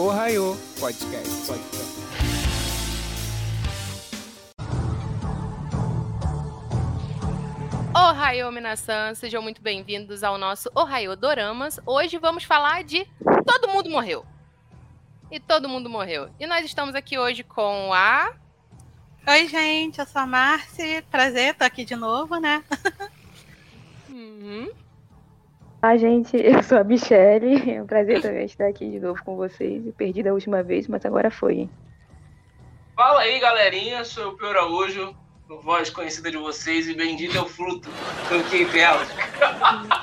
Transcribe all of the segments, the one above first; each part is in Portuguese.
Ohio Podcast. Podcast. Ohio Minasan, sejam muito bem-vindos ao nosso Ohio Doramas. Hoje vamos falar de Todo Mundo Morreu. E todo mundo morreu. E nós estamos aqui hoje com a. Oi, gente, eu sou a Marci. Prazer, tô aqui de novo, né? Uhum. Ah, gente, eu sou a Michelle. É um prazer também estar aqui de novo com vocês. Eu perdi da última vez, mas agora foi. Fala aí, galerinha. Sou o Pio Araújo, voz conhecida de vocês, e bendito é o fruto do que delas.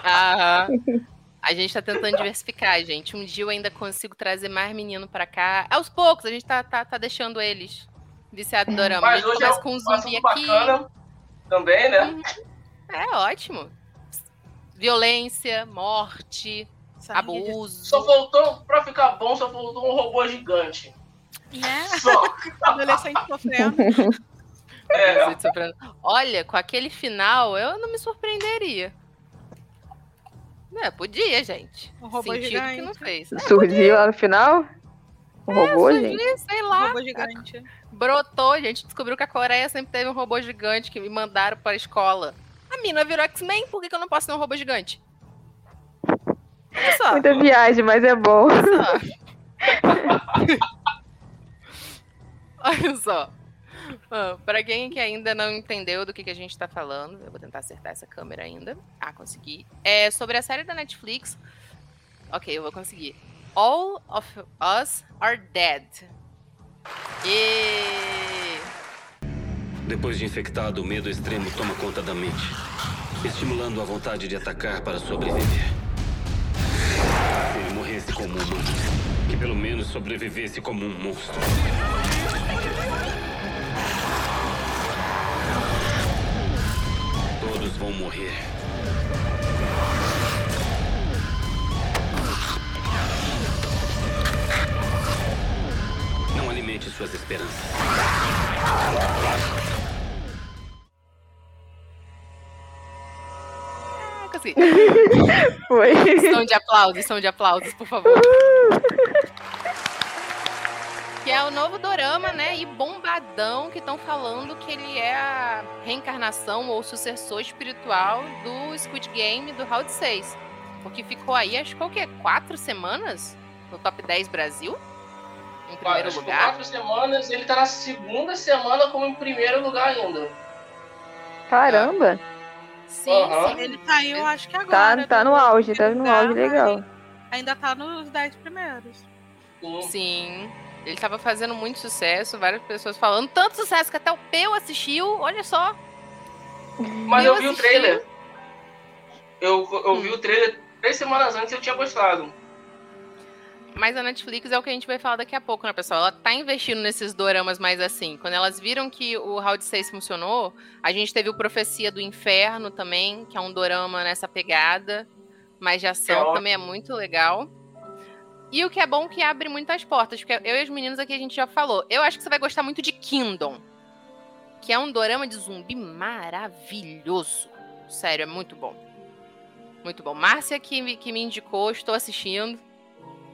Aham. A gente tá tentando diversificar, gente. Um dia eu ainda consigo trazer mais menino pra cá. Aos poucos, a gente tá, tá, tá deixando eles viciados em dorama. a Mas gente hoje é começa um com um zumbi aqui. bacana também, né? É ótimo. Violência, morte, Sangue de- abuso. Só faltou, pra ficar bom, só faltou um robô gigante. Né? Só. Adolescente sofrendo. É. Olha, com aquele final, eu não me surpreenderia. É, podia, gente. Um robô Sentido gigante. que não fez. É, Surgiu lá no final? O robô, surgiu, gente? sei Um lá. robô gigante. Brotou, a gente descobriu que a Coreia sempre teve um robô gigante que me mandaram para a escola. A mina virou X-Men, por que, que eu não posso ter um robô gigante? Só. Muita viagem, mas é bom. Olha só. Olha só. Ah, Para quem que ainda não entendeu do que, que a gente tá falando, eu vou tentar acertar essa câmera ainda. Ah, consegui. É sobre a série da Netflix. Ok, eu vou conseguir. All of Us Are Dead. E Depois de infectado, o medo extremo toma conta da mente, estimulando a vontade de atacar para sobreviver. Se ele morresse como um humano, que pelo menos sobrevivesse como um monstro. Todos vão morrer. Não alimente suas esperanças. ah, consegui. Foi. Som de aplausos, som de aplausos, por favor. Que é o novo dorama, né? E bombadão que estão falando que ele é a reencarnação ou sucessor espiritual do Squid Game do Round 6. Porque ficou aí, acho que o quê? Quatro semanas no top 10 Brasil? Em primeiro acho lugar. quatro semanas, ele tá na segunda semana como em primeiro lugar ainda. Caramba. Sim, Aham. sim. Ele saiu, acho que Tá, agora. tá do no auge, tá no lugar, auge legal. Ainda tá nos 10 primeiros. Sim. Sim. Ele tava fazendo muito sucesso, várias pessoas falando. Tanto sucesso que até o Peu assistiu, olha só. Mas Eu eu vi o assisti. trailer. Eu, eu Hum. vi o trailer três semanas antes e eu tinha gostado. Mas a Netflix é o que a gente vai falar daqui a pouco, né, pessoal? Ela tá investindo nesses doramas mais assim. Quando elas viram que o Round 6 funcionou, a gente teve o Profecia do Inferno também, que é um dorama nessa pegada, mas de ação ótimo. também é muito legal. E o que é bom é que abre muitas portas, porque eu e os meninos aqui a gente já falou. Eu acho que você vai gostar muito de Kingdom, que é um dorama de zumbi maravilhoso. Sério, é muito bom. Muito bom. Márcia que, que me indicou, estou assistindo.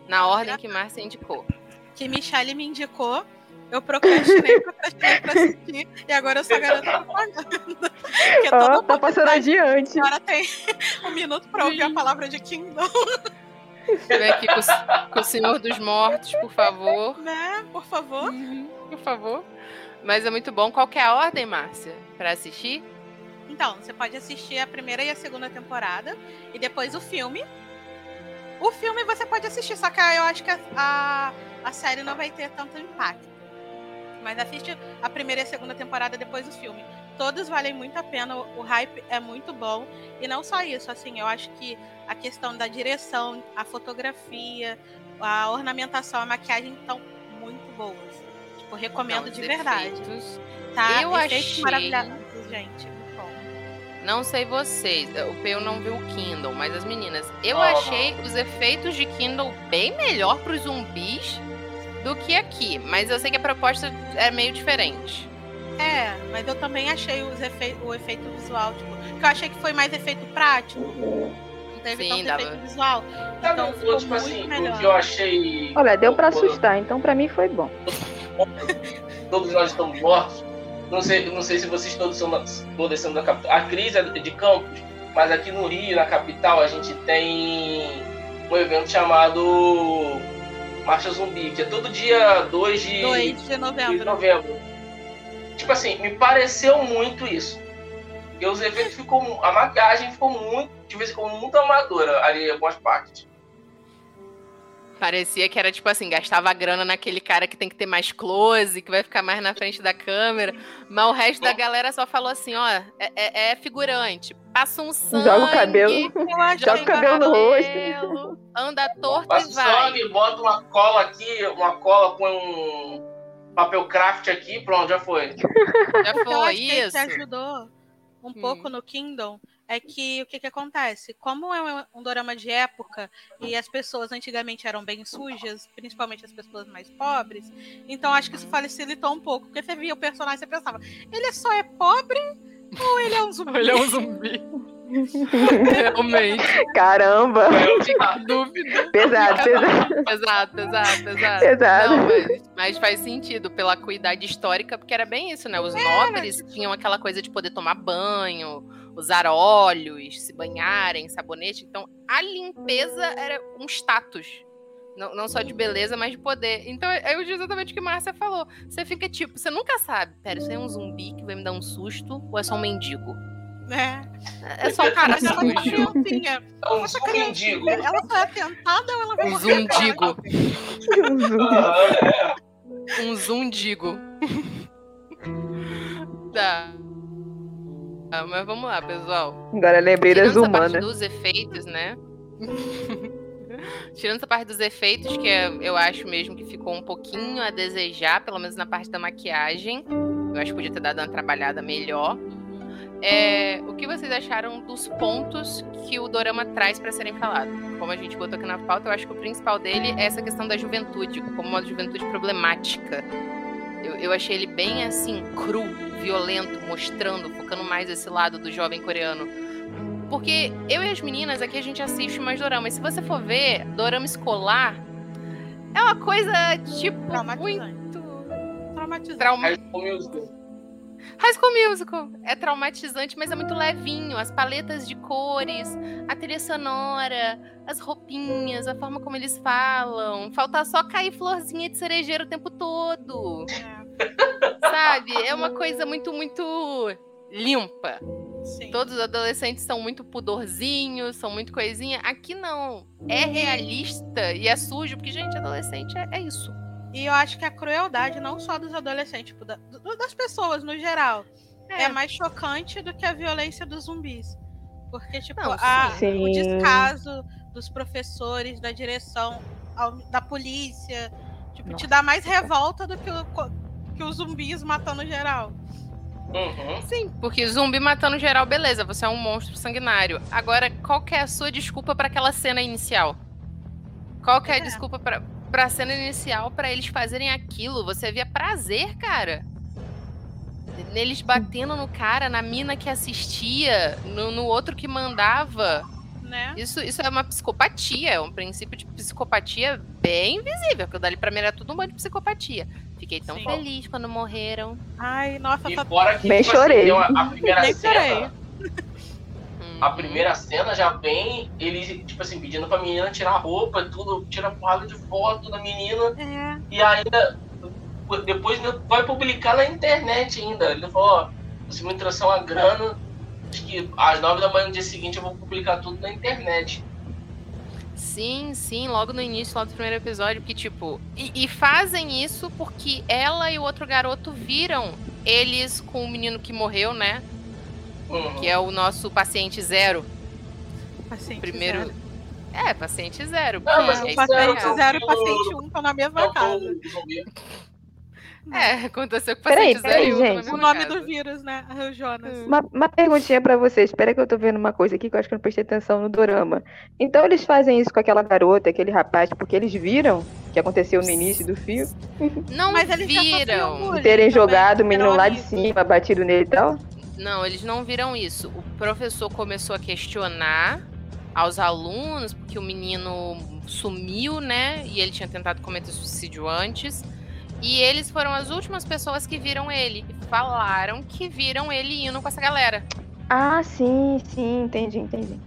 Na ordem que Márcia indicou. Que Michelle me indicou. Eu procrastinei, procrastinei pra assistir. E agora eu sou a garota propaganda. Ó, toda tá passando adiante. agora tem um minuto pra ouvir a palavra de Kingdom, Vem aqui com, o- com o Senhor dos Mortos, por favor. né? Por favor. Por favor. Mas é muito bom. Qual que é a ordem, Márcia? Pra assistir? Então, você pode assistir a primeira e a segunda temporada e depois o filme. O filme você pode assistir, só que eu acho que a, a, série não vai ter tanto impacto. Mas assiste a primeira e a segunda temporada depois o filme. Todos valem muito a pena, o, hype é muito bom. E não só isso, assim, eu acho que a questão da direção, a fotografia, a ornamentação, a maquiagem estão muito boas. Tipo, recomendo de verdade. efeitos. Tá? Eu Efeitos achei- maravilhosos, gente. Não sei vocês, o Peu não viu o Kindle, mas as meninas. Eu Não, achei os efeitos de Kindle bem melhor pros zumbis do que aqui. Mas eu sei que a proposta é meio diferente. É, mas eu também achei os efe... o efeito visual, tipo, que eu achei que foi mais efeito prático. teve Sim, tanto dava. efeito visual. Sabe, Então ficou tipo muito assim, melhor. o que eu achei. Olha, deu pra quando assustar, então pra mim foi bom. Todos nós estamos mortos. Não sei, não sei se vocês todos são, da- todas são da capital. A Cris é de Campos, mas aqui no Rio, na capital, a gente tem um evento chamado Marcha Zumbi, que é todo dia 2 de, 2 de de novembro. novembro. Tipo assim, me pareceu muito isso. Porque os efeitos ficou. A maquiagem ficou muito. De vez em quando, muito amadora ali em algumas partes. Parecia que era tipo assim, gastava grana naquele cara que tem que ter mais close, que vai ficar mais na frente da câmera. Mas o resto da galera só falou assim, ó, é, é- é figurante. Passa um sangue. Joga o cabelo. Achei Joga o cabelo no cabelo, Anda torto Passa e vai. sangue, bota uma cola aqui, uma cola, põe um papel craft aqui, pronto, já foi. Já foi que isso. te ajudou um Hum. pouco no Kingdom é que o que, que acontece? Como é um, um dorama de época e as pessoas antigamente eram bem sujas, principalmente as pessoas mais pobres, então acho que isso facilitou um pouco. Porque você via o personagem e você pensava, ele só é pobre ou ele é um zumbi? Ele é um zumbi. Realmente. Caramba! Dúvida. Pesado, pesado, Exato, exato, exato. pesado. Não, mas, mas faz sentido pela cuidade histórica, porque era bem isso, né? Os nobres tinham aquela coisa de poder tomar banho, usar óleos, se banharem, sabonete. Então, a limpeza era um status. Não, não só de beleza, mas de poder. Então, é exatamente o que a Márcia falou. Você fica tipo, você nunca sabe. Pera, isso aí é um zumbi que vai me dar um susto ou é só um mendigo? É. É só um cara é sujo. É um Essa mendigo. Ela só é tentada ou ela vai Um morrer? zundigo. Aham, Um zundigo. tá. Ah, mas vamos lá, pessoal. Agora lembrei das Tirando essa parte humanas. dos efeitos, né? Tirando essa parte dos efeitos, que é- eu acho mesmo que ficou um pouquinho a desejar, pelo menos na parte da maquiagem. Eu acho que podia ter dado uma trabalhada melhor. É, o que vocês acharam dos pontos que o Dorama traz para serem falados? Como a gente botou aqui na pauta, eu acho que o principal dele é essa questão da juventude, como uma juventude problemática. Eu, eu achei ele bem assim, cru, violento, mostrando, focando mais esse lado do jovem coreano. Porque eu e as meninas aqui a gente assiste mais dorama. E se você for ver, dorama escolar é uma coisa, tipo, Traumatizante. muito. Traumatizante. Trauma... High School Musical. É traumatizante, mas é muito levinho. As paletas de cores, a trilha sonora, as roupinhas, a forma como eles falam. Falta só cair florzinha de cerejeira o tempo todo. Sabe? É uma coisa muito, muito limpa. Sim. Todos os adolescentes são muito pudorzinhos, são muito coisinha. Aqui não. É realista e é sujo, porque, gente, adolescente é, é isso. E eu acho que a crueldade, não só dos adolescentes, tipo, da- do- das pessoas no geral, é. mais chocante do que a violência dos zumbis. Porque, tipo, Não, a- o descaso dos professores, da direção, ao- da polícia, tipo, te dá mais revolta do que, o, que os zumbis matando geral. Uhum. Sim, porque zumbi matando geral, beleza, você é um monstro sanguinário. Agora, qual que é a sua desculpa pra aquela cena inicial? Qual que é a É. desculpa pra, pra cena inicial pra eles fazerem aquilo? Você via prazer, cara. Neles batendo no cara, na mina que assistia, no, no outro que mandava. Né? Isso, isso é uma psicopatia, é um princípio de psicopatia bem visível, que eu dali pra mim era tudo um monte de psicopatia. Fiquei tão Sim. feliz quando morreram. Ai, nossa, E tá... fora que Nem tipo assim, chorei. deu a, a primeira Nem cena. chorei. A primeira cena já vem ele, tipo assim, pedindo pra menina tirar a roupa, tudo, tira porrada de foto da menina. É, E ainda, depois vai publicar na internet ainda. Ele falou, ó, se me trouxer uma grana, acho que às nove da manhã no dia seguinte eu vou publicar tudo na internet. Sim, sim, logo no início, lá do primeiro episódio, que tipo. E, e fazem isso porque ela e o outro garoto viram eles com o menino que morreu, né? Uhum. Que é o nosso paciente zero. paciente Primeiro. zero. É, paciente zero. Não, mas é Paciente zero e Eu- paciente um estão na mesma Não, casa. o zumbi. É, aconteceu com o Peraí, paciente peraí, zero. gente. na O nome casa. do vírus, né? O Jonas. Uma, uma perguntinha pra vocês. Espera que eu tô vendo uma coisa aqui que eu acho que eu não prestei atenção no dorama. Então eles fazem isso com aquela garota, aquele rapaz, porque eles viram que aconteceu no início do filme, Não Mas eles viram. terem também, jogado o menino lá de cima, batido nele e tal. Não, eles não viram isso. O professor começou a questionar aos alunos, porque o menino sumiu, né? E ele tinha tentado cometer suicídio antes. E eles foram as últimas pessoas que viram ele. E falaram que viram ele indo com essa galera. Ah, sim, sim, entendi, entendi.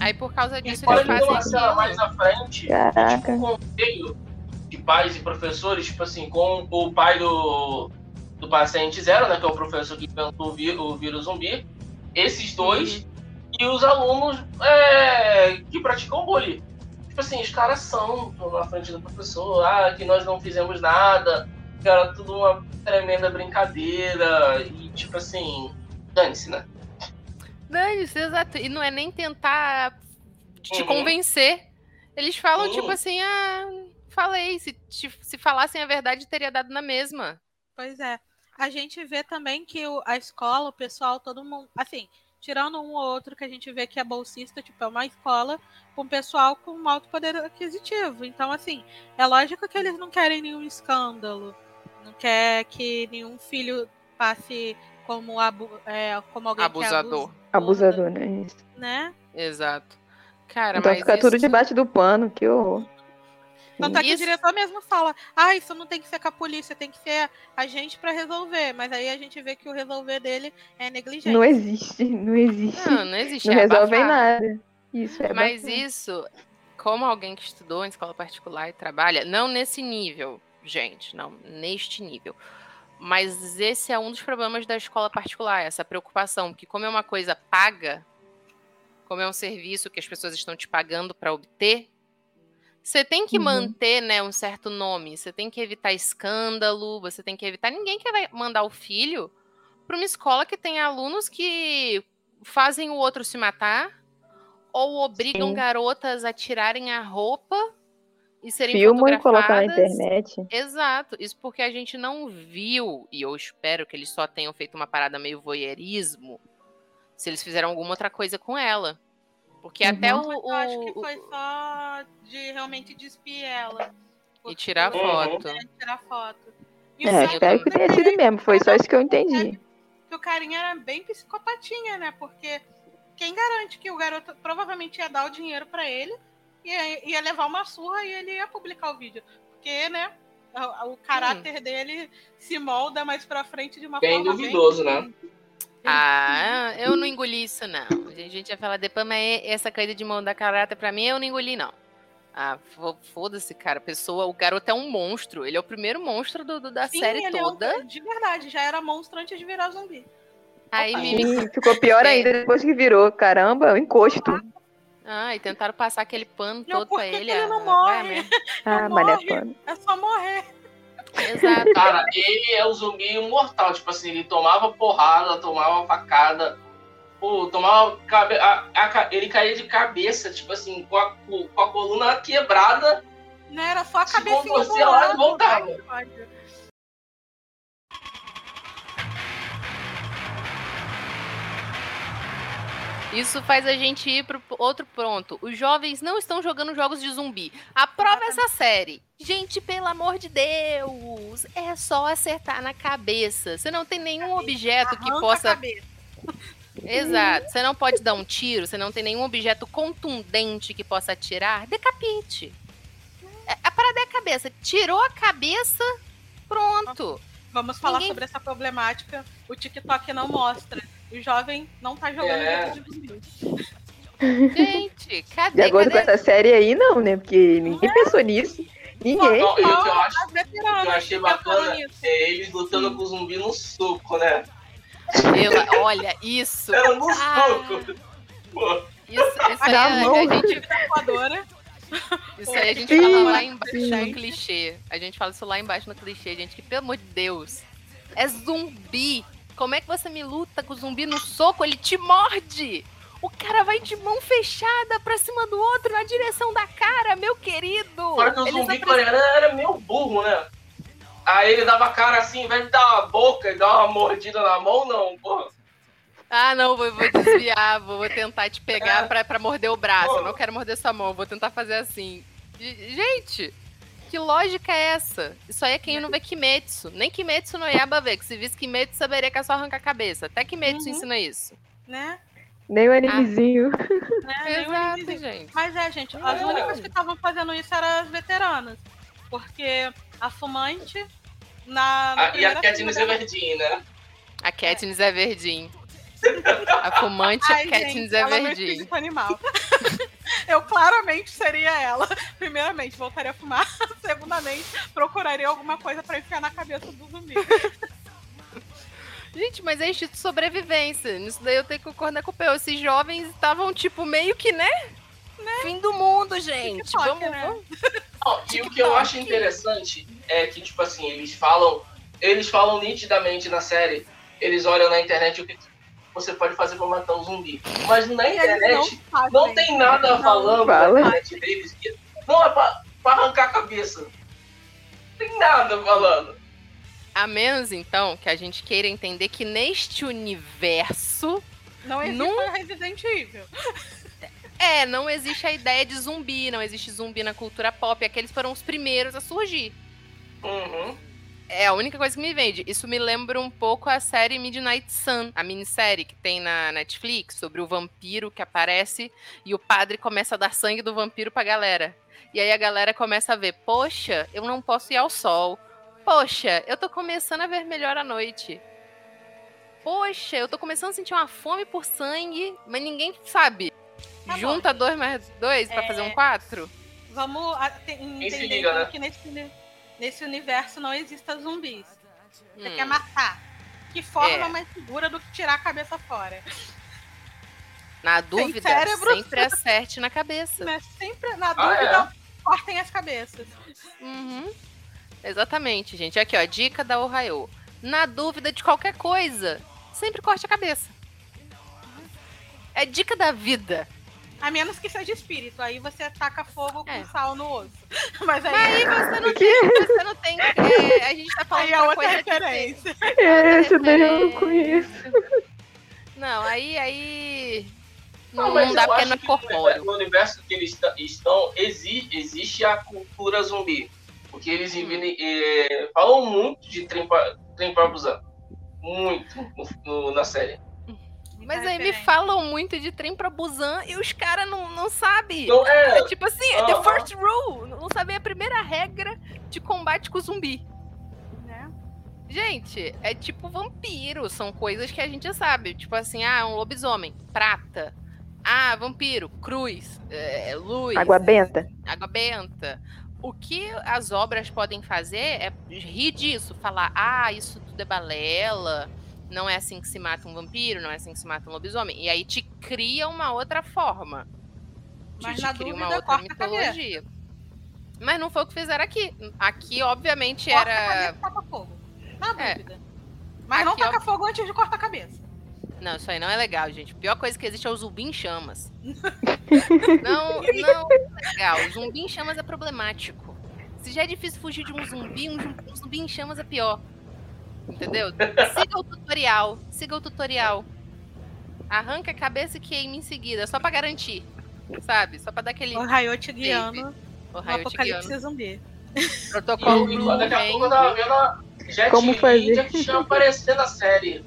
Aí por causa disso Pode eles uma fazem aquilo. mais à frente, Caraca. tipo, um conselho de pais e professores, tipo assim, com o pai do, do paciente zero, né, que é o professor que inventou o, vírus zumbi, esses dois, e os alunos é, que praticam bullying. Tipo assim, os caras são na frente do professor, ah, que nós não fizemos nada, que era tudo uma tremenda brincadeira, e tipo assim, dane-se, né? Dane-se, exato. E não é nem tentar te Uhum. convencer. Eles falam, tipo assim, ah, falei. Se, te- se falassem a verdade, teria dado na mesma. Pois é. A gente vê também que o- a escola, o pessoal, todo mundo. Assim, tirando um ou outro que a gente vê que é bolsista, tipo, é uma escola com pessoal com um alto poder aquisitivo. Então, assim, é lógico que eles não querem nenhum escândalo. Não quer que nenhum filho passe como, abu é, como alguém Abusador. que é Abusador, né? Isso. abusa, né? Exato. Cara, Então mas fica tudo isso- debaixo do pano, que horror. Tanto é que o diretor mesmo fala, ah, isso não tem que ser com a polícia, tem que ser a gente pra resolver. Mas aí a gente vê que o resolver dele é negligente. Não existe, não existe. Não, não existe. Não é resolvem abafar. nada. Isso é Mas bacana. isso, como alguém que estudou em escola particular e trabalha, não nesse nível, gente, não neste nível. Mas esse é um dos problemas da escola particular, essa preocupação, que como é uma coisa paga, como é um serviço que as pessoas estão te pagando para obter, você tem que Uhum. manter, né, um certo nome, você tem que evitar escândalo, você tem que evitar ninguém que vai mandar o filho para uma escola que tem alunos que fazem o outro se matar ou obrigam Sim. garotas a tirarem a roupa e serem Filmam e colocam na internet. Exato, isso porque a gente não viu, e eu espero que eles só tenham feito uma parada meio voyeurismo, se eles fizeram alguma outra coisa com ela. Porque Uhum. até o. Mas o- eu acho que o- foi só de realmente despir ela. E tirar foto. É, tirar foto. E o É, espero que tenha sido mesmo. Foi só isso que eu entendi. que o carinha era bem psicopatinha, né? Porque quem garante que o garoto provavelmente ia dar o dinheiro pra ele, ia, ia levar uma surra e ele ia publicar o vídeo. Porque, né? O, o caráter dele se molda mais pra frente de uma Bem forma duvidoso, né? Ah, eu não engoli isso, não. A gente ia falar depois, mas é- essa coisa de mandar caráter pra mim, eu não engoli, não. Ah, fo- foda-se, cara. Pessoa, o garoto é um monstro. Ele é o primeiro monstro do, do- da Sim, série ele é um- toda. de verdade, já era monstro antes de virar zumbi. Aí. Sim, ficou pior É. ainda depois que virou. Caramba, o encosto. Ah, e tentaram passar aquele pano Não, todo pra ele. ele ah, não vai a morre? Ah, Não morre. pano. É só morrer. Exato. Cara, ele é o zumbi imortal. Tipo assim, ele tomava porrada, tomava facada. Pô, tomava. cabe- a- a ele caía de cabeça, tipo assim, com a, com a coluna quebrada. Não era só a Se cabecinha contorcia lá e voltava. Ai, Isso faz a gente ir pro outro ponto. Os jovens não estão jogando jogos de zumbi. Aprova essa série. Gente, pelo amor de Deus, é só acertar na cabeça. Você não tem nenhum objeto que Arranca a possa. cabeça. Exato. Você não pode dar um tiro, você não tem nenhum objeto contundente que possa atirar. Decapite. É- A parada é a cabeça. Tirou a cabeça, pronto. Vamos falar Ninguém- sobre essa problemática. O TikTok não mostra. O jovem não tá jogando É. de. Gente, De cadê? acordo com cadê? essa série aí, não, né? Porque ninguém pensou nisso. Ninguém. Não, e o que eu acho, eu achei pensando bacana é eles lutando com o zumbi no soco, né? Pela- Olha, isso. Era no Ah. soco. Pô, Isso, isso aí a, mão. a gente Voadora. Isso aí a gente Sim, fala lá embaixo sim. no clichê. A gente fala isso lá embaixo no clichê, gente, que pelo amor de Deus. É zumbi. Como é que você me luta com o zumbi no soco? Ele te morde. O cara vai de mão fechada pra cima do outro na direção da cara, meu querido. Fora que o Eles zumbi coreano era meio burro, né? Aí ele dava a cara assim, vez de dar uma boca e dar uma mordida na mão, não, pô. Ah, não, vou, vou desviar, vou, tentar te pegar É. pra, pra morder o braço. Pô. Eu não quero morder sua mão, vou tentar fazer assim. Gente, que lógica é essa? Isso aí é quem não vê Kimetsu. Nem Kimetsu no Yaba vê, que se visse Kimetsu saberia que é só arrancar a cabeça. Até Kimetsu Uhum. ensina isso. né? Nem o animezinho. né? Nem o Exato, inimigo. gente. Mas é, gente, as É. únicas que estavam fazendo isso eram as veteranas. Porque a fumante na. na Ah, e a Katniss é verdinha, né? A Katniss é verdinha. A fumante, Ai, a Katniss gente, é ela é meu verdinha. animal. Eu claramente seria ela. Primeiramente, voltaria a fumar. Segundamente, procuraria alguma coisa pra enfiar na cabeça do zumbi. Gente, mas é instinto de sobrevivência. Nisso daí eu tenho que concordar com o Peu. Esses jovens estavam, tipo, meio que, né? Fim do mundo, gente. TikTok, Vamos, né? vamos. Não, e o que eu acho interessante é que, tipo assim, eles falam. Eles falam nitidamente na série. Eles olham na internet o que você pode fazer pra matar um zumbi. Mas na não internet fazem. não tem nada Não falando fala. na internet deles. que Não é pra, pra arrancar a cabeça. Não tem nada falando. A menos, então, que a gente queira entender que neste universo. Não existe Não- Resident Evil. É, não existe a ideia de zumbi, não existe zumbi na cultura pop. Aqueles foram os primeiros a surgir. Uhum. É a única coisa que me vende. Isso me lembra um pouco a série Midnight Sun, a minissérie que tem na Netflix sobre o vampiro que aparece e o padre começa a dar sangue do vampiro pra galera. E aí a galera começa a ver, poxa, eu não posso ir ao sol. Poxa, eu tô começando a ver melhor à noite. Poxa, eu tô começando a sentir uma fome por sangue, mas ninguém sabe. Tá bom. Junta dois mais dois pra É. fazer um quatro? Vamos entender liga, então, né? que nesse, nesse universo não existam zumbis. Você Hum. quer matar. Que forma É. mais segura do que tirar a cabeça fora? Na dúvida, cérebro. sempre acerte na cabeça. Né? Sempre, na Ah, dúvida, cortem as cabeças. Uhum. Exatamente, gente. Aqui, ó, dica da Ohio. Na dúvida de qualquer coisa, sempre corte a cabeça. É dica da vida. A menos que seja espírito. Aí você taca fogo com É. sal no osso. Mas aí, Aí você não tem. Você não tem é, a gente tá falando aí é outra coisa que tem- referência. Esse daí eu não conheço. Não, aí. aí não, não dá porque não é corpóreo. No universo que eles estão, exi- existe a cultura zumbi. Porque eles Hum. vivem, eh, falam muito de trem pra, trem pra Busan. Muito no- no- na série. Mas Muita aí me falam muito de trem pra Busan e os caras não, não sabem. Então, é, É tipo assim, é the first rule. Não sabem a primeira regra de combate com zumbi. Né? Gente, é tipo vampiro, são coisas que a gente sabe. Tipo assim, ah, um lobisomem, prata. Ah, vampiro, cruz, é, luz, Água benta. água benta. O que as obras podem fazer é rir disso, falar, ah, isso tudo é balela, não é assim que se mata um vampiro, não é assim que se mata um lobisomem. E aí te cria uma outra forma. Te, Mas te na cria dúvida, uma outra corta mitologia. Mas não foi o que fizeram aqui. Aqui, obviamente, Corta era. e taca fogo. Na É. dúvida. Mas não Aqui, ó. taca fogo antes de cortar a cabeça. Não, isso aí não é legal, gente. A pior coisa que existe é o zumbi em chamas. não, não é legal. O zumbi em chamas é problemático. Se já é difícil fugir de um zumbi, um, zum- um zumbi em chamas é pior. Entendeu? Siga o tutorial. Siga o tutorial. Arranca a cabeça e queime em seguida, só pra garantir. Sabe? Só pra dar aquele O Raio te guiando o raio de apocalipse guiano. zumbi. Protocolo e, Blue daqui a pouco eu tava vendo a Jet Como fazer? Jack Chan aparecendo na série.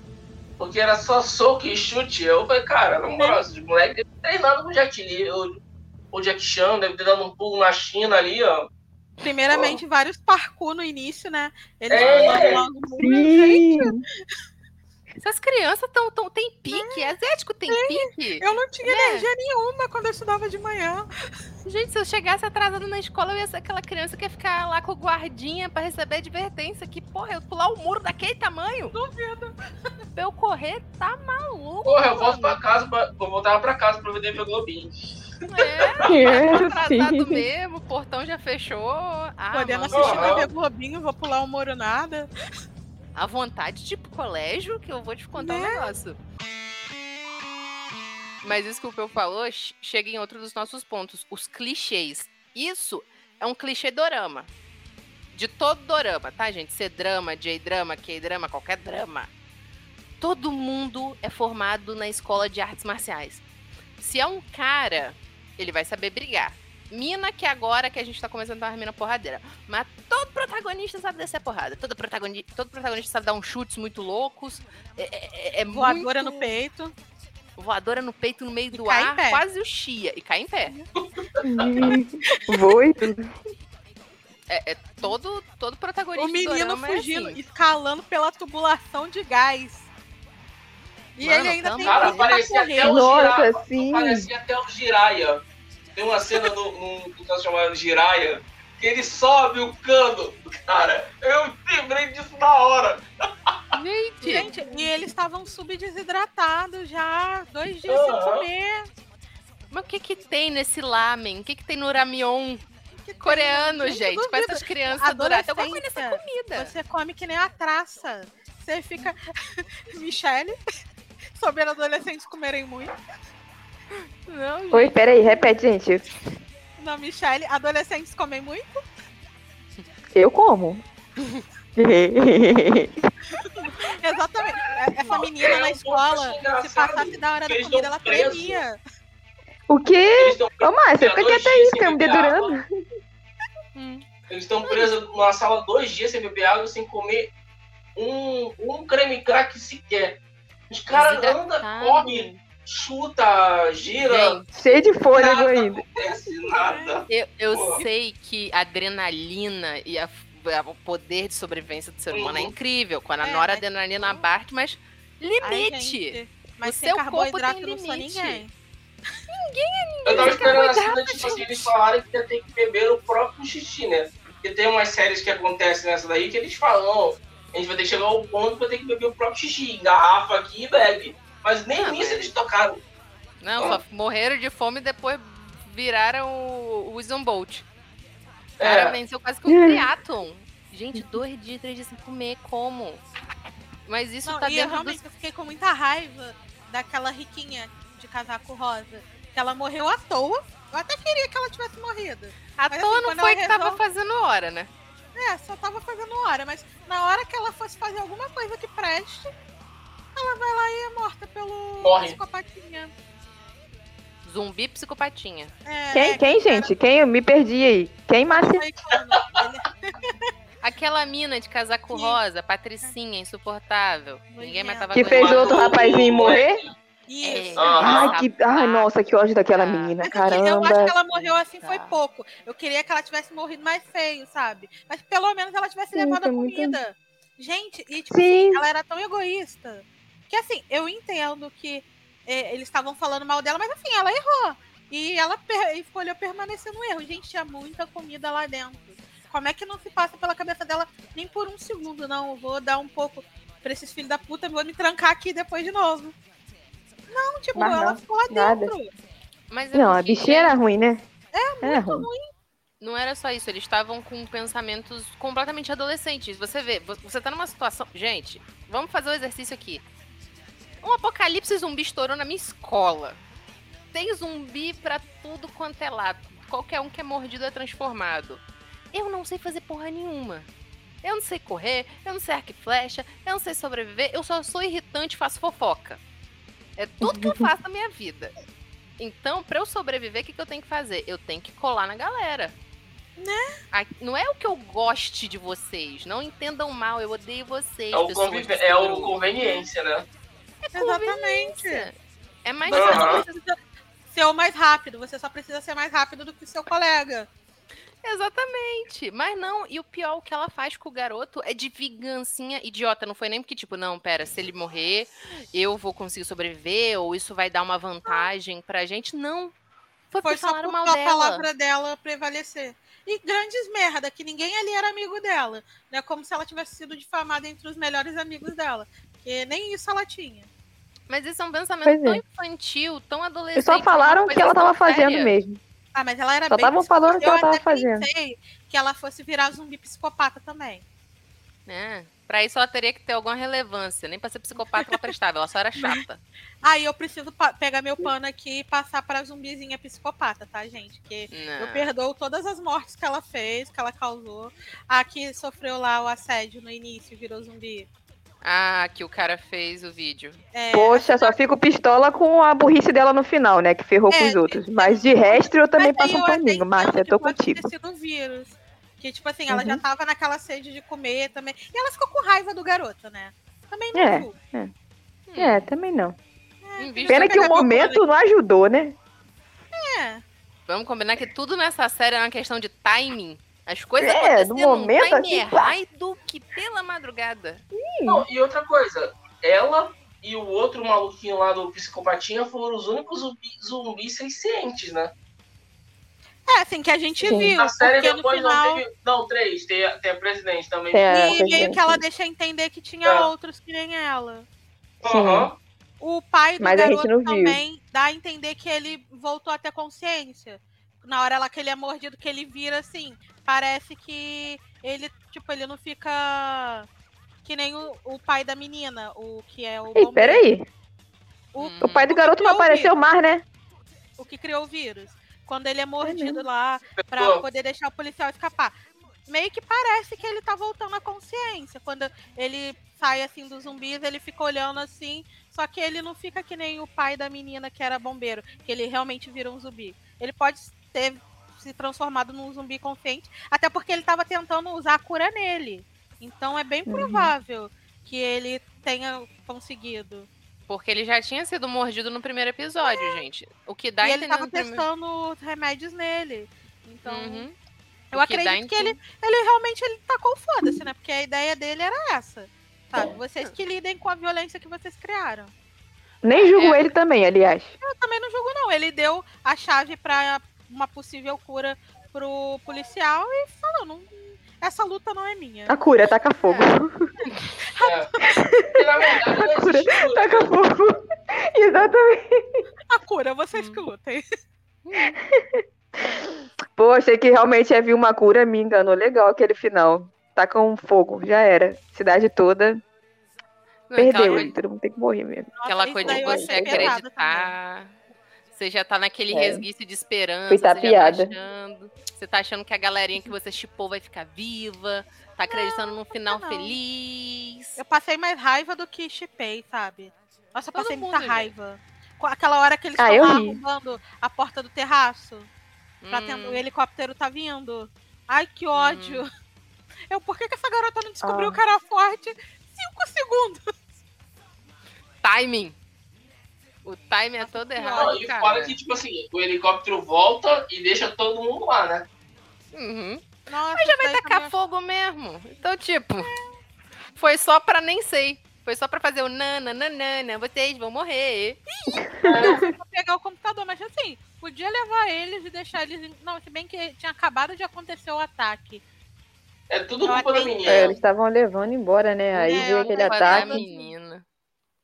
Porque era só soco e chute. Eu falei, cara, na moral, esse moleque deve treinado com o Jet Li. O, o Jack Chan deve ter dado um pulo na China ali, ó. Primeiramente, vários parkour no início, né? Eles É, gente. Sim. Essas crianças tão, tão, tem pique. Asiático tem pique. Eu não tinha Né? energia nenhuma quando eu estudava de manhã. Gente, se eu chegasse atrasada na escola, eu ia ser aquela criança que ia ficar lá com o guardinha pra receber advertência. Que, porra, eu pular o muro daquele tamanho? Duvido. Pra eu correr, tá maluco. Porra, eu volto mano. pra casa, pra, eu voltava pra casa pra ver TV Globinho. É, É, atrasado sim. mesmo, o portão já fechou. Ah, Podendo mano, assistir Aham. TV Globinho, vou pular o muro nada. a vontade de ir pro colégio, que eu vou te contar um Né? negócio. Mas isso que o Peu falou che- chega em outro dos nossos pontos. Os clichês. Isso é um clichê dorama. De todo dorama, tá, gente? Ser drama, J-drama, K-drama, qualquer drama. Todo mundo é formado na escola de artes marciais. Se é um cara, ele vai saber brigar. Mina que agora que a gente tá começando a dar mina porradeira. Mas todo protagonista sabe descer a porrada. Todo protagonista, todo protagonista sabe dar uns chutes muito loucos. É, é- é Voadora muito... no peito. voadora no peito, no meio E do ar, pé. quase o chia. E cai em pé. E tudo. É, é todo, todo protagonista O menino é fugindo, assim. escalando pela tubulação de gás. E Mano, ele ainda tem Cara, que parecia correr. até o Nossa, sim. Parecia até o Jiraiya. Tem uma cena no, no que tá chamado Jiraiya, que ele sobe o cano, cara. Eu lembrei disso na hora. Gente, Gente, e eles estavam subdesidratados já, dois dias sem Aham. comer. mas o que que tem nesse lamen? O que que tem no ramion Que tem- coreano, Gente, gente? Pra essas crianças durar. Alguma coisa nessa comida. Você come que nem a traça. Você fica. Michele, sobre adolescentes comerem muito. Não, gente. Oi, peraí, repete, gente. Não, Michele, adolescentes comem muito. Eu como. Exatamente. É- Essa menina É na escola, se passasse da hora da comida, ela tremia. o quê? Ô, Márcia, fica quieta aí, sem me dedurando. Hum. Eles estão presos numa sala dois dias sem beber água, sem comer um, um creme crack sequer. Os caras andam, correm, chuta, gira, Gente, Cheio de fôlego nada ainda. acontece, nada. eu, eu sei que a adrenalina e a- a- o poder de sobrevivência do ser humano é Uhum. incrível. Quando a É, noradrenalina bate, mas Ai, limite. gente, mas O sem seu corpo carboidrato tem não sou limite. ninguém. Eu tava esperando a cena, carboidrato, tipo assim, eles falarem que ia ter que beber o próprio xixi, né? Porque tem umas séries que acontecem nessa daí que eles falam, "Ó, a gente vai ter que chegar ao ponto que vai ter que beber o próprio xixi, engarrafa aqui e bebe. Mas nem Ah, nisso mas- eles tocaram. Não, só morreram de fome e depois viraram o, o Usain Bolt. O cara É, venceu quase que um triatlon. Gente, dois dias, três dias sem comer, como? Mas isso Não, tá e eu dentro do... realmente fiquei com muita raiva daquela riquinha de casaco rosa. Que ela morreu à toa. Eu até queria que ela tivesse morrido. À Mas, toa assim, não foi que tava resolve- fazendo hora, né? É, só tava fazendo hora, mas na hora que ela fosse fazer alguma coisa que preste, ela vai lá e é morta pelo Morre. psicopatinha. Zumbi psicopatinha. É, Quem, é, quem, gente? Quem? Eu me perdi aí. Quem, Márcia? Aquela mina de casaco Sim. rosa, Patricinha, insuportável. Ninguém mais tava Que fez outro rapazinho morrer? Isso. Aham. Ai, que... Ai, nossa, que ódio daquela menina. Mas assim, eu acho Caramba. que ela morreu assim foi Tá. pouco. Eu queria que ela tivesse morrido mais feio, sabe? Mas pelo menos ela tivesse Sim, levado a foi muito- comida. Gente, e tipo Sim. assim, ela era tão egoísta. Que assim, eu entendo que eh, eles estavam falando mal dela, mas assim, ela errou. E ela per- escolheu permanecer no erro. Gente, tinha muita comida lá dentro. Como é que não se passa pela cabeça dela nem por um segundo, não? Eu vou dar um pouco pra esses filhos da puta, vou me trancar aqui depois de novo. Não, tipo, Mas ela não, ficou lá nada. dentro. Mas é Não, a bichinha era ruim, né? É, era ruim. Não era só isso, eles estavam com pensamentos completamente adolescentes. Você vê, vo- você tá numa situação. Gente, vamos fazer o exercício aqui. Um apocalipse zumbi estourou na minha escola. Tem zumbi pra tudo quanto é lado. Qualquer um que é mordido é transformado. Eu não sei fazer porra nenhuma. Eu não sei correr, eu não sei arco e flecha, eu não sei sobreviver, eu só sou irritante e faço fofoca. É tudo que eu faço na minha vida. Então, pra eu sobreviver, o que, que eu tenho que fazer? Eu tenho que colar na galera. Né? Não é o que eu goste de vocês. Não entendam mal, eu odeio vocês. É o, convive- é o conveniência, né? Exatamente. É mais só fácil. ser o mais rápido. Você só precisa ser mais rápido do que o seu colega. Exatamente. Mas não, e o pior, o que ela faz com o garoto é de vingancinha idiota. Não foi nem porque, tipo, não, pera, se ele morrer, eu vou conseguir sobreviver, ou isso vai dar uma vantagem pra gente. Não. Foi Foi só por mal a dela. palavra dela prevalecer. E grandes merda, que ninguém ali era amigo dela. Né? Como se ela tivesse sido difamada entre os melhores amigos dela. Porque nem isso ela tinha. Mas isso é um pensamento Pois tão é. infantil, tão adolescente. Eles só falaram uma que ela tava fazendo séria. mesmo. Ah, mas ela era Só bem estavam falando que eu ela tava até fazendo. pensei que ela fosse virar zumbi psicopata também. É. Pra isso ela teria que ter alguma relevância. Nem pra ser psicopata ela prestava, ela só era chata. Aí eu preciso pegar meu pano aqui e passar pra zumbizinha psicopata, tá, gente? Que eu Não. perdoo todas as mortes que ela fez, que ela causou. A que sofreu lá o assédio no início e virou zumbi. Ah, que o cara fez o vídeo. É, Poxa, só fico pistola com a burrice dela no final, né? Que ferrou É, com os outros. Mas de resto eu também passo um paninho. Márcia, tô contigo. ter sido um vírus. Que, tipo assim, ela já Uhum. tava naquela sede de comer também. E ela ficou com raiva do garoto, né? Também não É. julgo. Hum. É, também não. Invista- Pena que o momento não ajudou, né? É. Vamos combinar que tudo nessa série é uma questão de timing. As coisas É, acontecendo no momento, time assim, pá. errado que pela madrugada. Não, e outra coisa, ela e o outro maluquinho lá do psicopatinha foram os únicos zumbi- zumbis sencientes, né? É, assim, que a gente Sim. viu. Na série depois final... não teve. Não, três, tem, a- tem a presidente também. A- E meio que ela deixa entender que tinha É. outros que nem ela. Aham. O pai do Mas a garoto não viu. também dá a entender que ele voltou a ter consciência. Na hora lá que ele é mordido, que ele vira assim, parece que ele, tipo, ele não fica que nem o, o pai da menina, o que é o Ei, bombeiro, peraí. O, Hum. O pai do garoto não apareceu mais, né? o que criou o vírus. Quando ele é mordido lá pra poder deixar o policial escapar. Meio que parece que ele tá voltando à consciência. Quando ele sai assim dos zumbis, ele fica olhando assim. Só que ele não fica que nem o pai da menina que era bombeiro, que ele realmente vira um zumbi. Ele pode ter se transformado num zumbi consciente, até porque ele tava tentando usar a cura nele. Então é bem Uhum. provável que ele tenha conseguido. Porque ele já tinha sido mordido no primeiro episódio, gente. O que dá a e ele entender tava no primeiro- testando remédios nele. Então, Uhum. eu acredito que ele, ele realmente ele tacou foda-se, né? Porque a ideia dele era essa. Sabe? Vocês que lidem com a violência que vocês criaram. Nem julgo É. ele também, aliás. Eu também não julgo, não. Ele deu a chave pra uma possível cura pro policial e falou: não, essa luta não é minha. A cura, taca fogo. É. Porque, na verdade, não A cura, cura. taca fogo. Exatamente. A cura, vocês Hum. que lutem. Pô, achei que realmente ia vir uma cura, me enganou legal aquele final. Taca um fogo, já era. Cidade toda Não, perdeu. Coisa- todo mundo tem que morrer mesmo. Aquela coisa de você acreditar. Você já tá naquele É. resguício de esperança. Fui tapeada. tá achando. Você tá achando que a galerinha que você chipou vai ficar viva. Tá acreditando num final não. feliz. Eu passei mais raiva do que chipei, sabe? Nossa, eu Todo passei mundo, muita raiva. Aquela hora que eles Ah, estão arrumando a porta do terraço. Pra Hum, ter- O helicóptero tá vindo. Ai, que ódio. Eu, por que, que essa garota não descobriu Ah. que era forte? Cinco segundos. timing. O timing é todo Não, errado, e cara. fora que, tipo assim, o helicóptero volta e deixa todo mundo lá, né? Uhum. Nossa, Mas já vai tacar também- fogo mesmo. Então, tipo, foi só pra nem sei. Foi só pra fazer o nananana, vocês vão morrer. pra pegar o computador, mas assim, podia levar eles e deixar eles. Não, se bem que tinha acabado de acontecer o ataque. É tudo Eu culpa da menina. É, eles estavam levando embora, né? Aí É, veio aquele ataque,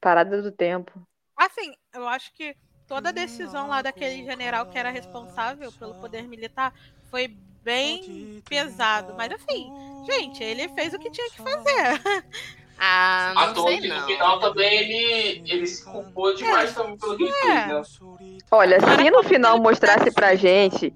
parada do tempo. Assim, eu acho que toda a decisão lá daquele general que era responsável pelo poder militar foi bem pesado. Mas assim, gente, ele fez o que tinha que fazer. Ah, não sei que no final também ele, ele se culpou demais também pelo que ele fez, né? Olha, se no final mostrasse pra gente,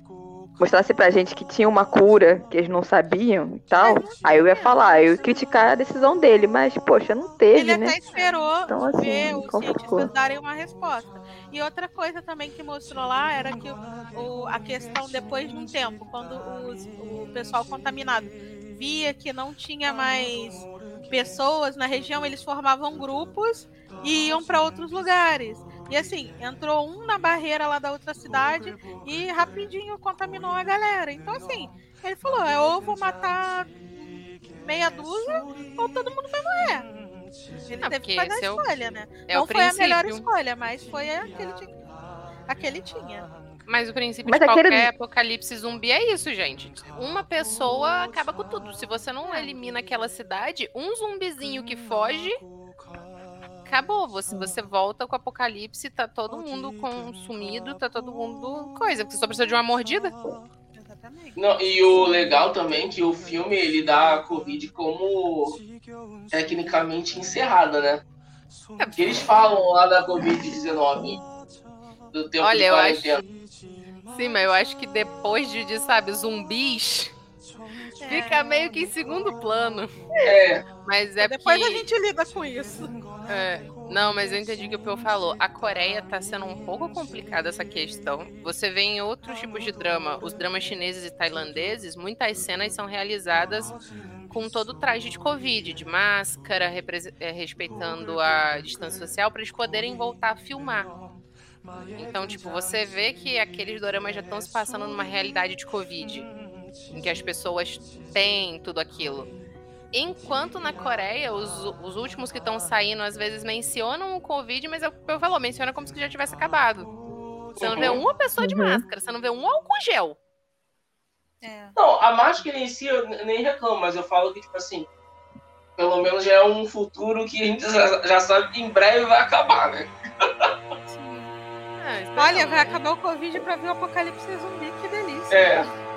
mostrasse pra gente que tinha uma cura que eles não sabiam e tal, aí eu ia falar, eu ia criticar a decisão dele, mas, poxa, não teve, Ele né? até esperou Então, assim, ver os ficou? cientistas darem uma resposta. E outra coisa também que mostrou lá era que o, o- a questão depois de um tempo, quando os- o pessoal contaminado via que não tinha mais pessoas na região, eles formavam grupos e iam para outros lugares. E assim, entrou um na barreira lá da outra cidade e rapidinho contaminou a galera. Então assim, ele falou, é ou vou matar meia dúzia ou todo mundo vai morrer. Ele Ah, teve que fazer a esse é o- escolha, né? É não foi a melhor princípio. escolha, mas foi a que ele tinha. A que ele tinha. Mas o princípio Mas de aquele- qualquer apocalipse zumbi é isso, gente. Uma pessoa acaba com tudo. Se você não elimina aquela cidade, um zumbizinho que foge, acabou. Você, você volta com o apocalipse, tá todo mundo consumido, tá todo mundo coisa. Porque você só precisa de uma mordida. Exatamente. Não, e o legal também é que o filme ele dá a Covid como tecnicamente encerrada, né? Que eles falam lá da Covid-19 do tempo Olha, de eu acho-. Sim, mas eu acho que depois de, de, sabe, zumbis, fica meio que em segundo plano. É, Mas é Depois porque... a gente lida com isso. É, Não, mas eu entendi o que o Peu falou. A Coreia tá sendo um pouco complicada essa questão. Você vê em outros tipos de drama, os dramas chineses e tailandeses, muitas cenas são realizadas com todo o traje de Covid, de máscara, eh, respeitando a distância social, para eles poderem voltar a filmar. Então, tipo, você vê que aqueles doramas já estão se passando numa realidade de Covid, em que as pessoas têm tudo aquilo. Enquanto na Coreia, os, os últimos que estão saindo às vezes mencionam o Covid, mas é que eu falou, menciona como se já tivesse acabado. Você não vê Uhum. uma pessoa de Uhum. máscara, você não vê um álcool gel. É. Não, a máscara em si eu nem reclamo, mas eu falo que, tipo assim, pelo menos já é um futuro que a gente já, já sabe que em breve vai acabar, né? Sim. Esperamos, Olha, vai né? acabar o Covid pra ver o apocalipse zumbi, que delícia. É.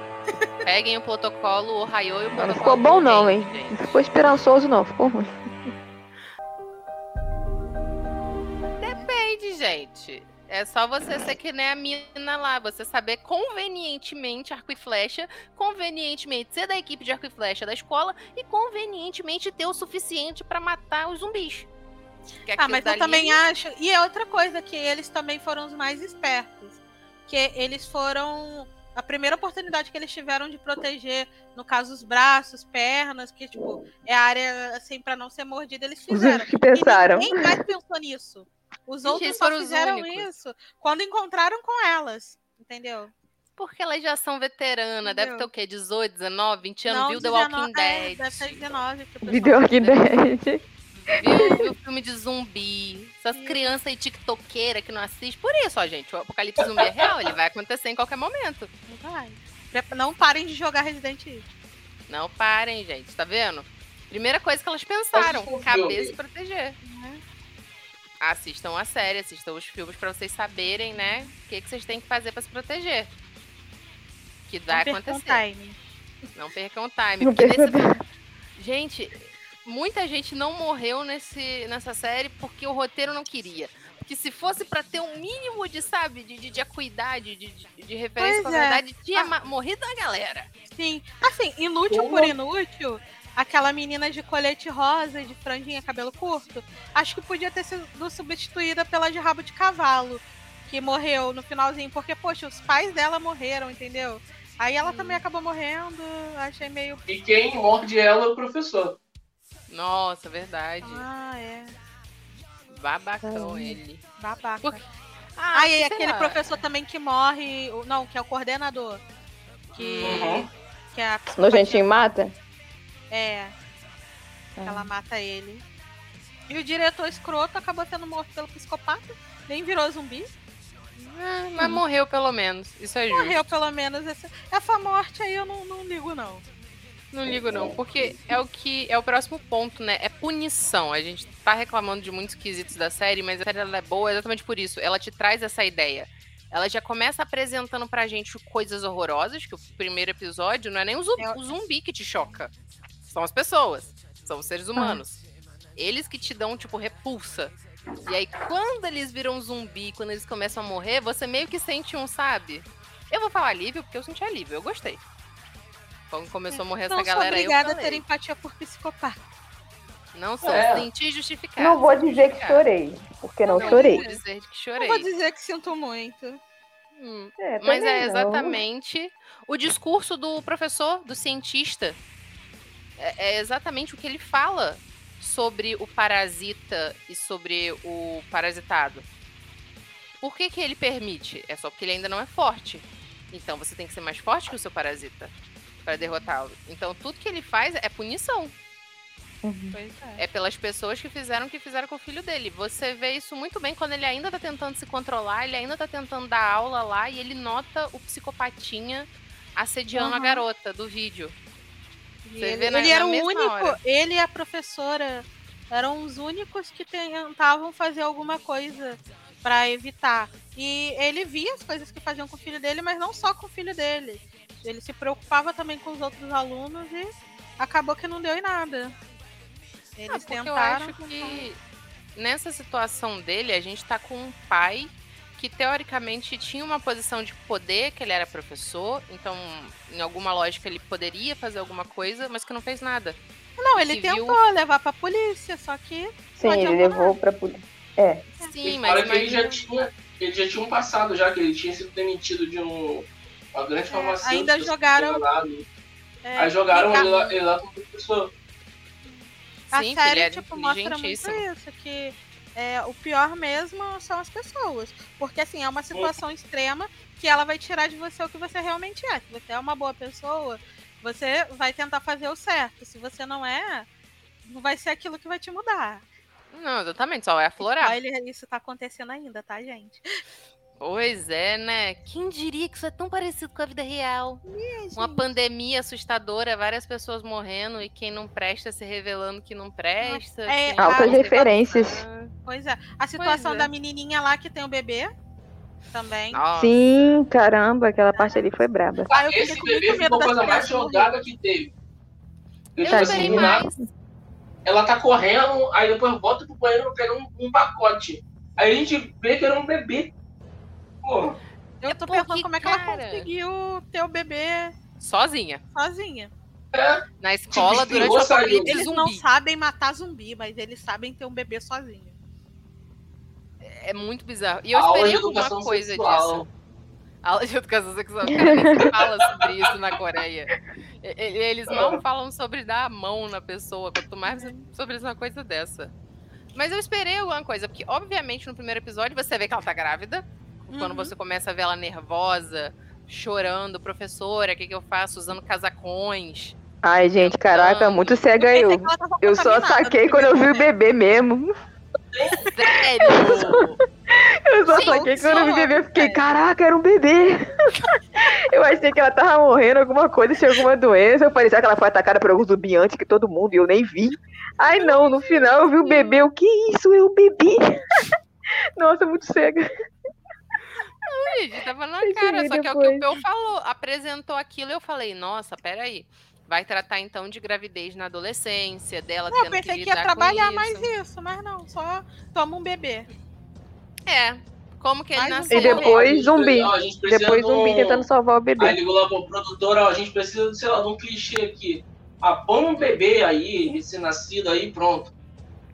Peguem o protocolo o Ohio e o protocolo Não ficou bom não, hein? Não gente. ficou esperançoso não, ficou ruim. Depende, gente. É só você ser que nem a mina lá, você saber convenientemente arco e flecha, convenientemente ser da equipe de arco e flecha da escola e convenientemente ter o suficiente pra matar os zumbis. Que Ah, mas eu dali- também acho. E é outra coisa, que eles também foram os mais espertos. Que eles foram. A primeira oportunidade que eles tiveram de proteger, no caso, os braços, pernas, que, tipo, é a área, assim, pra não ser mordida, eles Os fizeram. únicos que pensaram. E ninguém mais pensou nisso. Os outros eles só os fizeram únicos. isso quando encontraram com elas. Entendeu? Porque elas já são veteranas, deve ter o quê? 18, 19, 20 anos, Não, viu The 19 Walking é, Dead. deve ser 19. pro pessoal. Video Walking Dead. Viu, viu filme de zumbi. Essas crianças aí tiktokeiras que não assistem. Por isso, ó, gente, o apocalipse zumbi é real, ele vai acontecer em qualquer momento. Não vai. Não parem de jogar Resident Evil. Não parem, gente, tá vendo? Primeira coisa que elas pensaram, cabeça e proteger. Né? Assistam a série, assistam os filmes pra vocês saberem, né, o que, que vocês têm que fazer pra se proteger. Que vai Não percam acontecer. time. Não percam time. Não percam nesse- Gente, muita gente não morreu nesse, nessa série porque o roteiro não queria. Porque se fosse pra ter um mínimo de, sabe, de, de, de acuidade, de, de, de referência Pois com a é. verdade, tinha Ah. morrido a galera. Sim. Assim, inútil Uma- por inútil, aquela menina de colete rosa, de franjinha, cabelo curto, acho que podia ter sido substituída pela de rabo de cavalo, que morreu no finalzinho, porque, poxa, os pais dela morreram, entendeu? Aí ela também acabou morrendo, achei meio. E quem morde ela é o professor. Nossa, verdade. Ah, é. Babacão Ah. ele. Babaca. Por- Ah, e sei aquele lá. professor também que morre. Não, que é o coordenador. Que. Uhum. Que é a Nojentinho mata? É. que Ela mata ele. E o diretor escroto acabou sendo morto pelo psicopata. Nem virou zumbi. Ah, mas morreu pelo menos. Isso é justo. Morreu pelo menos. Essa, essa morte aí eu não, não ligo, não. Não ligo, não, porque é o que é o próximo ponto, né? É punição. A gente tá reclamando de muitos quesitos da série, mas a série ela é boa exatamente por isso. Ela te traz essa ideia. Ela já começa apresentando pra gente coisas horrorosas, que o primeiro episódio não é nem o zumbi, o zumbi que te choca. São as pessoas. São os seres humanos. Eles que te dão, tipo, repulsa. E aí, quando eles viram zumbi, quando eles começam a morrer, você meio que sente um, sabe? Eu vou falar alívio, porque eu senti alívio, eu gostei. Quando começou a morrer essa não sou galera aí, eu obrigada a ter empatia por psicopata. Não sou, É. senti justificado. Não vou dizer que chorei, porque não Não chorei. vou dizer que Não chorei. vou dizer que sinto muito. Hum, É, Mas é não. exatamente o discurso do professor, do cientista. É, é exatamente o que ele fala sobre o parasita e sobre o parasitado. Por que, que ele permite? É só porque ele ainda não é forte. Então você tem que ser mais forte que o seu parasita para derrotá-lo. Então tudo que ele faz é punição. Uhum. Pois é. É pelas pessoas que fizeram o que fizeram com o filho dele. Você vê isso muito bem quando ele ainda tá tentando se controlar, ele ainda tá tentando dar aula lá e ele nota o psicopatinha assediando a Uhum. garota do vídeo. E Você ele, vê na- ele na era o único, hora. ele e a professora eram os únicos que tentavam fazer alguma coisa pra evitar. E ele via as coisas que faziam com o filho dele, mas não só com o filho dele. Ele se preocupava também com os outros alunos e acabou que não deu em nada. Ah, Eles eu tentaram. acho que nessa situação dele, a gente tá com um pai que teoricamente tinha uma posição de poder, que ele era professor, então em alguma lógica ele poderia fazer alguma coisa, mas que não fez nada. Não, ele que viu- tentou levar pra polícia, só que Sim, ele levou pra polícia. Sim, Ele mas que ele já imagina- tinha. Ele já tinha um passado já, que ele tinha sido demitido de um, uma grande farmacêutica. É, ainda se jogaram- enganado. É, Aí jogaram e ele lá, ele lá como professor. A Sim, série, é tipo, mostra muito isso, que é, o pior mesmo são as pessoas. Porque, assim, é uma situação extrema que ela vai tirar de você o que você realmente é. Se você é uma boa pessoa, você vai tentar fazer o certo. Se você não é, não vai ser aquilo que vai te mudar. Não, exatamente, só vai aflorar. Olha, isso tá acontecendo ainda, tá, gente? Pois é, né? Quem diria que isso é tão parecido com a vida real? Uma pandemia assustadora, várias pessoas morrendo e quem não presta se revelando que não presta. É, Altas referências. Pois é. A situação é. da menininha lá que tem o bebê também. Nossa. Sim, caramba, aquela parte ali foi braba. Ah, eu Esse bebê medo ficou a das coisa mais jogada que teve. Eu tipo esperei assim, na- mais. ela tá correndo, aí depois volta pro banheiro pegar um, um pacote. Aí a gente vê que era um bebê. Pô, Eu tô porque, pensando como é que ela cara- conseguiu ter o bebê Sozinha. sozinha. é, Na escola, durante o apocalipse Eles não zumbi. sabem matar zumbi, mas eles sabem ter um bebê sozinho. É muito bizarro. E eu esperei alguma coisa sexual. disso. Aula de educação sexual. Cara, fala sobre isso na Coreia. Eles não falam sobre dar a mão na pessoa, quanto mais sobre uma coisa dessa. Mas eu esperei alguma coisa, porque obviamente no primeiro episódio você vê que ela tá grávida. Quando Uhum. você começa a ver ela nervosa, chorando, professora, o que, que eu faço? Usando casacões. Ai, gente, caraca, muito cega eu. Eu só saquei quando eu vi o primeiro bebê mesmo. Sério! Eu só Sim, saquei quando eu vi o bebê, eu fiquei, caraca, era um bebê. eu achei que ela tava morrendo, alguma coisa, tinha alguma doença. Eu falei, será que ela foi atacada por algum zumbi antes que todo mundo e eu nem vi? Ai, não, no final eu vi o bebê, o que isso? É um bebê? Nossa, muito cega. Gente, tava na Eu cara, só que é o que o. Peu falou. Apresentou aquilo e eu falei, nossa, peraí. Vai tratar então de gravidez na adolescência, dela Eu tendo pensei que que ia trabalhar com mais isso. isso, mas não, só toma um bebê. É, como que ele Mais um nasceu. E depois zumbi. ó, Depois de um- zumbi tentando salvar o Aí bebê. ligou lá pro produtor, ó, a gente precisa, sei lá, de um clichê aqui. Ah, põe um bebê aí, recém-nascido aí, pronto.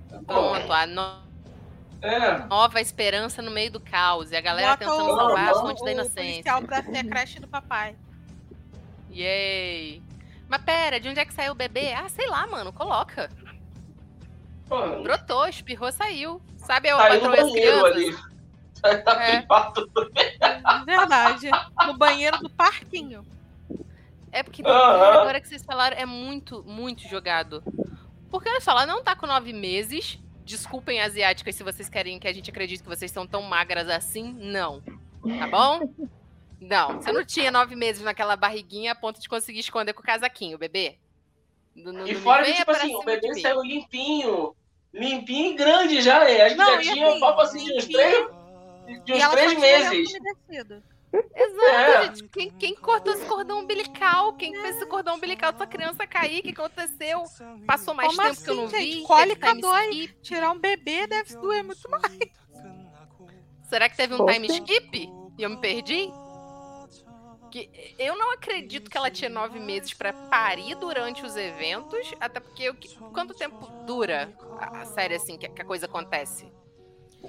Tá bom. Pronto, a no- É, nova esperança no meio do caos. E a galera Bota tentando o- salvar as o- fontes da o inocência. policial pra ser a creche do papai. Yay! Mas pera, de onde é que saiu o bebê? Ah, sei lá, mano, coloca. pô, Brotou, espirrou, saiu. Sabe, eu saiu patroa as banheiro crianças? ali. É. Verdade. No banheiro do parquinho. É porque cara, agora que vocês falaram, é muito, muito jogado. Porque olha só, ela não tá com nove meses. Desculpem, asiáticas, se vocês querem que a gente acredite que vocês são tão magras assim. Não. Tá bom? Não. Você não tinha nove meses naquela barriguinha a ponto de conseguir esconder com o casaquinho, bebê. Não- não- E não fora que, tipo pra assim, o bebê saiu limpinho. Limpinho e grande já, né? Acho que Não, já tinha assim, papo assim de uns três, de e uns ela três meses. Exato, É. gente. Quem, quem cortou esse cordão umbilical? Quem fez esse cordão umbilical dessa criança cair? O que aconteceu? Passou mais Como tempo que eu não assim, vi? gente? Cólica Teve time dói. skip? Tirar um bebê deve doer muito mais. Será que teve um Poxa. time skip? E eu me perdi? Que eu não acredito que ela tinha nove meses pra parir durante os eventos, até porque que- quanto tempo dura a, a série assim que, que a coisa acontece?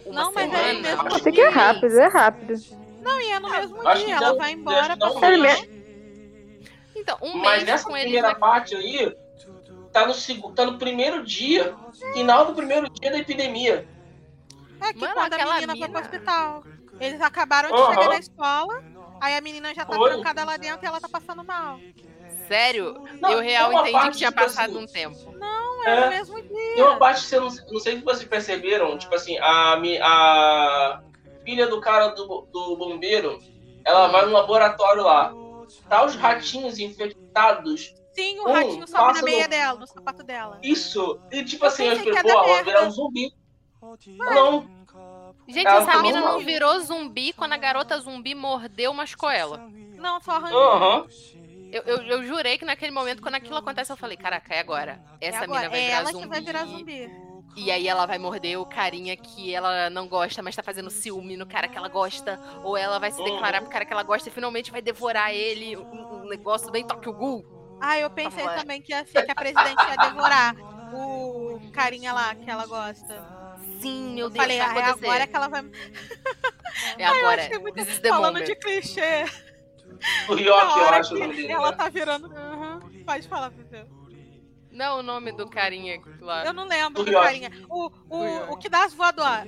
Uma Não, mas é semana? mesmo Eu sei que é rápido, é rápido. Não, e é no mesmo Acho que dia. Ela não- vai embora pra mês. Então, um Mas mês nessa primeira parte aí, tá no, segu- tá no primeiro dia, final do primeiro dia da epidemia. É que Mano, quando a menina foi pro mina- hospital. Eles acabaram de Aham. chegar na escola, aí a menina já tá Foi. trancada lá dentro e ela tá passando mal. Sério, Não, eu real entendi que tinha tipo passado assim, um tempo. Não, é, no É. mesmo dia. Tem uma parte que você não, não sei se vocês perceberam, tipo assim, a, a filha do cara do, do bombeiro, ela vai no laboratório lá. Tá os ratinhos infectados. Sim, o Um ratinho sobe passa na meia no- dela, no sapato dela. Isso. E tipo assim, eu falei, que pô, ela virar um zumbi. Não, Gente, Ela essa tá mina não virou zumbi quando a garota zumbi mordeu, machucou ela. Não, só arranjou. aham. Eu, eu, eu jurei que naquele momento, quando aquilo acontece, eu falei, caraca, é agora. É Essa agora, mina vai é virar ela zumbi. que vai virar zumbi. E aí ela vai morder o carinha que ela não gosta, mas tá fazendo ciúme no cara que ela gosta. Ou ela vai se declarar pro cara que ela gosta e finalmente vai devorar ele. Um, um negócio bem Tokyo Ghoul. Ah, eu pensei Tá também que ia ser que a presidente ia devorar o carinha lá que ela gosta. sim, meu Deus, Falei, vai ah, é agora que ela vai. É Ai, eu agora. muito- This is the Falando moment. de clichê. O Ryoki, Na eu acho que ela né? tá virando. Pode falar, Vivi. Não, o nome do carinha lá. Eu não lembro O do carinha. O, o, o que dá as voadoras.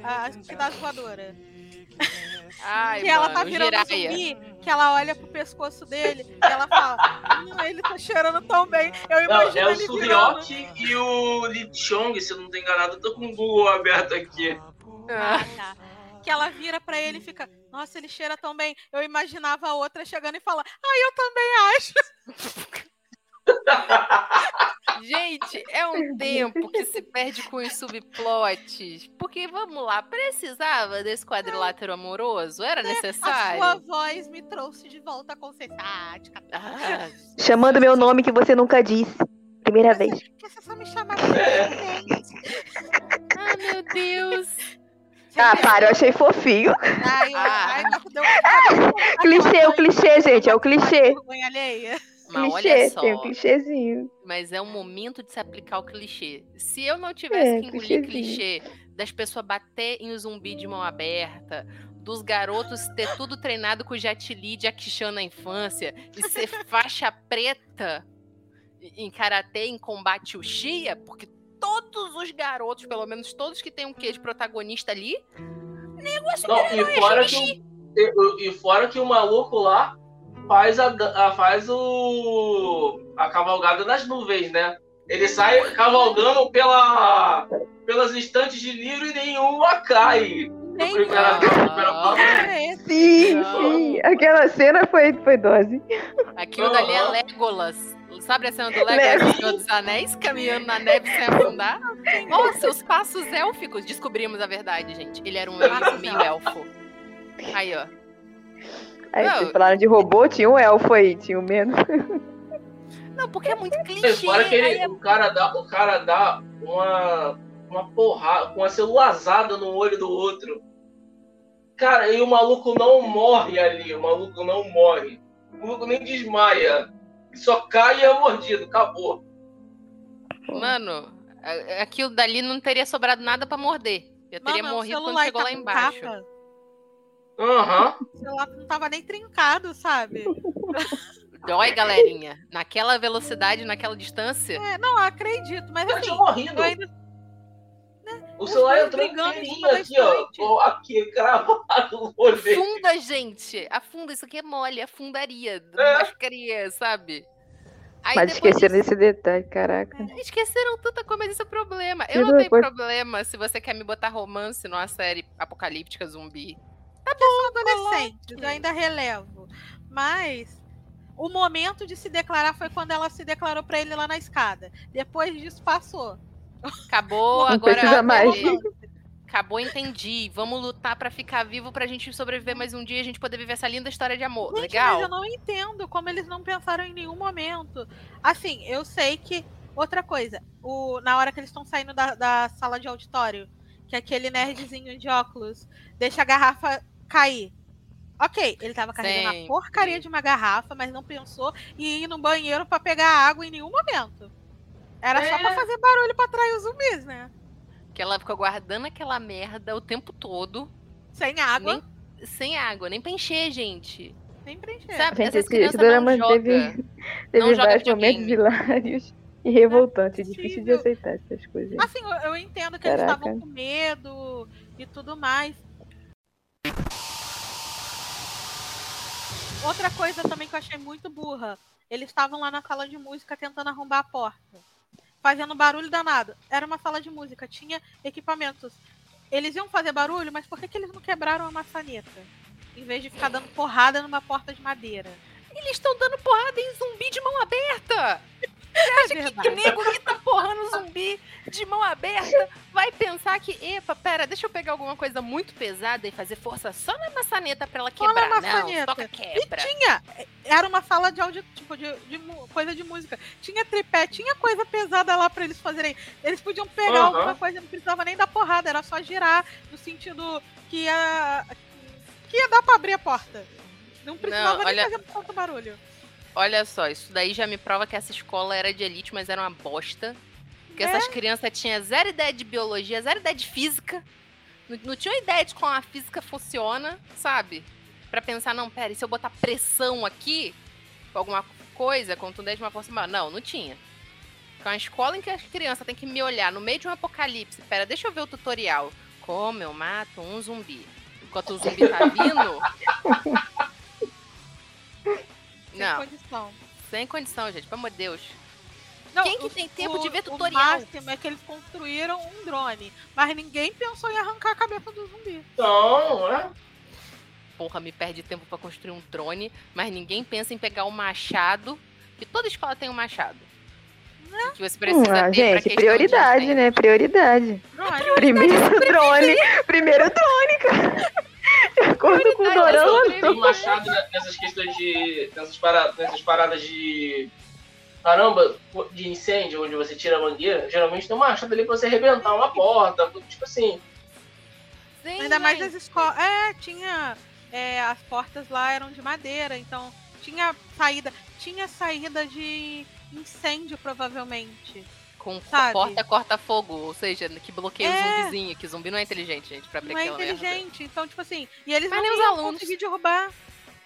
Que dá as voadoras. Ai, que ela mano, tá o virando Jiraiya. zumbi, que ela olha pro pescoço dele e ela fala: hum, ele tá cheirando tão bem. Eu Não, imagino é o. Suryoki e o Lee Chong, se eu não tô enganado. Eu tô com o Google aberto aqui. Ah, Ah, tá. Que ela vira pra ele e fica, nossa, ele cheira tão bem. Eu imaginava a outra chegando e falando, ah, eu também acho. Gente, é um tempo que se perde com os subplots. Porque, vamos lá, precisava desse quadrilátero amoroso? Era A sua necessário? voz me trouxe de volta a consciência. Ah, de cabelo. Ah, Chamando meu nome que você nunca disse. Primeira vez. Porque você só me chamava de ah, meu Deus. Ah, para, eu achei fofinho. Ai, Ah. ai, deu... Clichê, o clichê, gente, é o clichê. Mas olha Clichê, só. tem um clichêzinho. Mas é um momento de se aplicar o clichê. Se eu não tivesse É, que engolir clichê das pessoas bater em um zumbi de mão aberta, dos garotos ter tudo treinado com Jet Li de Akishan na infância e ser faixa preta em karatê em combate Uchiha, porque todos os garotos, pelo menos todos que tem um quê de protagonista ali, negócio Não, e fora que o, e, e fora que o maluco lá faz a, a- faz o a cavalgada nas nuvens, né? Ele sai cavalgando pela pelas estantes de livro e nenhuma cai. No Nem primeira, Ah. é. Sim, sim. Aquela cena foi, foi dose. Aquilo dali é. Legolas. Sabe a cena do Legolas do Senhor dos Anéis, caminhando na neve sem afundar? Nossa, os passos élficos. Descobrimos a verdade, gente. Ele era um elfo, meio elfo. Aí, ó. Aí Não. vocês falaram de robô, tinha um elfo aí, tinha um menos. Não, porque é muito clichê. fora que ele, é- o cara dá, o cara dá uma, uma porrada, uma celulazada no olho do outro. Cara, e o maluco não morre ali, o maluco não morre. O maluco nem desmaia. Só cai e é mordido, acabou. Mano, aquilo dali não teria sobrado nada pra morder. Eu teria Mano, o morrido quando chegou tá lá com embaixo. capa. Aham. O celular não tava nem trincado, sabe? Dói, galerinha. Naquela velocidade, naquela distância. É, não, acredito, mas Eu assim, tinha morrido. eu ainda O celular dois entrou inteirinho aqui, ó. Aqui, cravado. Afunda, gente. Afunda. Isso aqui é mole. Afundaria. É. Machucaria, sabe? Aí Mas esqueceram disso- desse detalhe, caraca. Esqueceram tanta coisa, mas esse é o problema. Que Eu não tenho coisa. problema se você quer me botar romance numa série apocalíptica zumbi. São adolescentes, eu ainda relevo. Mas o momento de se declarar foi quando ela se declarou pra ele lá na escada. Depois disso passou. Acabou, Não agora. precisa mais. Acabou, entendi. Vamos lutar pra ficar vivo pra gente sobreviver mais um dia e a gente poder viver essa linda história de amor. Gente, Legal? mas eu não entendo como eles não pensaram em nenhum momento. Assim, eu sei que. Outra coisa, o, na hora que eles estão saindo da, da sala de auditório, que aquele nerdzinho de óculos deixa a garrafa cair. Ok, ele tava carregando Sempre. a porcaria de uma garrafa, mas não pensou em ir no banheiro pra pegar água em nenhum momento. Era só É. pra fazer barulho pra atrair os zumbis, né? Que ela ficou guardando aquela merda o tempo todo, Sem água, Nem- sem água, nem pra encher, gente. nem preencher. Sabe? Gente, crianças drama não jogam. teve, teve joga vários momentos hilários e revoltantes. é Difícil de aceitar essas coisas. Assim, eu, eu entendo que eles Caraca. estavam com medo e tudo mais. Outra coisa também que eu achei muito burra. Eles estavam lá na sala de música tentando arrombar a porta. Fazendo barulho danado. Era uma sala de música, tinha equipamentos. Eles iam fazer barulho, mas por que, que eles não quebraram a maçaneta? Em vez de ficar dando porrada numa porta de madeira. Eles estão dando porrada em zumbi de mão aberta. É Que verdade. nego que tá porrando zumbi de mão aberta vai pensar que, epa, pera, deixa eu pegar alguma coisa muito pesada e fazer força só na maçaneta pra ela Só na quebrar. Não, maçaneta. toca E quebra. tinha. Era uma sala de áudio, tipo, de, de coisa de música. Tinha tripé, tinha coisa pesada lá pra eles fazerem. Eles podiam pegar Aham. alguma coisa, não precisava nem dar porrada, era só girar no sentido que ia. que ia dar pra abrir a porta. Não precisava nem olha- fazer tanto barulho. Olha só, isso daí já me prova que essa escola era de elite, mas era uma bosta. Que essas crianças tinham zero ideia de biologia, zero ideia de física. Não, não tinha ideia de como a física funciona, sabe? Pra pensar, não, pera, e se eu botar pressão aqui, com alguma coisa, contundente de uma força maior? Não, não tinha. É uma escola em que as crianças têm que me olhar no meio de um apocalipse. Pera, deixa eu ver o tutorial. Como eu mato um zumbi? Enquanto o zumbi tá vindo. Sem Não, condição. sem condição, gente, pelo amor de Deus. Não, Quem que o- tem tempo de ver o- tutorial? O máximo é que eles construíram um drone, mas ninguém pensou em arrancar a cabeça do zumbi. Então, né? Porra, me perde tempo pra construir um drone, mas ninguém pensa em pegar o machado, que toda escola tem um machado. Que você precisa Hum, ter ah, pra gente, prioridade, de... né? Prioridade. Drone. Primeiro drone. Primeiro drone, cara. De acordo com o Prioridade, Dorama. machado né, nessas questões de. nessas paradas, nessas paradas de. Caramba, de incêndio, onde você tira a mangueira, geralmente tem um machado ali pra você arrebentar uma porta. Tipo assim. Sim, Ainda mais nas escolas. É, tinha. é, as portas lá eram de madeira, então tinha saída. Tinha saída de incêndio, provavelmente. Com sabe? porta corta-fogo, ou seja, que bloqueia o É. zumbizinho, que zumbi não é inteligente, gente, pra abrir Não é aquela merda. inteligente. Então, tipo assim. E eles Mas não nem os alunos. conseguir derrubar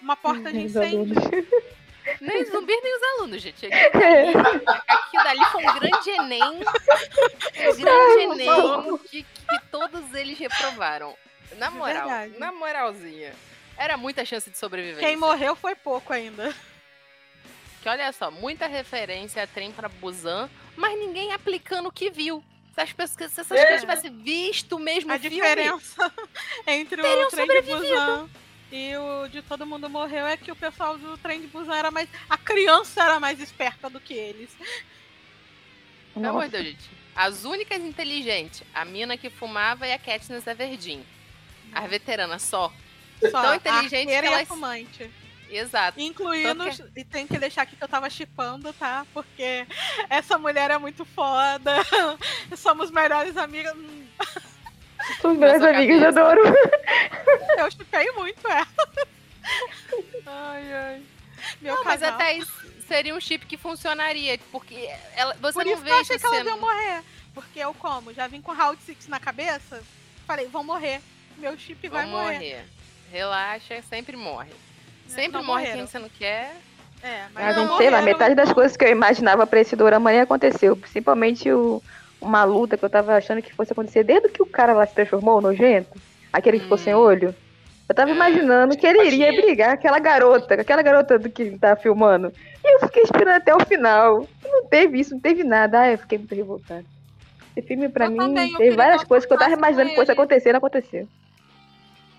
uma porta de Os incêndio. alunos. Nem os zumbis, nem os alunos, gente. Aquilo dali, aquilo dali foi um grande Enem. Um grande Enem que, que todos eles reprovaram. Na moral, verdade. na moralzinha. Era muita chance de sobrevivência. Quem morreu foi pouco ainda. Que olha só, muita referência a trem pra Busan, mas ninguém aplicando o que viu. Se as pessoas, se essas É. pessoas tivessem visto mesmo A filme, diferença entre o trem de Busan e o de Todo Mundo Morreu é que o pessoal do trem de Busan era mais. A criança era mais esperta do que eles. Pelo amor de Deus, gente. As únicas inteligentes, a mina que fumava e a Katniss Everdeen. As veteranas só. Só Tão inteligente que e a elas- fumante. Exato. Incluindo, Tanto e tem que deixar aqui que eu tava chipando, tá? Porque essa mulher é muito foda. Somos melhores amigas. Hum, Os meus sua amigos cabeça. adoram. Eu chipei muito ela. Ai, ai. Meu Não, mas até isso seria um chip que funcionaria, porque ela, você Por não vê eu achei que elas sendo... iam morrer. Porque eu como? Já vim com Round Six na cabeça? Falei, vão morrer. Meu chip vai Vão morrer. morrer. Relaxa, sempre morre. Sempre não morre morreram. quem você não quer. É, mas Ah, não gente, sei lá, metade das coisas que eu imaginava pra esse dorama nem aconteceu. Principalmente o, uma luta que eu tava achando que fosse acontecer desde que o cara lá se transformou, nojento, aquele que ficou sem Hum. olho. Eu tava É, imaginando que ele iria brigar com aquela garota, com aquela garota do que tá filmando. E eu fiquei esperando até o final. Não teve isso, não teve nada. Ah, eu fiquei muito revoltada. Esse filme, pra Eu mim, também, teve várias coisas que eu tava imaginando que fosse acontecer, não aconteceu.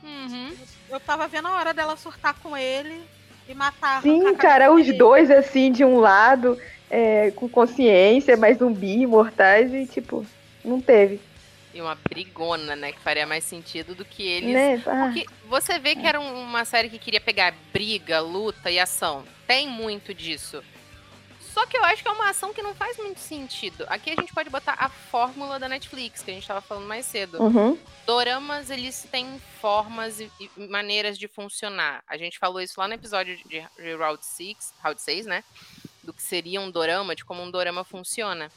Uhum. Eu tava vendo a hora dela surtar com ele e matar. Sim, cara, os dele. dois, assim, de um lado, é, com consciência, mais zumbi, imortais, e tipo, não teve. E uma brigona, né? Que faria mais sentido do que eles. Né? Ah, Porque você vê que era um- uma série que queria pegar briga, luta e ação. Tem muito disso. Só que eu acho que é uma ação que não faz muito sentido. Aqui a gente pode botar a fórmula da Netflix, que a gente tava falando mais cedo. uhum. Doramas, eles têm formas e, e maneiras de funcionar. A gente falou isso lá no episódio de, de Route 6, Route 6, né? Do que seria um dorama, de como um dorama funciona.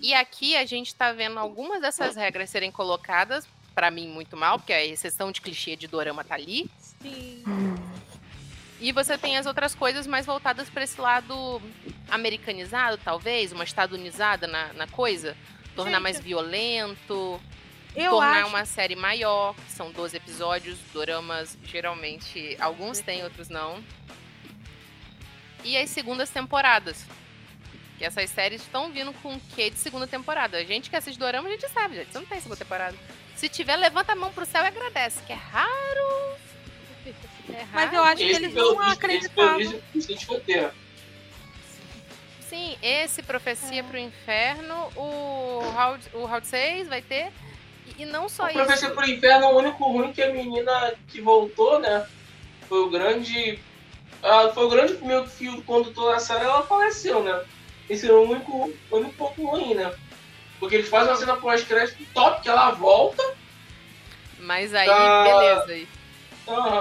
E aqui a gente tá vendo algumas dessas regras serem colocadas, pra mim, muito mal, porque a exceção de clichê de dorama tá ali. Sim. E você tem as outras coisas mais voltadas pra esse lado americanizado, talvez, uma estadunizada na, na coisa. Tornar Gente, mais violento, Eu tornar acho. uma série maior, que são 12 episódios, doramas geralmente, alguns têm, outros não. E as segundas temporadas. Que essas séries estão vindo com o quê de segunda temporada? A gente que assiste dorama, a gente sabe, gente. Você não tem segunda temporada. Se tiver, levanta a mão pro céu e agradece, que é raro. É. Mas eu acho que Esse, eles pelo não visto, esse, pelo acreditavam. visto. Sim, esse É. Profecia pro Inferno, o Round, o Round 6 vai ter. E, não só O isso. Professor pro Inferno, o único ruim que a menina que voltou, né? Foi o grande. ah, foi o grande meu fio condutor da série, ela faleceu, né? Esse é o único, o único ponto ruim, né? Porque eles fazem uma cena pós-crédito top, que ela volta, Mas aí, Tá. beleza.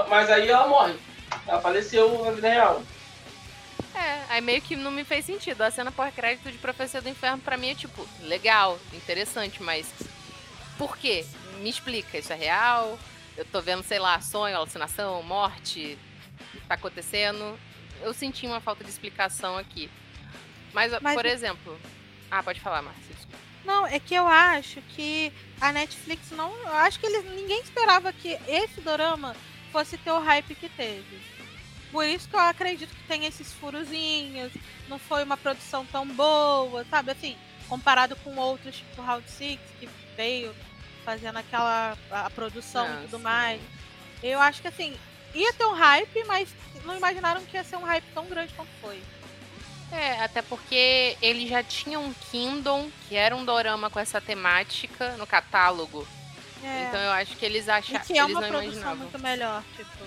Mas aí ela morre. Ela faleceu na vida real. É, aí meio que não me fez sentido. A cena pós-crédito de Profecia do Inferno pra mim é tipo, legal, interessante, mas por quê? me explica, isso é real? Eu tô vendo, sei lá, sonho, alucinação, morte, o que tá acontecendo? Eu senti uma falta de explicação aqui. Mas, Mas por o- exemplo. Ah, pode falar, Márcia. desculpa. Não, é que eu acho que a Netflix não. Eu acho que eles, ninguém esperava que esse dorama fosse ter o hype que teve. Por isso que eu acredito que tem esses furozinhos, não foi uma produção tão boa, sabe? Assim, comparado com outros, tipo Round Six, que veio fazendo aquela a, produção Ah, e tudo sim. mais. Eu acho que assim, ia ter um hype, mas não imaginaram que ia ser um hype tão grande quanto foi. É, até porque ele já tinha um Kingdom, que era um dorama com essa temática no catálogo. É. Então eu acho que eles acharam. que é eles uma não produção imaginavam. muito melhor, tipo.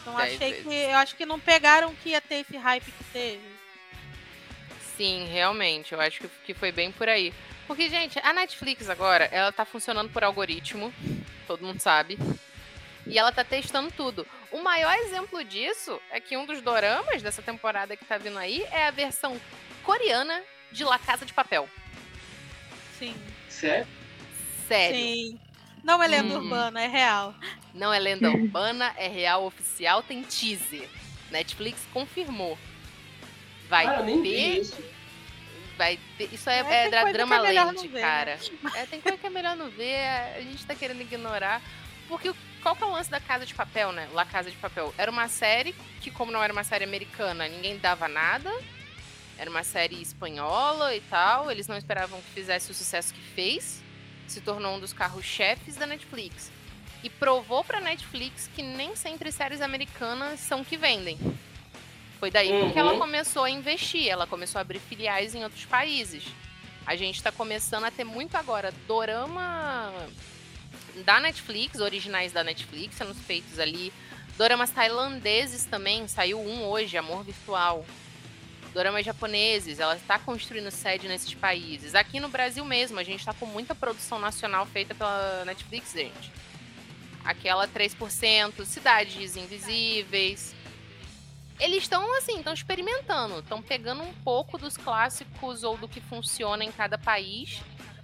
Então Dez achei vezes. que. Eu acho que não pegaram que ia ter esse hype que teve. Sim, realmente. Eu acho que, que foi bem por aí. Porque, gente, a Netflix agora, ela tá funcionando por algoritmo. Todo mundo sabe. E ela tá testando tudo. O maior exemplo disso é que um dos doramas dessa temporada que tá vindo aí é a versão coreana de La Casa de Papel. Sim. Sério? Sério. Sim. Não é lenda Uhum. urbana, é real. Não é lenda urbana, é real oficial, tem teaser. Netflix confirmou. Vai Ah, ter vai ter. Isso é, É, é Drama é Land, ver, cara. É, tem coisa que é melhor não ver, a gente tá querendo ignorar. Porque o- qual que é o lance da Casa de Papel, né? La Casa de Papel. Era uma série que, como não era uma série americana, ninguém dava nada. Era uma série espanhola e tal. Eles não esperavam que fizesse o sucesso que fez. Se tornou um dos carros-chefes da Netflix. E provou pra Netflix que nem sempre séries americanas são que vendem. Foi daí que ela Uhum. começou a investir. Ela começou a abrir filiais em outros países. A gente tá começando a ter muito agora dorama da Netflix, originais da Netflix, sendo feitos ali. Doramas tailandeses também, saiu um hoje, Amor Virtual. Doramas japoneses, ela está construindo sede nesses países. Aqui no Brasil mesmo, a gente tá com muita produção nacional feita pela Netflix, gente. Aquela 3%, Cidades Invisíveis. Eles estão assim, estão experimentando, estão pegando um pouco dos clássicos ou do que funciona em cada país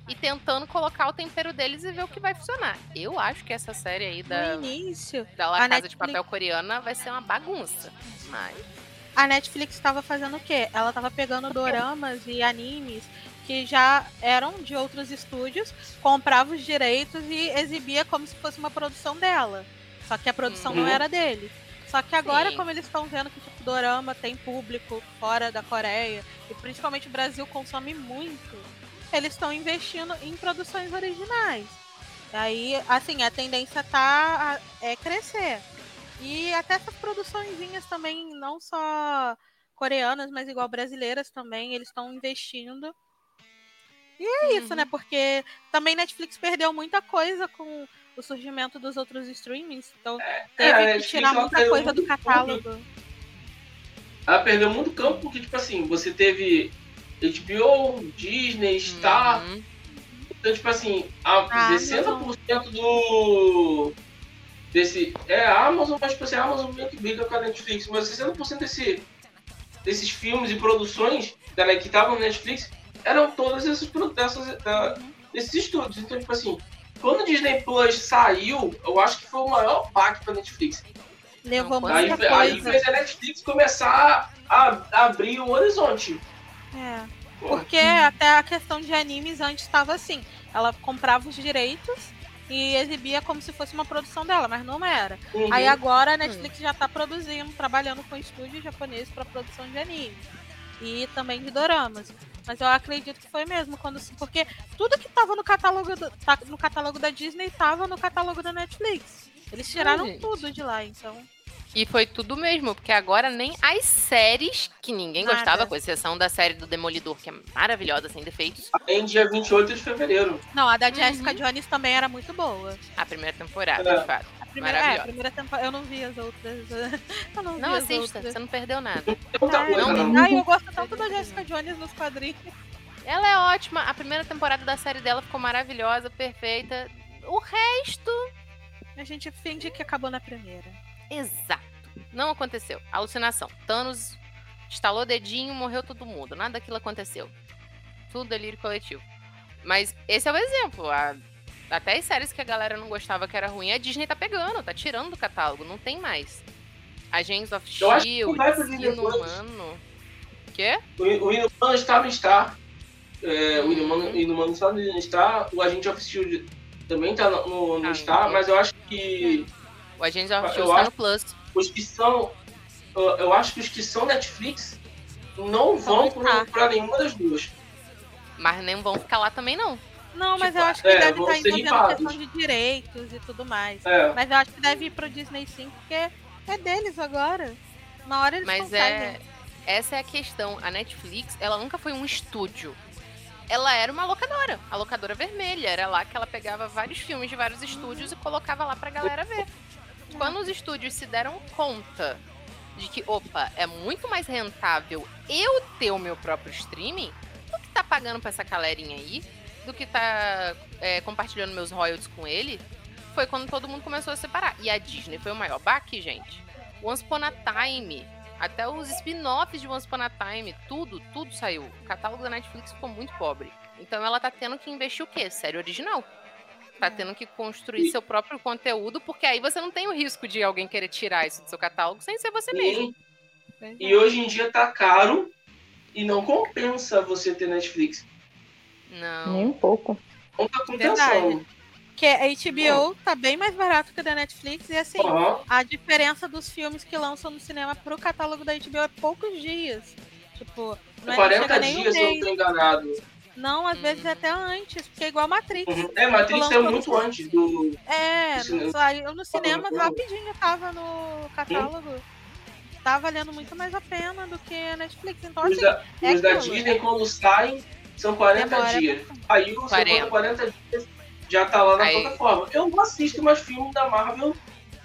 e tentando colocar o tempero deles e ver o que vai funcionar. Eu acho que essa série aí da, No início, da La Casa de Netflix- Papel coreana vai ser uma bagunça. Mas a Netflix estava fazendo o quê? Ela estava pegando doramas e animes que já eram de outros estúdios, comprava os direitos e exibia como se fosse uma produção dela. Só que a produção não Uhum. era dele. Só que agora, Sim. como eles estão vendo que tipo, dorama tem público fora da Coreia, e principalmente o Brasil consome muito, eles estão investindo em produções originais. Aí, assim, a tendência tá a- é crescer. E até essas produçõezinhas também, não só coreanas, mas igual brasileiras também, eles estão investindo. E é isso, Uhum. né? Porque também Netflix perdeu muita coisa com o surgimento dos outros streamings. Então teve a que tirar muita coisa do catálogo. Ela perdeu muito campo porque, tipo assim, você teve HBO, Disney, Star. Uhum. Então, tipo assim, a Ah, 60% do. Desse. É a Amazon, mas tipo assim, a Amazon meio que briga com a Netflix, mas 60% desse, desses filmes e produções da, que estavam na Netflix eram todas essas, dessas, desses estúdios. Então, tipo assim, quando o Disney Plus saiu, eu acho que foi o maior impacto pra Netflix. Levou Aí, muita aí coisa. fez a Netflix começar a, a abrir o horizonte. É. Porque até a questão de animes antes estava assim. Ela comprava os direitos e exibia como se fosse uma produção dela, mas não era. Uhum. Aí agora a Netflix já tá produzindo, trabalhando com estúdios japoneses para produção de anime. E também de doramas. Mas eu acredito que foi mesmo quando porque tudo que tava no catálogo do- tá no catálogo da Disney tava no catálogo da Netflix. Eles tiraram tudo de lá, então. E foi tudo mesmo, porque agora nem as séries, que ninguém Nada. gostava, com exceção da série do Demolidor, que é maravilhosa, sem defeitos, Em dia 28 de fevereiro. Não, a da Uhum. Jessica Jones também era muito boa. a primeira temporada, É. de fato. A primeira, é, a primeira temporada. Eu não vi as outras. Eu não, Não as assista, outras. você não perdeu nada. Coisa, não, não. Ai, eu gosto tanto da Jessica Jones nos quadrinhos. Ela é ótima, a primeira temporada da série dela ficou maravilhosa, perfeita. O resto, A gente finge que acabou na primeira. Exato. Não aconteceu. Alucinação. Thanos estalou o dedinho, morreu todo mundo. Nada daquilo aconteceu. Tudo delírio coletivo. Mas esse é o exemplo. A Até as séries que a galera não gostava que era ruim, a Disney tá pegando, tá tirando do catálogo, não tem mais. Agents of Shield. Inumano. Quê? O, o Inumano está no Star. É, o Inumano, Uhum. Inumano está no Star. O Agente of Shield também está no, no, Ah, Star, mas eu acho que O Agents of Shield tá acho- no Plus. os que são. Eu, eu acho que os que são Netflix não vão para nenhuma das duas. Mas nem vão ficar lá também, não. Não, mas Tipo, eu acho que é, deve vão estar envolvendo questão de direitos e tudo mais. É. Mas eu acho que deve ir pro Disney sim, porque é deles agora. Uma hora eles Mas é. conseguem. Essa é a questão. A Netflix, ela nunca foi um estúdio. Ela era uma locadora. A locadora vermelha. Era lá que ela pegava vários filmes de vários estúdios e colocava lá pra galera ver. Quando os estúdios se deram conta de que, opa, é muito mais rentável eu ter o meu próprio streaming do que tá pagando pra essa galerinha aí, do que tá é, compartilhando meus royalties com ele, foi quando todo mundo começou a separar. E a Disney foi o maior baque, gente. Once Upon a Time, até os spin-offs de Once Upon a Time, tudo, tudo saiu. O catálogo da Netflix ficou muito pobre. Então ela tá tendo que investir o quê? Série original. Tá tendo que construir E- seu próprio conteúdo, porque aí você não tem o risco de alguém querer tirar isso do seu catálogo sem ser você mesmo. E, hoje em dia tá caro e não compensa você ter Netflix. Não. Nem um pouco. Não tá Verdade. compensando. Que a HBO tá bem mais barato que a da Netflix e assim, a diferença dos filmes que lançam no cinema pro catálogo da HBO é poucos dias. Tipo, não, é, não 40 chega nem um dias, se eu não tô enganado. Não, às Uhum. vezes é até antes, porque é igual a Matrix. Uhum. É, Matrix no muito antes do. É, saiu no cinema Uhum. rapidinho, tava no catálogo. Tá valendo muito mais a pena do que a Netflix. Então, Os assim, da, é os da Disney, quando saem, são 40 Demora. dias. Aí o 40. 40. 40 dias já tá lá na Aí- plataforma. Eu não assisto mais filme da Marvel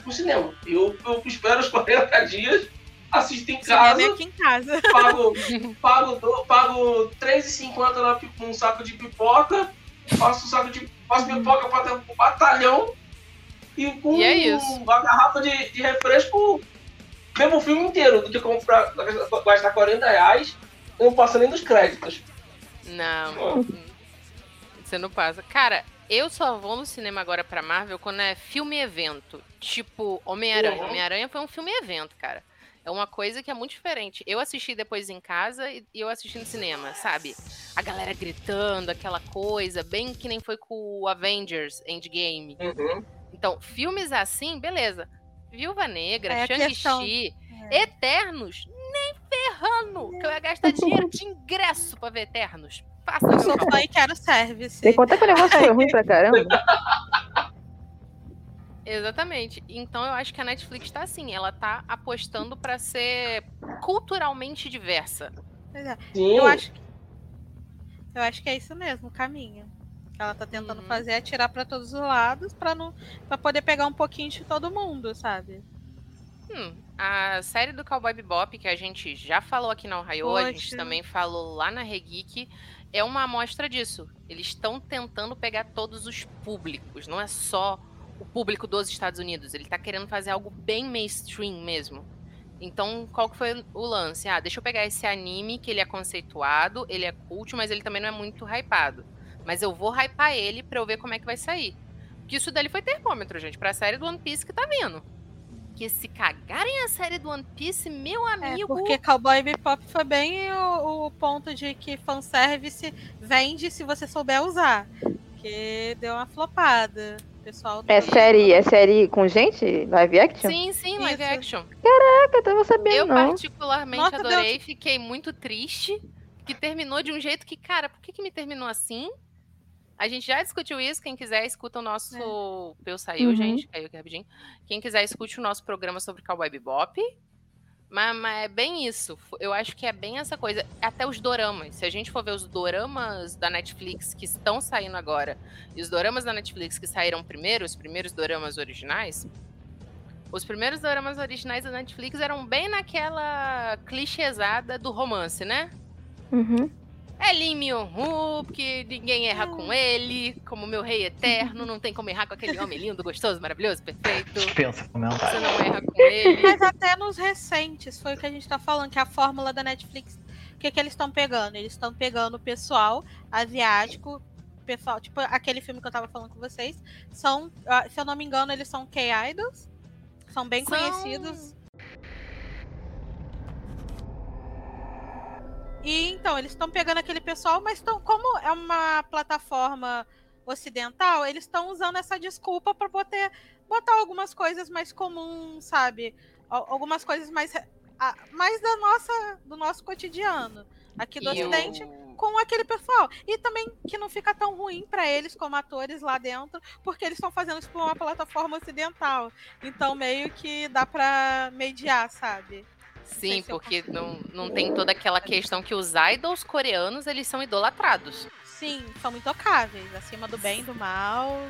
no cinema. Eu, eu espero os 40 dias, assisto em casa, aqui em casa. pago, pago, pago R$3,50 na num saco de pipoca, faço um saco de. faço pipoca para o batalhão e com E é uma garrafa de, de refresco, mesmo o filme inteiro, do que comprar, gastar 40 reais, eu não passo nem dos créditos. Não. Você não passa. Cara, eu só vou no cinema agora pra Marvel quando é filme evento. Tipo, Homem-Aranha. Uhum. Homem-Aranha foi um filme evento, cara. É uma coisa que é muito diferente. Eu assisti depois em casa e e eu assisti no cinema, sabe? A galera gritando, aquela coisa, bem que nem foi com o Avengers Endgame. Uhum. Então, filmes assim, beleza. Viúva Negra, É. Shang-Chi, Eternos, nem ferrando que eu ia gastar dinheiro de ingresso pra ver Eternos. Faça Eu meu sou favor. fã e quero service. Sem contar que o negócio foi ruim pra caramba. Exatamente. Então eu acho que a Netflix tá assim, ela tá apostando pra ser culturalmente diversa. Pois é. Sim. Eu acho que. Eu acho que é isso mesmo, o caminho. Que ela tá tentando Uhum. fazer é tirar pra todos os lados pra não para poder pegar um pouquinho de todo mundo, sabe? Hum, a série do Cowboy Bebop, que a gente já falou aqui na Ohio, a gente Poxa. também falou lá na Regeek, é uma amostra disso. Eles estão tentando pegar todos os públicos, não é só o público dos Estados Unidos. Ele tá querendo fazer algo bem mainstream mesmo. Então, qual que foi o lance? Ah, deixa eu pegar esse anime que ele é conceituado, ele é cult, mas ele também não é muito hypado. Mas eu vou hypar ele pra eu ver como é que vai sair. Porque isso dali foi termômetro, gente, pra série do One Piece que tá vindo. Que se cagarem a série do One Piece, meu É, amigo. porque Cowboy Bebop foi bem o, o ponto de que fanservice vende se você souber usar. Que deu uma flopada. Pessoal É série, é série com gente? Live action? Sim, sim, live Isso. action. Caraca, eu tava sabendo, Eu não. particularmente Nossa, adorei, fiquei muito triste. Que terminou de um jeito que, cara, por que, que me terminou assim? A gente já discutiu isso. Quem quiser, escuta o nosso. O Peu saiu, Uhum. gente. Caiu aqui rapidinho. Quem quiser, escute o nosso programa sobre Cowboy Bebop. Mas, mas é bem isso. Eu acho que é bem essa coisa. Até os doramas. Se a gente for ver os doramas da Netflix que estão saindo agora e os doramas da Netflix que saíram primeiro, os primeiros doramas originais, os primeiros doramas originais da Netflix eram bem naquela clichêsada do romance, né? Uhum. É Lee Myung-woo, que ninguém erra com ele, como meu rei eterno, não tem como errar com aquele homem lindo, gostoso, maravilhoso, perfeito. Você comentário. não erra com ele. Mas até nos recentes, foi o que a gente tá falando, que a fórmula da Netflix, o que, que eles estão pegando? Eles estão pegando o pessoal asiático, pessoal, tipo aquele filme que eu tava falando com vocês, são, ah, se eu não me engano, eles são K-Idols. São bem São- conhecidos. E então, eles estão pegando aquele pessoal, mas estão, como é uma plataforma ocidental, eles estão usando essa desculpa para botar, botar algumas coisas mais comuns, sabe? Al- Algumas coisas mais, mais da nossa, do nosso cotidiano aqui do E Ocidente com aquele pessoal. E também que não fica tão ruim para eles como atores lá dentro, porque eles estão fazendo isso por uma plataforma ocidental. Então meio que dá pra mediar, sabe? Sim, porque não, não tem toda aquela questão que os idols coreanos, eles são idolatrados. Sim, são intocáveis, acima do bem e do mal.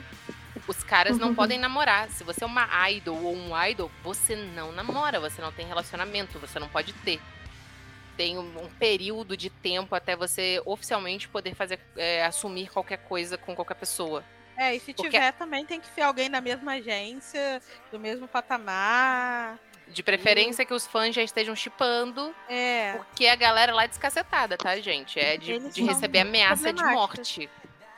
Os caras não podem namorar. Se você é uma idol ou um idol, você não namora, você não tem relacionamento, você não pode ter. Tem um, um período de tempo até você oficialmente poder fazer é, assumir qualquer coisa com qualquer pessoa. É, e se Porque- tiver também tem que ser alguém da mesma agência, do mesmo patamar. De preferência que os fãs já estejam chipando, É. porque a galera lá é descacetada, tá, gente? É de, de receber ameaça de morte.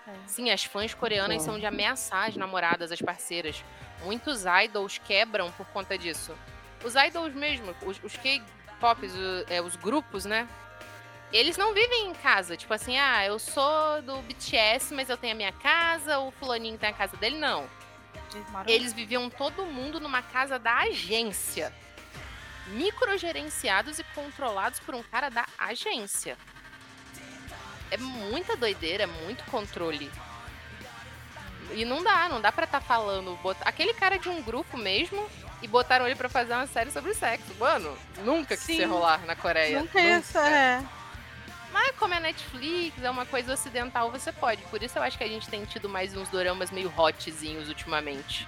É. Sim, as fãs coreanas são de ameaçar as namoradas, as parceiras. Muitos idols quebram por conta disso. Os idols mesmo, os, os K-pops, o- é, os grupos, né? Eles não vivem em casa. Tipo assim, ah, eu sou do BTS, mas eu tenho a minha casa, o fulaninho tem a casa dele. Não. Eles moram- Eles viviam todo mundo numa casa da agência. Microgerenciados e controlados por um cara da agência. É muita doideira, é muito controle. E não dá, não dá pra estar falando. bot- Aquele cara de um grupo mesmo e botaram ele pra fazer uma série sobre sexo. Mano, nunca que isso Sim. rolar na Coreia. Nunca isso, é. Mas como é Netflix, é uma coisa ocidental, você pode. Por isso eu acho que a gente tem tido mais uns doramas meio hotzinhos ultimamente.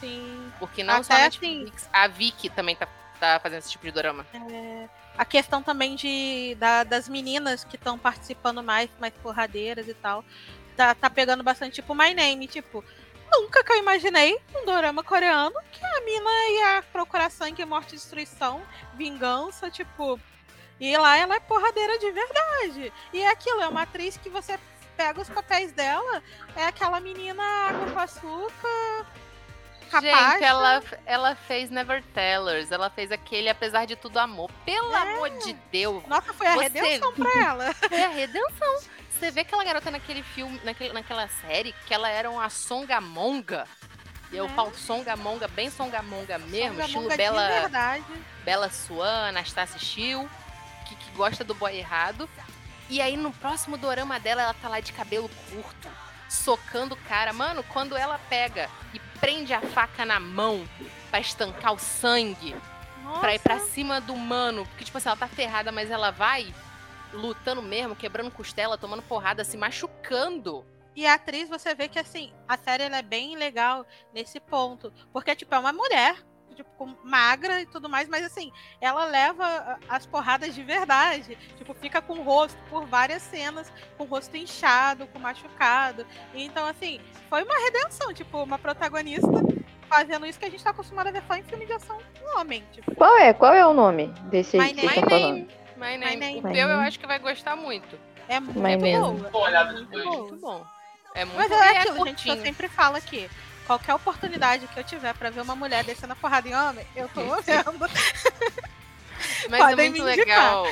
Sim. Porque não só a Até assim- Netflix, a Vicky também tá, tá fazendo esse tipo de dorama. É, a questão também de, da- das meninas que estão participando mais, mais porradeiras e tal. Tá, tá pegando bastante, tipo, My Name, tipo. Nunca que eu imaginei um dorama coreano que a mina ia procurar sangue, morte, destruição, vingança, tipo. E lá ela é porradeira de verdade. E é aquilo, é uma atriz que você pega os papéis dela, é aquela menina água com açúcar. Capaz. Gente, ela, ela fez Never Tellers, ela fez aquele Apesar de Tudo Amor. Pelo É. amor de Deus, Nossa, foi a Você- redenção pra ela. foi a redenção. Você vê aquela garota naquele filme, naquele, naquela série, que ela era uma songamonga. E eu É. falo songamonga, bem songamonga mesmo, Songamonga estilo Bela, verdade. Bela Swan, Anastasia Chiu, que, que gosta do boy errado. E aí no próximo dorama dela, ela tá lá de cabelo curto, socando o cara. Mano, quando ela pega e prende a faca na mão pra estancar o sangue, pra ir pra cima do mano, porque tipo assim, ela tá ferrada, mas ela vai lutando mesmo, quebrando costela, tomando porrada, se machucando. E a atriz, você vê que assim, a série é bem legal nesse ponto. Porque, tipo, é uma mulher, tipo, com- magra e tudo mais, mas assim, ela leva as porradas de verdade. Tipo, fica com o rosto por várias cenas, com o rosto inchado, com machucado. Então, assim, foi uma redenção, tipo, uma protagonista fazendo isso que a gente tá acostumado a ver só em filme de ação com homem. Tipo, Qual é? Qual é o nome desse My aí que vocês My name, falando? my name. name. O My Peu eu name. acho que vai gostar muito. é muito My name. boa. Dá uma olhada muito. Muito bom. É muito Mas bom é aquilo, gente, que eu sempre falo aqui. Qualquer oportunidade que eu tiver pra ver uma mulher descendo a porrada em homem, eu tô vendo. Mas é Podem muito me indicar. legal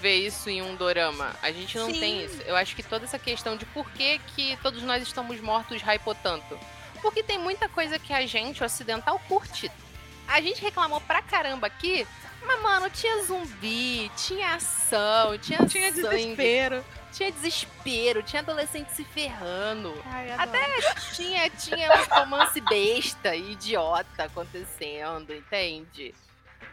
ver isso em um dorama. A gente não Sim. tem isso. Eu acho que toda essa questão de por que, que todos nós estamos mortos hypou tanto. Porque tem muita coisa que a gente, ocidental, curte. A gente reclamou pra caramba aqui, mas, mano, tinha zumbi, tinha ação, tinha, Tinha sangue, desespero. tinha desespero, tinha adolescente se ferrando. Ai, Até tinha, tinha um romance besta e idiota acontecendo, entende?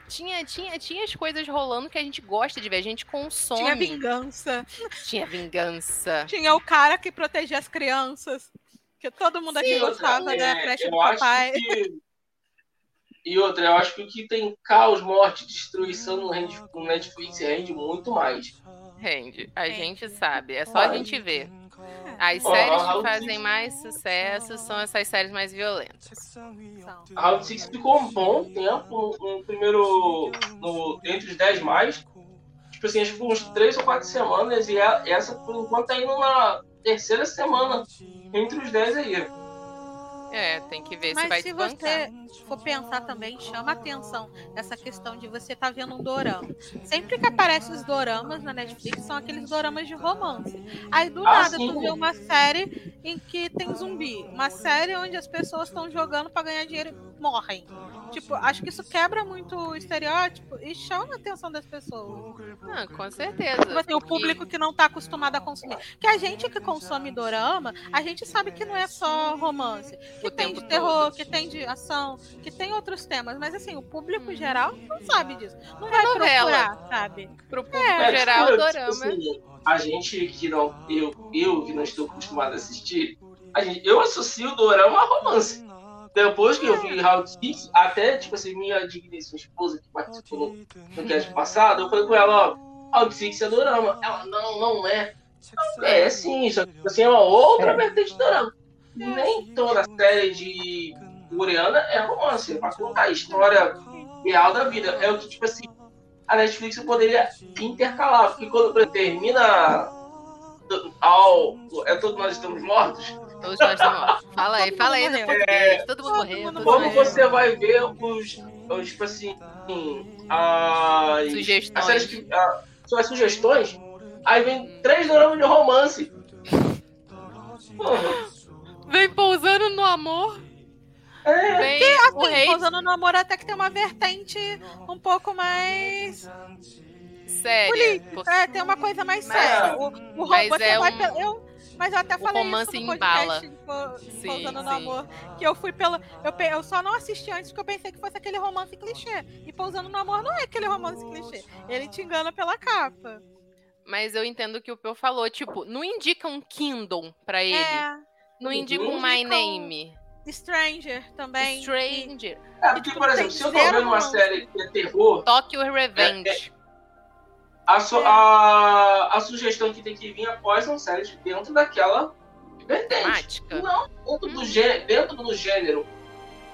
Tinha, tinha, tinha as coisas rolando que a gente gosta de ver, a gente consome. Tinha vingança. Tinha vingança. Tinha o cara que protegia as crianças. Que todo mundo aqui E outra, gostava da é, creche do papai. que- E outra, eu acho que o que tem caos, morte, destruição no, rende- no Netflix rende muito mais. Rende. A gente sabe. É só Vai. a gente ver. As Ó, séries que fazem Six- mais sucesso são essas séries mais violentas. A Round Six ficou um bom tempo no, primeiro. No, entre os 10 mais. Tipo assim, acho que uns 3 ou 4 semanas. E a- essa, por enquanto, tá indo na, terceira semana entre os 10 aí. É, tem que ver se Mas vai se te bancar. Você for pensar também, chama atenção essa questão de você estar vendo um dorama. Sempre que aparecem os doramas na Netflix, são aqueles doramas de romance. Aí do Ah, nada sim. tu vê uma série em que tem zumbi. Uma série onde as pessoas estão jogando pra ganhar dinheiro e morrem. Tipo, acho que isso quebra muito o estereótipo e chama a atenção das pessoas. Ah, com certeza. Tipo assim, o público que não tá acostumado a consumir. Que a gente que consome dorama, a gente sabe que não é só romance. Que O tem de terror, todo. que tem de ação, que tem outros temas. Mas assim, o público Hum. geral não sabe disso. Não vai novela. procurar, sabe? Pro público É, geral, tipo, dorama. assim, a gente que não. Eu, eu que não estou acostumado a assistir, a gente, eu associo o dorama a romance. Depois que eu vi Round Six, até, tipo assim, minha digníssima esposa que participou no, cast passado, eu falei com ela, ó, Round Six é dorama. Ela, não, não é. É sim, só que tipo assim, é uma outra É. vertente de dorama. Nem toda série de coreana é romance, é pra contar a história real da vida. É o que, tipo assim, a Netflix poderia intercalar, porque quando termina ao. É todos nós estamos mortos. Todos nós estamos. Fala aí, fala aí morreu. português. Todo mundo morreu. todo Como mundo morreu. você vai ver os. os tipo assim. As, as Sugestões. séries que. ah, as sugestões. Aí vem três doramas de romance. Porra, Vem pousando no amor. É. Vem o Assim, rei. Pousando no amor até que tem uma vertente um pouco mais. Sério. porque É, tem uma coisa mais Mas- séria. O, o rom- Mas você é vai um- pelo- eu, mas eu até o falei romance isso no embala. podcast de Sim, Pousando no sim. Amor. Que eu fui pelo. Eu, pe- eu só não assisti antes porque eu pensei que fosse aquele romance clichê. E Pousando no Amor não é aquele romance clichê. Ele te engana pela capa. Mas eu entendo o que o Peu falou. Tipo, não indica um Kingdom pra ele. É. Não indica um My Indica um Name. Stranger também. Stranger. É, porque, por exemplo, se eu tô vendo uma série que é terror, Tokyo Revenge. a, su- a, a sugestão que tem que vir após são séries dentro daquela vertente. Temática. Não dentro do, gê- dentro do gênero.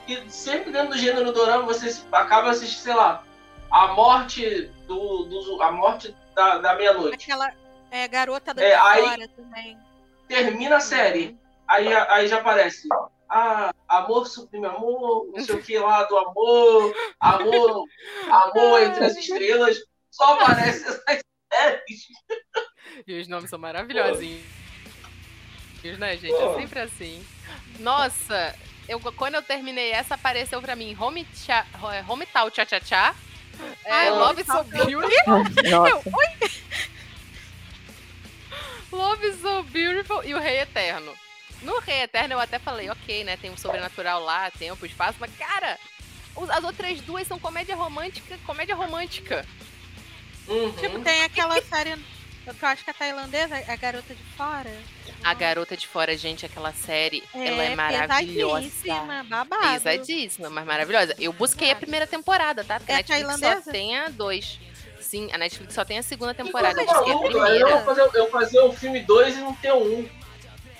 E sempre dentro do gênero dorama você se- acaba assistindo, sei lá, a morte do. do a morte da, da meia-noite. Aquela é, garota da É, aí- também. Termina a série. Aí, aí já aparece. Ah, amor suprime amor, não sei o que lá do amor, amor, amor entre as estrelas. Só aparece essas séries. E os nomes são maravilhosinhos. Né, gente? É sempre assim. Nossa, eu, quando eu terminei essa, apareceu pra mim Home, cha, home Tal Cha Cha Cha. É, Love So. Beautiful. Nossa. Love So Beautiful e o Rei Eterno. No Rei Eterno eu até falei, ok, né? Tem um sobrenatural lá, tempo, espaço, mas cara, os- as outras duas são comédia romântica, comédia romântica. Uhum. Tipo, tem aquela série que eu acho que é tailandesa, a Garota de Fora. A Garota de Fora, gente, aquela série, ela é maravilhosa. pesadíssima, babado. Pesadíssima, mas maravilhosa. Eu busquei a primeira temporada, tá? Porque É a Netflix tailandesa? só tem a dois. Sim, a Netflix só tem a segunda temporada. Eu Coisa maluca, Eu vou fazer, eu fazer o filme 2 e não ter um.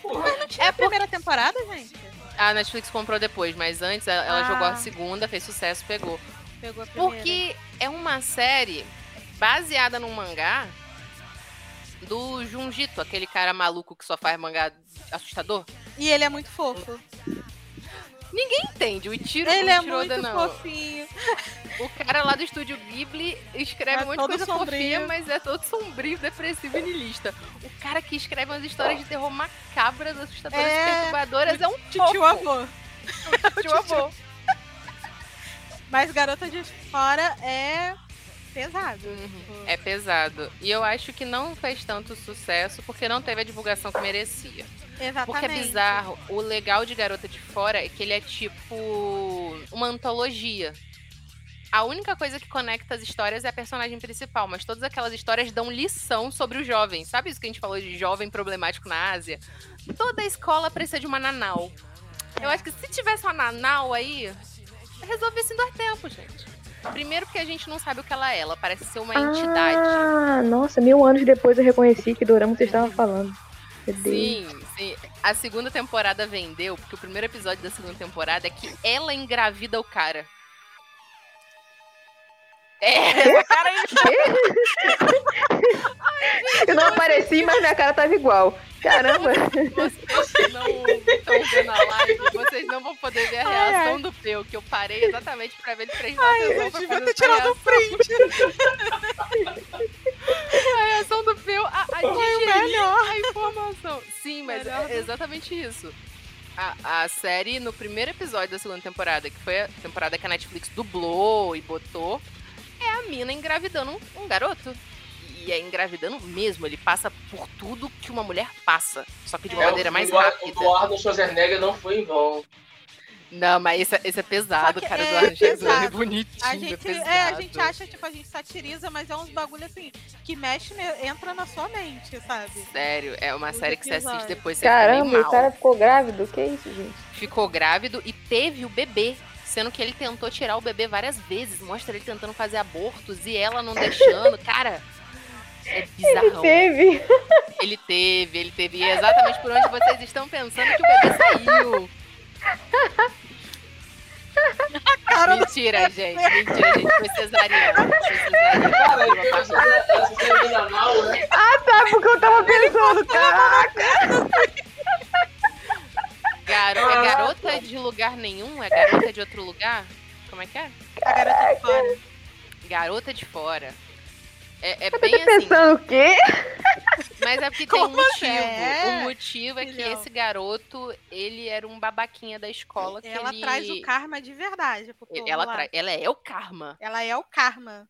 Porra. É a primeira temporada, gente? A Netflix comprou depois, mas antes ela, Ah. jogou a segunda, fez sucesso, pegou. Pegou a primeira. Porque é uma série baseada num mangá do Junjito, aquele cara maluco que só faz mangá assustador. E ele é muito fofo. Ninguém entende, o Ichiro Ele é muito não. fofinho. O cara lá do estúdio Ghibli escreve É um monte de coisa sombrio. fofinha, mas é todo sombrio, depressivo e niilista. O cara que escreve umas histórias de terror macabras, assustadoras e É, perturbadoras é um fofo. avô. Tio avô. Mas Garota de Fora é pesado. Uhum. É pesado. E eu acho que não fez tanto sucesso porque não teve a divulgação que merecia. Exatamente. Porque é bizarro. O legal de Garota de Fora é que ele é tipo uma antologia. A única coisa que conecta as histórias é a personagem principal, mas todas aquelas histórias dão lição sobre os jovens. Sabe isso que a gente falou de jovem problemático na Ásia? Toda escola precisa de uma nanau. Eu acho que se tivesse uma nanau aí, resolvesse em dois tempos, gente. Primeiro porque a gente não sabe o que ela é. Ela parece ser uma entidade. Ah, nossa, mil anos depois eu reconheci que Dorama você estava falando. Meu Deus. Sim, sim. A segunda temporada vendeu, porque o primeiro episódio da segunda temporada é que ela engravida o cara. É, cara. Eu não apareci, mas minha cara tava igual. Caramba. Vocês não estão vendo a live, vocês não vão poder ver a Ai, reação do Peu, que eu parei exatamente pra ver ele prestar Ai, atenção eu devia ter tirado reação. print. A reação do Peu, a, a o digerir a informação. Sim, mas Melhor. é exatamente isso. A, a série, no primeiro episódio da segunda temporada, que foi a temporada que a Netflix dublou e botou, é a mina engravidando um, um garoto. E é engravidando mesmo, ele passa por tudo que uma mulher passa, só que de uma É, maneira o mais Ar- rápida. O Arnold Schwarzenegger não foi em vão. Não, mas esse, é- esse é pesado, Só que cara. é do Schwarzenegger é pesado. bonitinho, A é gente, pesado. é, a gente acha, tipo, a gente satiriza, mas é uns bagulho assim, que mexe, ne- entra na sua mente, sabe? Sério, é uma Os série que você assiste episódios. depois, você fica Caramba, o cara ficou grávido. Que isso, gente? Ficou grávido e teve o bebê. Sendo que ele tentou tirar o bebê várias vezes. Mostra ele tentando fazer abortos e ela não deixando. Cara, é bizarrão. Teve. Ele teve, ele teve. E é exatamente por onde vocês estão pensando que o bebê saiu. Cara, Mentira, gente. Mentira, gente. Foi cesariana. Foi é né? Ah, porque eu tava pensando, caraca. Garo- É garota de lugar nenhum? É garota de outro lugar? Como é que é? a garota de fora. Garota de fora. É, é Eu bem tô assim. pensando o quê? Mas é porque tem um Como motivo. é? O motivo é que esse garoto, ele era um babaquinha da escola que Ela ele... traz o karma de verdade Ela, tra... ela é o karma. Ela é o karma.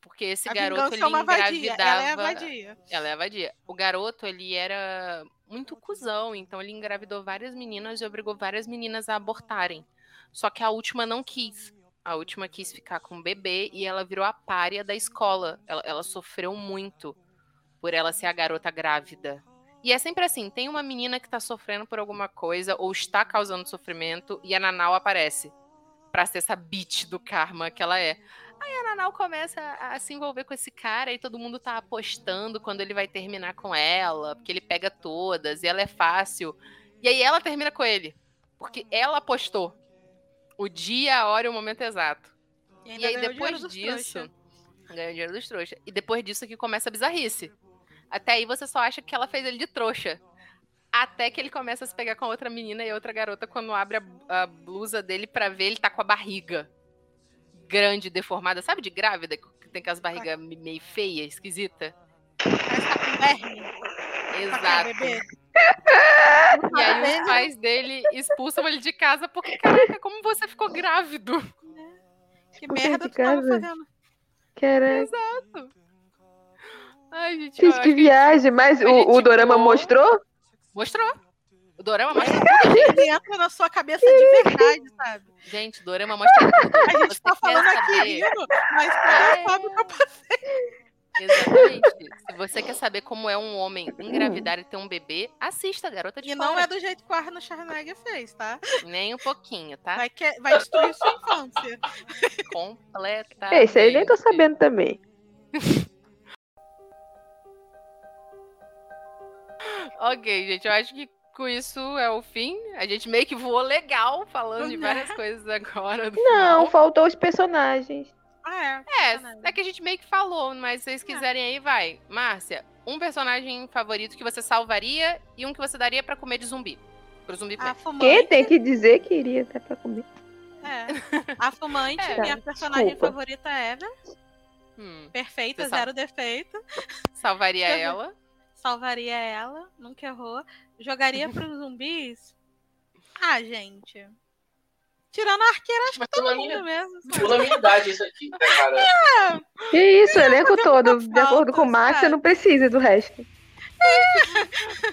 Porque esse a garoto, vingança ele é engravidava... Ela é a vadia. Ela é a vadia. O garoto, ele era muito cuzão, então ele engravidou várias meninas e obrigou várias meninas a abortarem. Só que a última não quis. A última quis ficar com o bebê e ela virou a pária da escola. Ela, ela sofreu muito por ela ser a garota grávida. E é sempre assim, tem uma menina que tá sofrendo por alguma coisa ou está causando sofrimento e a Nanau aparece pra ser essa bitch do karma que ela é. Aí a Nanau começa a, a se envolver com esse cara e todo mundo tá apostando quando ele vai terminar com ela, porque ele pega todas e ela é fácil. E aí ela termina com ele, porque ela apostou o dia, a hora e o momento exato. E, E aí depois disso, ganha dinheiro dos trouxas. E depois disso que começa a bizarrice. Até aí você só acha que ela fez ele de trouxa. Até que ele começa a se pegar com a outra menina e a outra garota, quando abre a, a blusa dele pra ver, ele tá com a barriga grande, deformada. Sabe de grávida? Que tem aquelas barrigas me- meio feia, esquisita? Parece que tá com quê, Exato. E aí os pais dele expulsam ele de casa porque, caraca, como você ficou grávido? Que Por merda tu tava casa? fazendo? Caraca. Ai, gente, acho que que viagem. Mas o, o Dorama mostrou? mostrou. O Dorama mostra tudo. Ele entra na sua cabeça de verdade, sabe? Gente, Dorama mostra tudo. A gente Você tá falando aqui saber- rindo, mas É. tu sabe o que eu passei. Exatamente. Se você quer saber como é um homem engravidar e ter um bebê, assista Garota de E Fora. não é do jeito que o Arnold Schwarzenegger fez, tá? Nem um pouquinho, tá? Vai, que... vai destruir sua infância. Completa. Esse aí nem tô sabendo também. Ok, gente, eu acho que com isso é o fim. A gente meio que voou legal falando de várias coisas agora. Não, final. faltou os personagens. Ah, é. É, é que a gente meio que falou, mas se vocês quiserem aí, vai. Márcia, um personagem favorito que você salvaria e um que você daria pra comer de zumbi. Pro zumbi A comer. fumante. Quem tem que dizer que iria até pra comer? É. A fumante, É. minha personagem Desculpa. favorita é Eva. Hum, Perfeita, zero defeito. salvaria ela. Salvaria ela, nunca errou. Jogaria pros zumbis? Ah, gente. Tirando a arqueira, acho que todo mundo mesmo. sabe? Unanimidade isso aqui, né, cara? Que isso, o elenco todo. De acordo com o falta, Max, você não precisa do resto.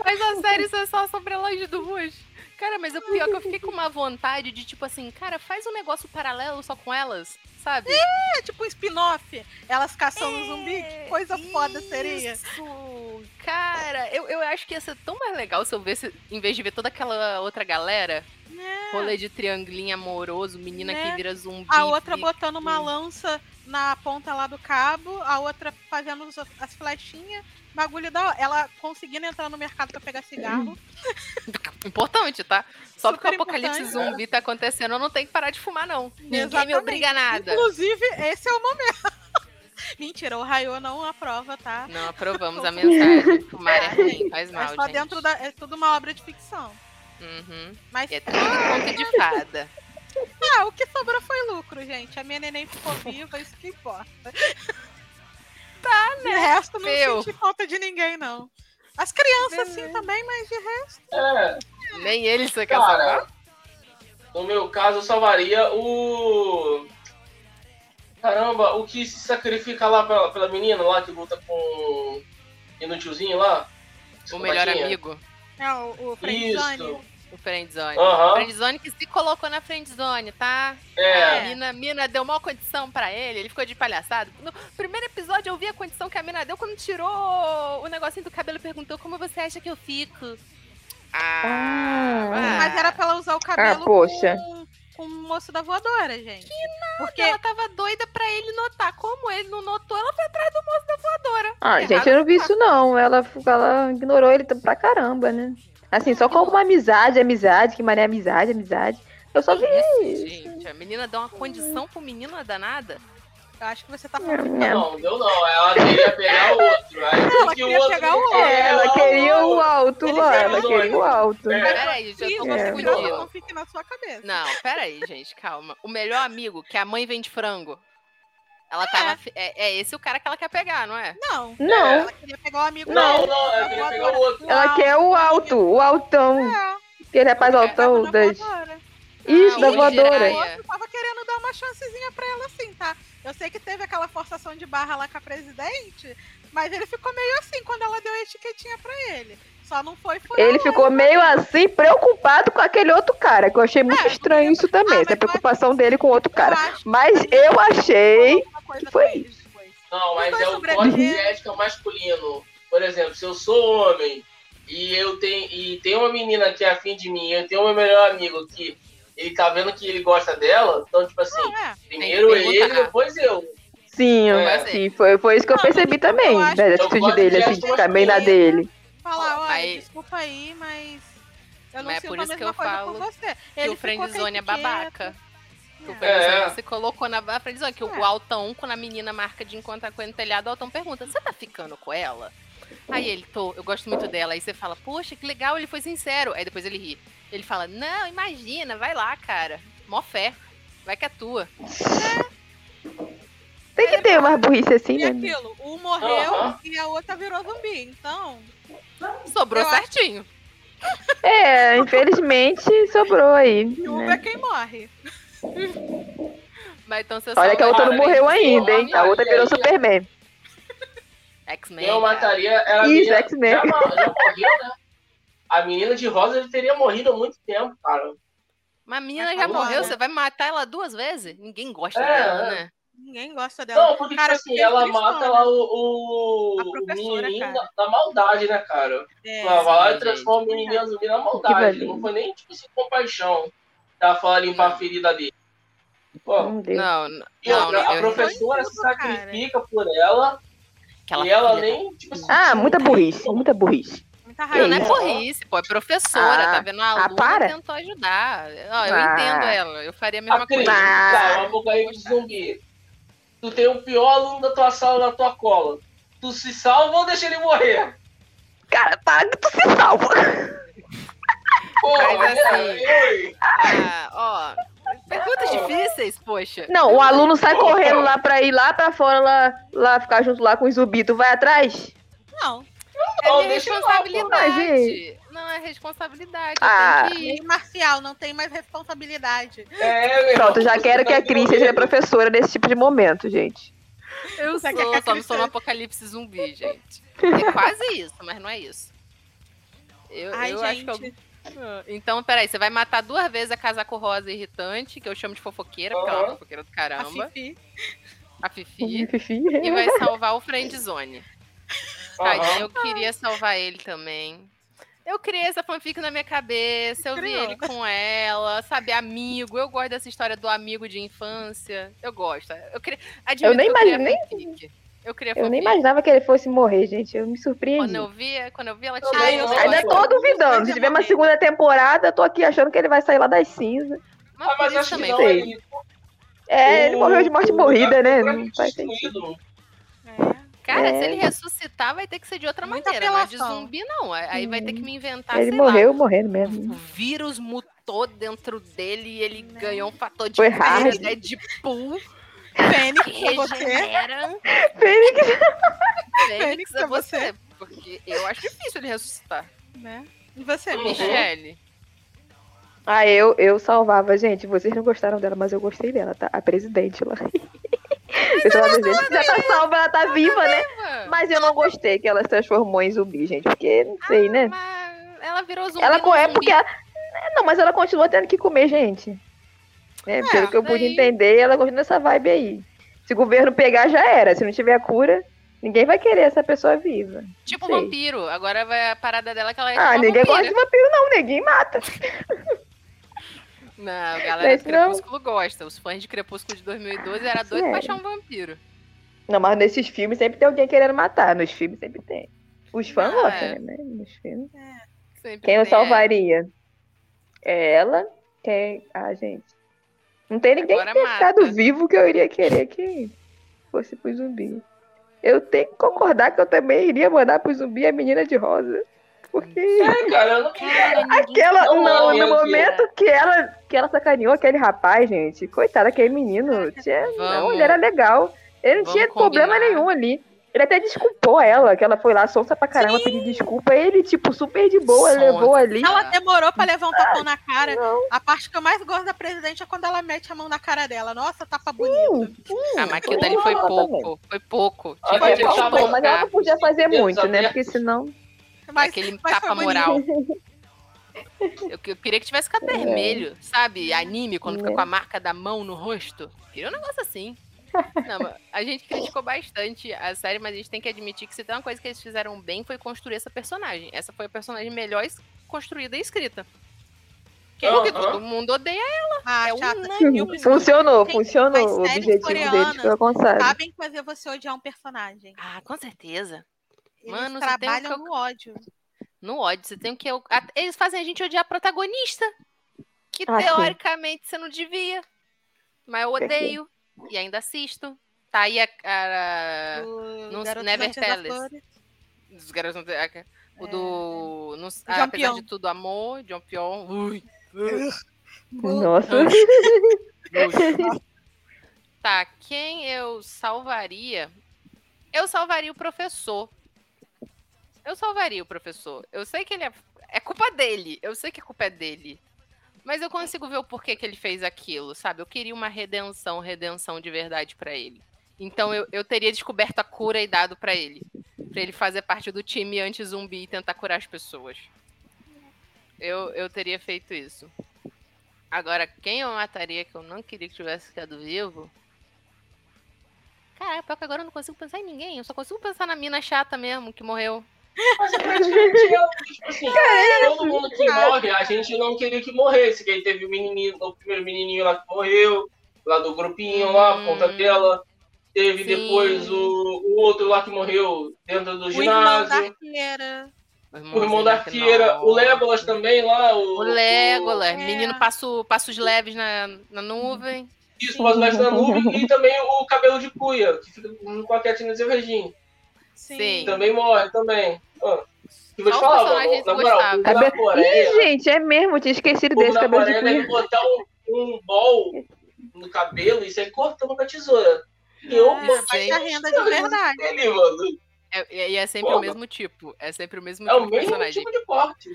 Mas a série isso é só sobre elas duas. Cara, mas o pior é que eu fiquei com uma vontade de, tipo assim, cara, faz um negócio paralelo só com elas, sabe? É tipo um spin-off. Elas caçando zumbi, que coisa foda seria. Isso! Cara, eu, eu acho que ia ser tão mais legal se eu visse, em vez de ver toda aquela outra galera, Né? rolê de triangulinho amoroso, menina Né? que vira zumbi. A outra fica- botando uma lança na ponta lá do cabo, a outra fazendo as flechinhas. Bagulho da hora. Ela conseguindo entrar no mercado pra pegar cigarro. Importante, tá? Só porque o Super apocalipse zumbi tá acontecendo, eu não tenho que parar de fumar, não. Ninguém me obriga a nada. Inclusive, esse é o momento. Mentira, o Raio não aprova, tá? Não aprovamos a mensagem. Fumar é ruim, faz É mal, só gente. dentro da. É tudo uma obra de ficção. Uhum. Mas É tudo conta de fada. ah, o que sobrou foi lucro, gente. A minha neném ficou viva, isso que importa. Tá, né? De resto, não Meu. senti falta de ninguém, não. As crianças, sim, também, mas de resto. É, Nem ele você quer salvar. cara, no meu caso eu salvaria o. Caramba, o que se sacrifica lá pela, pela menina lá que luta com. Inutilzinho lá? O melhor amigo. É, o, o Friendzone. Isso. O friendzone. Aham. Friendzone que se colocou na friendzone, tá? A É. mina, mina deu maior condição pra ele, ele ficou de palhaçada. No primeiro episódio eu vi a condição que a mina deu quando tirou o negocinho do cabelo e perguntou como você acha que eu fico. Ah, Ah. Mas era pra ela usar o cabelo poxa. com, com o moço da voadora, gente. Porque Porque ela tava doida pra ele notar. Como ele não notou, ela foi atrás do moço da voadora. Ah, Errado gente, eu não vi tá. isso não. Ela, ela ignorou ele pra caramba, né? Assim, só como uma amizade, amizade, que mané amizade, amizade. Eu só vi Isso, gente. A menina deu uma condição pro menino danada. Eu acho que você tá falando. É. Não, deu não. Ela queria pegar o outro. Aí Ela que o queria outro pegar o outro. É, ela queria o alto queria ela queria o alto. É. Peraí, já tô Isso, É. confundindo. não fique na sua cabeça. Não, peraí, gente, calma. O melhor amigo, que a mãe vende frango. Ela tava. fi- É, é esse o cara que ela quer pegar, não é? Não. Não, Ela queria pegar o amigo Não, dele. não, ela queria pegar o outro. ela quer o alto, o altão. É, Aquele rapaz Eu altão das. Isso, Ah, da voadora. O outro tava querendo dar uma chancezinha pra ela assim, tá? Eu sei que teve aquela forçação de barra lá com a presidente, mas ele ficou meio assim quando ela deu a etiquetinha pra ele. Só não foi por Ele ficou meio assim, preocupado com aquele outro cara, que eu achei muito É, estranho isso também, Ah, essa preocupação dele com o outro cara. Eu acho Mas eu achei. que foi depois. Não, mas é o código de ética masculino. Por exemplo, se eu sou homem e eu tenho e tem uma menina que é afim de mim, eu tenho o meu melhor amigo que ele tá vendo que ele gosta dela, então tipo assim, Não, é. primeiro ele, depois eu. Sim, É. sim, foi, foi isso que eu Não, percebi também, eu acho- da atitude dele, de assim, de ficar bem na dele. Falar, olha, Mas- desculpa aí, mas eu não Mas é por isso que eu falo com você. Que Ele o friendzone é babaca. Que o É. friendzone É. se colocou na a friendzone, que É. o altão, quando a menina marca de encontrar com ele no telhado, o altão pergunta, você tá ficando com ela? Aí ele, tô, eu gosto muito dela. Aí você fala, poxa, que legal, ele foi sincero. Aí depois ele ri. Ele fala, não, imagina, vai lá, cara. Mó fé. Vai que é tua. Tem que ter umas burrice assim, E né? aquilo, um morreu Aham. e a outra virou zumbi. Então, Sobrou Eu acho- certinho. É, infelizmente sobrou aí. Yuba é né? quem morre. Mas então você Olha que a outra não morreu ainda, hein? A outra virou Superman. X-Men. Eu mataria ela. Isso, X-Men. Já, já morreu, né? A menina de rosa ele teria morrido há muito tempo, cara. Mas a menina Mas já morreu, né? você vai matar ela duas vezes? Ninguém gosta É, dela, é. né? Ninguém gosta dela. Não, porque, Cara, tipo assim, ela mata lá o, o, A o professora, menininho cara. na, na maldade, né, cara? É, ela vai lá e transforma o menininho em zumbi na maldade. Não foi nem, tipo assim, compaixão. Ela fala limpar a Não. ferida dele. Pô. Não, e não, outra, a eu- professora se tudo, cara. sacrifica por ela aquela e ela filha nem, tipo assim, Ah, muita burrice, muita burrice. Muita Não, raiva. não é isso? burrice, pô, é professora, Ah, tá vendo? A ah, aluna para. tentou ajudar. Ó, eu Ah. entendo ela, eu faria a mesma a Cris, coisa. Ah. tá, apocalipse zumbi. Tu tem o pior aluno da tua sala na tua cola. Tu se salva ou deixa ele morrer? Cara, tá, tu se salva. Pô, Mas é, assim- oi. Ah, ó, perguntas difíceis, poxa. Não, o aluno sai correndo lá pra ir lá pra fora, lá, lá ficar junto lá com o zumbi. Tu vai atrás? Não. É Ó, minha lá, responsabilidade. Não é responsabilidade, Ah. marcial, não tem mais responsabilidade. É, Pronto, já quero que a Cris tá seja professora nesse tipo de momento, gente. Eu Você sou, a só não sou no apocalipse zumbi, gente. É quase isso, mas não é isso. Eu, Ai, eu acho que eu... Ah, Então, peraí, você vai matar duas vezes a casaco rosa irritante, que eu chamo de fofoqueira, porque ela é uma fofoqueira do A caramba, Fifi. a Fifi, Fifi. e vai salvar o Friendzone. Eu queria salvar ele também. Eu criei essa fanfic na minha cabeça, eu vi ele com ela, sabe, amigo. Eu gosto dessa história do amigo de infância. Eu gosto. Eu, queria, admito Eu nem que imaginei-. Eu queria Eu nem imaginava que ele fosse morrer, gente. Eu me surpreendi. Quando eu vi, quando eu vi ela não. negócio- Ainda tô duvidando. Se tiver uma segunda temporada, eu tô aqui achando que ele vai sair lá das cinzas. Mas, Ah, mas acho que também. não, sei. ele- É, ele o- morreu de morte o morrida, né? Não faz sentido. Cara, É. se ele ressuscitar, vai ter que ser de outra Muita maneira. Não é de apelação. zumbi, não. Aí aí vai ter que me inventar, Ele sei morreu lá. morrendo O mesmo. vírus mutou dentro dele e ele ganhou um fator de Foi vida, hard. Deadpool, Fênix, que é você. regenera. Fênix. Fênix Fênix é é você. Porque eu acho difícil ele ressuscitar. Né? E você, Uhum. Michelle? Michelle. Ah, eu, eu salvava, gente. Vocês não gostaram dela, mas eu gostei dela, tá? A presidente lá. Eu salvava, gente. Já tá salva, ela tá viva, né? Mas eu não gostei que ela se transformou em zumbi, gente. Porque, não sei, né? Mas ela virou zumbi. Ela é zumbi. porque. ela- Não, mas ela continua tendo que comer, gente. Né? Pelo que eu pude daí- entender, ela continua nessa vibe aí. Se o governo pegar, já era. Se não tiver cura, ninguém vai querer essa pessoa viva. Tipo sei. vampiro. Agora vai a parada dela que ela é Ah, ninguém gosta vampira. de vampiro, não. Ninguém mata. Não, a galera do não. Crepúsculo gosta. Os fãs de Crepúsculo de 2012 era doido pra achar um vampiro. Não, mas nesses filmes sempre tem alguém querendo matar. Nos filmes sempre tem. Os fãs Ah, gostam, é. né? Nos filmes. Sempre Quem eu tem, salvaria? É ela. Quem. Ah, gente. Não tem ninguém Agora que tenha ficado vivo que eu iria querer que fosse pro zumbi. Eu tenho que concordar que eu também iria mandar pro zumbi a menina de rosa. Porque É, cara, eu não ninguém aquela. Não, Não, minha no filha. momento que ela, que ela sacaneou aquele rapaz, gente. Coitado, aquele menino. Tinha, não, ele era legal. Ele não vamos tinha problema combinar. nenhum ali. Ele até desculpou ela, que ela foi lá sonsa pra caramba pedir desculpa. Ele, tipo, super de boa, Sonsa. levou ali. Ela demorou pra levar um tapão na cara. Não. A parte que eu mais gosto da presidente é quando ela mete a mão na cara dela. Nossa, tapa bonito. Ah, mas aquilo dali foi pouco. Foi pouco. Ah, Tinha mas que eu deixar tava- Bom, mas ela não podia fazer Deus muito, né? Porque senão. Mas, aquele mas tapa moral. Eu, eu queria que tivesse ficado vermelho, sabe? Anime, quando fica É. com a marca da mão no rosto. Queria um negócio assim. Não, a gente criticou bastante a série, mas a gente tem que admitir que se tem uma coisa que eles fizeram bem foi construir essa personagem. Essa foi a personagem melhor construída e escrita. Porque Aham. todo mundo odeia Ah, É unânime. Funcionou, Tem- funcionou. O objetivo deles foi alcançado. Sabem fazer você odiar um personagem. Ah, com certeza. Eles Mano, você tem trabalham que- no ódio. No ódio, você tem que. Eles fazem a gente odiar a protagonista. Que Ah, sim. teoricamente você não devia. Mas eu odeio. E ainda assisto. Tá aí a. a- O não- Garoto Never Notícias Tell das Us. Flores. dos garotos. O do. Não, John apesar Pion. de tudo, amor. John Pion. Ui. Nossa. Tá, quem eu salvaria? Eu salvaria o professor. Eu salvaria o professor. Eu sei que ele é. É culpa dele. Eu sei que a culpa é dele. Mas eu consigo ver o porquê que ele fez aquilo, sabe? Eu queria uma redenção, redenção de verdade pra ele. Então eu, eu teria descoberto a cura e dado pra ele. Pra ele fazer parte do time anti-zumbi e tentar curar as pessoas. Eu, eu teria feito isso. Agora, quem eu mataria que eu não queria que tivesse ficado vivo? Caraca, pior que agora eu não consigo pensar em ninguém. Eu só consigo pensar na mina chata mesmo que morreu. Mas é praticamente eu, tipo assim, todo mundo que morre, a gente não queria que morresse. Que aí teve o menininho, o primeiro menininho lá que morreu, lá do grupinho lá, Hum. ponta dela. Teve Sim. depois o, o outro lá que morreu dentro do O irmão da ginásio. arqueira. O irmão da arqueira, o Legolas também lá. O, O Legolas, É. menino passo, passos leves na, na nuvem. Isso, mas mais da nuvem. E também o cabelo de cuia, que fica com a Katniss e o Regine. Sim. Também morre também. Ah, eu vou te falar, personagens na que moral, o povo na Coreia, Ih, gente, é mesmo. Tinha esquecido o desse cabelo de Coreia deve cunha. botar um, um bol no cabelo e sair cortando com a tesoura. E eu É, sei. a renda de verdade. ele, mano. É, e é sempre o Porra. mesmo tipo. É sempre o mesmo É tipo o de mesmo personagem. tipo de corte.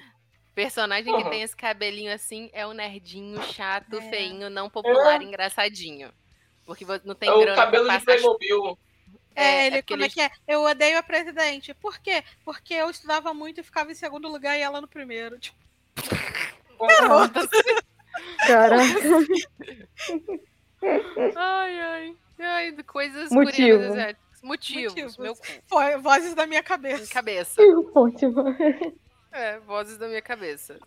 Personagem que Uhum. tem esse cabelinho assim é o nerdinho, chato, É. feinho, não popular, engraçadinho. Porque não tem É o grana cabelo pra de. Playmobil. É, ele, porque como é eles- que é? Eu odeio a presidente. Por quê? Porque eu estudava muito e ficava em segundo lugar e ela no primeiro. Tipo, Caraca. Ai, ai. Ai, coisas Motivo. coreanas asiáticas. Motivos, Motivos. meu foi vozes da minha Minha cabeça. cabeça. Ótimo. É, vozes da minha cabeça.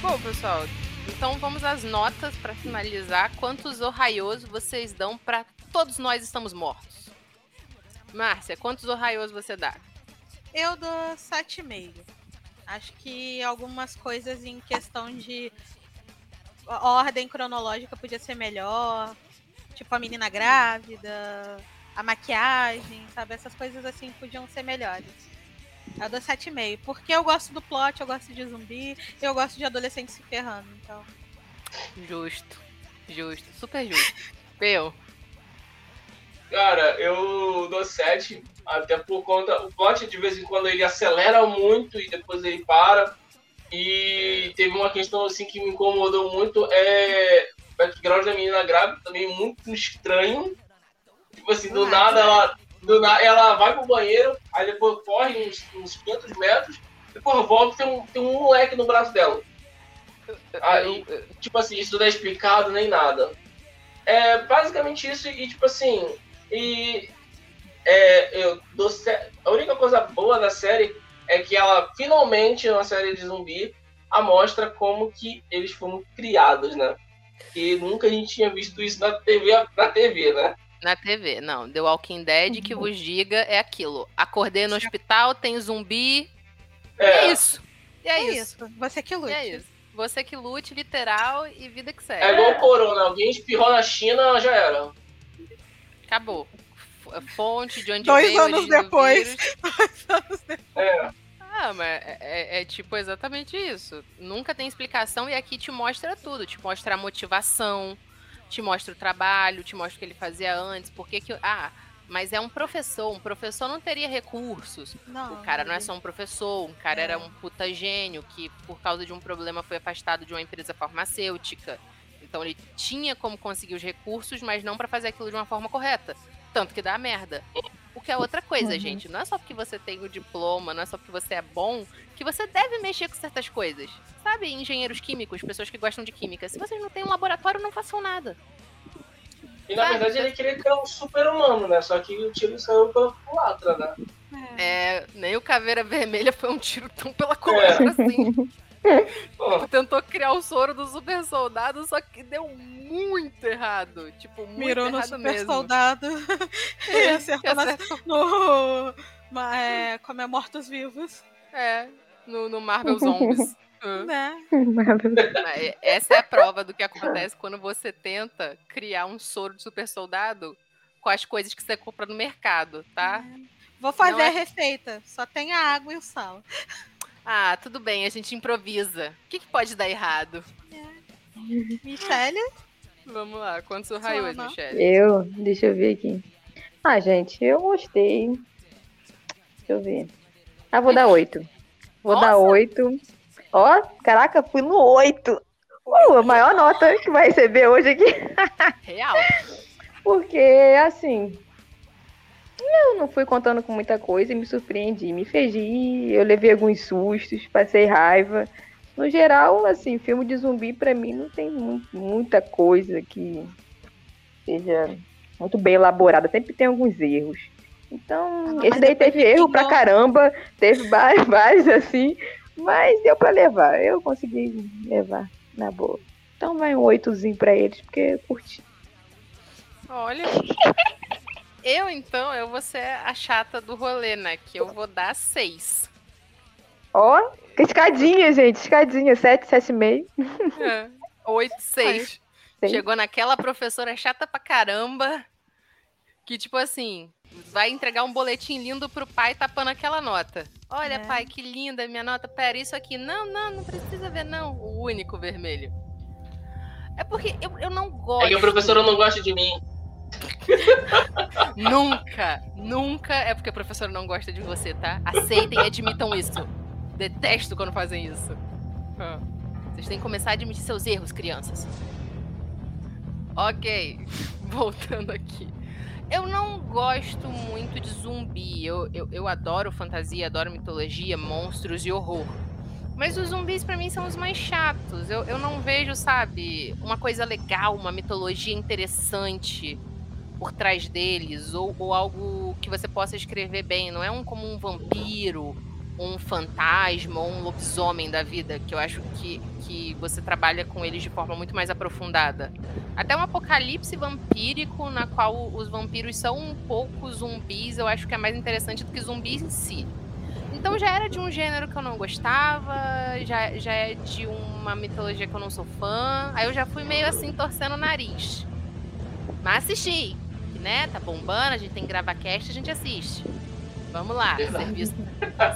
Bom, pessoal. Então vamos às notas pra finalizar. Quantos Ohaios vocês dão pra todos nós estamos mortos? Márcia, quantos Ohaios você dá? Eu dou 7,5. Acho que algumas coisas em questão de ordem cronológica podia ser melhor. Tipo a menina grávida, a maquiagem, sabe? Essas coisas assim podiam ser melhores. Eu dou 7,5. Porque eu gosto do plot, eu gosto de zumbi, eu gosto de adolescente se ferrando. Então. Justo. Justo. Super justo. Peu. Cara, eu dou 7, até por conta. O plot de vez em quando ele acelera muito e depois ele para. E teve uma questão assim que me incomodou muito, é o background da menina grávida também muito estranho. Tipo assim, do nada ela, do nada ela vai pro banheiro, aí depois corre uns, uns 500 metros, depois volta e tem um, tem um moleque no braço dela. Aí, tipo assim, isso não é explicado nem nada. É basicamente isso e tipo assim, e é, eu dou a única coisa boa da série é que ela finalmente, uma série de zumbi, a mostra como que eles foram criados, né? Que nunca a gente tinha visto isso na TV, na TV, né? Na TV, não. The Walking Dead que vos diga é aquilo. Acordei no hospital, tem zumbi. É, É, isso. E é, isso. Você que E lute. é isso. Você que lute, literal, e vida que segue. é igual o corona, alguém espirrou na China, já era. Acabou. F- Fonte de onde Dois veio anos origem do depois. vírus. É, Ah, mas é, é- é tipo exatamente isso. Nunca tem explicação e aqui te mostra tudo. Te mostra a motivação, te mostra o trabalho, te mostra o que ele fazia antes. Por que que... Ah, mas é um professor. Um professor não teria recursos. Não, O cara não é só um professor, um cara É. era um puta gênio que, por causa de um problema, foi afastado de uma empresa farmacêutica. Então ele tinha como conseguir os recursos, mas não pra fazer aquilo de uma forma correta. Tanto que dá merda. O que é outra coisa, Uhum. gente. Não é só porque você tem o diploma, não é só porque você é bom, que você deve mexer com certas coisas. Sabe, engenheiros químicos, pessoas que gostam de química. Se vocês não têm um laboratório, não façam nada. e na Sabe? verdade ele queria criar um super-humano, né? Só que o tiro saiu pela culatra, né? É, nem o Caveira Vermelha foi um tiro tão pela culatra assim. Pô, tentou criar o soro do super soldado, só que deu muito errado. Tipo, muito Mirou no errado super mesmo. soldado e É, acertou acertou- no. ma- É, como é mortos-vivos. É, no, no Marvel Zombies. Né? Mas Essa é a prova do que acontece quando você tenta criar um soro de super soldado com as coisas que você compra no mercado, tá? Vou fazer é- a receita. Só tem a água e o sal. Ah, tudo bem, a gente improvisa. O que, que pode dar errado? Michele? Vamos lá, quantos raios, Soma. Michelle? Eu, deixa eu ver aqui. Ah, gente, eu gostei. Deixa eu ver. Ah, vou dar oito. Vou dar Nossa! oito. Ó, caraca, fui no oito. Uh, a maior nota que vai receber hoje aqui. Real. Porque, assim, eu não fui contando com muita coisa e me surpreendi. Me fez rir, eu levei alguns sustos, passei raiva. No geral, assim, filme de zumbi pra mim não tem mu- muita coisa que seja muito bem elaborada. Sempre tem alguns erros. Então, Ah, não, esse mas daí teve erro pra caramba, teve vários, vários assim, mas deu pra levar. Eu consegui levar na boa. Então vai um oitozinho pra eles, porque eu curti. Olha. Eu, então, eu vou ser a chata do rolê, né? Que eu vou dar seis. Ó, que escadinha, gente. Escadinha. 7, 7,5. É. Oito, seis. Chegou naquela professora chata pra caramba. Que, tipo assim, vai entregar um boletim lindo pro pai tapando aquela nota. Olha, É. pai, que linda minha nota. Pera, isso aqui. Não, não, não precisa ver, não. O único vermelho. É porque eu, eu não gosto. é que a professora não gosta de mim. Nunca, nunca é porque a professora não gosta de você, tá? Aceitem e admitam isso. Detesto quando fazem isso. Vocês têm que começar a admitir seus erros, crianças. Ok, voltando aqui. Eu não gosto muito de zumbi. Eu, eu, eu adoro fantasia, adoro mitologia, monstros e horror. Mas os zumbis pra mim são os mais chatos. Eu, eu não vejo, sabe, uma coisa legal, uma mitologia interessante por trás deles, ou, ou algo que você possa escrever bem. Não é um como um vampiro, um fantasma ou um lobisomem da vida, que eu acho que, que você trabalha com eles de forma muito mais aprofundada. Até um apocalipse vampírico, na qual os vampiros são um pouco zumbis, eu acho que é mais interessante do que zumbis em si. Então já era de um gênero que eu não gostava, já, já é de uma mitologia que eu não sou fã. Aí eu já fui meio assim, torcendo o nariz. Mas assisti, né? Tá bombando, a gente tem que gravar cast, a gente assiste. Vamos lá, Verdade. serviço,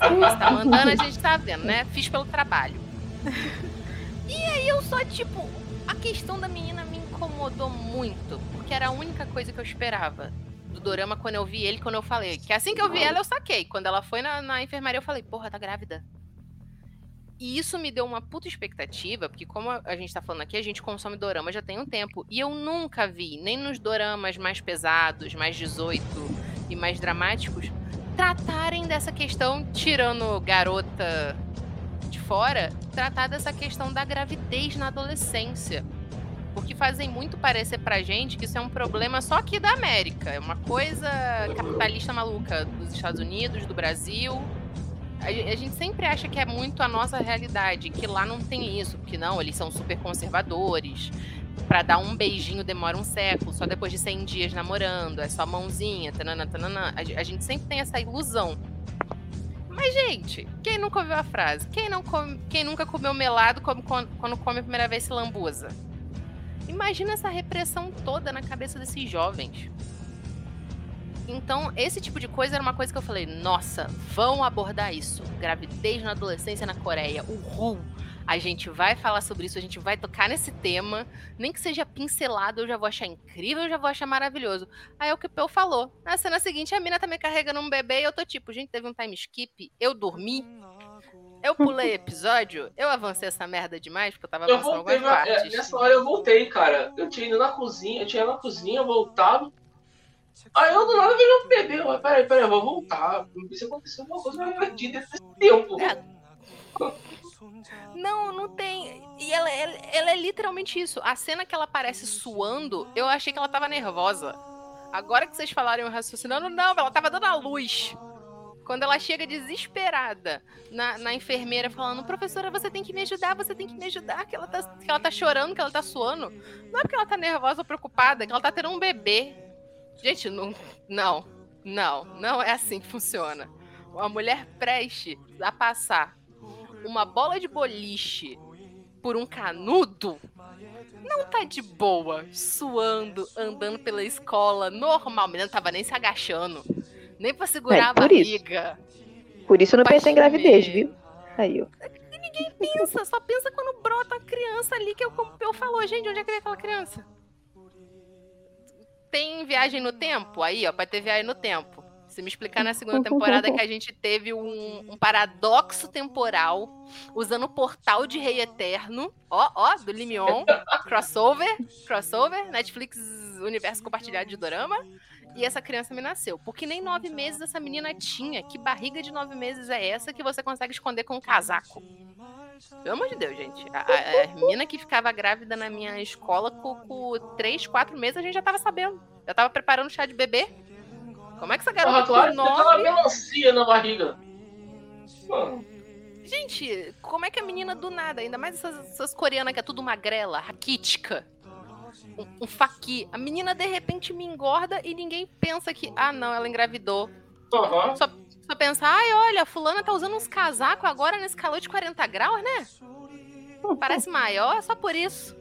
serviço tá mandando, a gente tá vendo, né? Fiz pelo trabalho. E aí eu só, tipo, a questão da menina me incomodou muito, porque era a única coisa que eu esperava do Dorama quando eu vi ele, quando eu falei. Que assim que eu vi ela, eu saquei. Quando ela foi na, na enfermaria, eu falei, porra, tá grávida. E isso me deu uma puta expectativa, porque como a gente tá falando aqui, a gente consome dorama já tem um tempo. E eu nunca vi, nem nos doramas mais pesados, mais 18 e mais dramáticos, tratarem dessa questão, tirando garota de fora, tratar dessa questão da gravidez na adolescência. Porque fazem muito parecer pra gente que isso é um problema só aqui da América. É uma coisa capitalista maluca dos Estados Unidos, do Brasil. A ge- a gente sempre acha que é muito a nossa realidade, que lá não tem isso, porque não, eles são super conservadores. Pra dar um beijinho demora um século, só depois de 100 dias namorando, é só mãozinha, tanana, tanana. A a gente sempre tem essa ilusão. Mas, gente, quem nunca ouviu a frase? Quem, não come- quem nunca comeu melado come quando come a primeira vez se lambuza? Imagina essa repressão toda na cabeça desses jovens. Então, esse tipo de coisa era uma coisa que eu falei, nossa, vão abordar isso. Gravidez na adolescência na Coreia, uhul. A gente vai falar sobre isso, a gente vai tocar nesse tema. Nem que seja pincelado, eu já vou achar incrível, eu já vou achar maravilhoso. Aí é o que o Peu falou. Na cena seguinte, a mina tá me carregando um bebê e eu tô tipo, gente, teve um time skip, eu dormi, eu pulei episódio, eu avancei essa merda demais, porque eu tava Eu voltei, algumas é, partes. nessa hora eu voltei, cara. Eu tinha ido na cozinha, eu tinha ido na cozinha, voltado. Aí eu do nada vejo um bebê. Eu, peraí, peraí, eu vou voltar. Precisa acontecer alguma coisa, eu perdi desse tempo. É. Não, não tem. E ela, ela, ela é literalmente isso. A cena que ela aparece suando, eu achei que ela tava nervosa. Agora que vocês falaram raciocinando, não, ela tava dando a luz. Quando ela chega desesperada na, na enfermeira falando, professora, você tem que me ajudar, você tem que me ajudar, que ela, tá, que ela tá chorando, que ela tá suando. Não é porque ela tá nervosa ou preocupada, que ela tá tendo um bebê. Gente, não, não, não, não é assim que funciona. Uma mulher preste a passar uma bola de boliche por um canudo não tá de boa, suando, andando pela escola, normal. A menina não tava nem se agachando, nem pra segurar É, a por isso. barriga. Por isso eu não pensei em gravidez, viu? Aí, ó. Pensa, só pensa quando brota a criança ali, que como o Peu falou, gente, onde é que veio aquela criança? Tem viagem no tempo? Aí, ó, vai ter viagem no tempo. Se me explicar na segunda temporada que a gente teve um, um paradoxo temporal usando o portal de Rei Eterno, ó, ó, do Limion, crossover, crossover, Netflix Universo Compartilhado de Dorama, e essa criança me nasceu. Porque nem nove meses essa menina tinha. Que barriga de nove meses é essa que você consegue esconder com um casaco? Pelo amor de Deus, gente. A, a, a menina que ficava grávida na minha escola com, com três, quatro meses, a gente já tava sabendo. Já tava preparando chá de bebê. Como é que essa garota Porra, claro, com você tava melancia na barriga. Mano, Gente, como é que a menina do nada, ainda mais essas, essas coreanas que é tudo magrela, raquítica, um, um faqui, a menina de repente me engorda e ninguém pensa que, ah não, ela engravidou. aham. Só, só pensa, ai olha, a fulana tá usando uns casacos agora nesse calor de 40 graus, né? Parece maior, só por isso.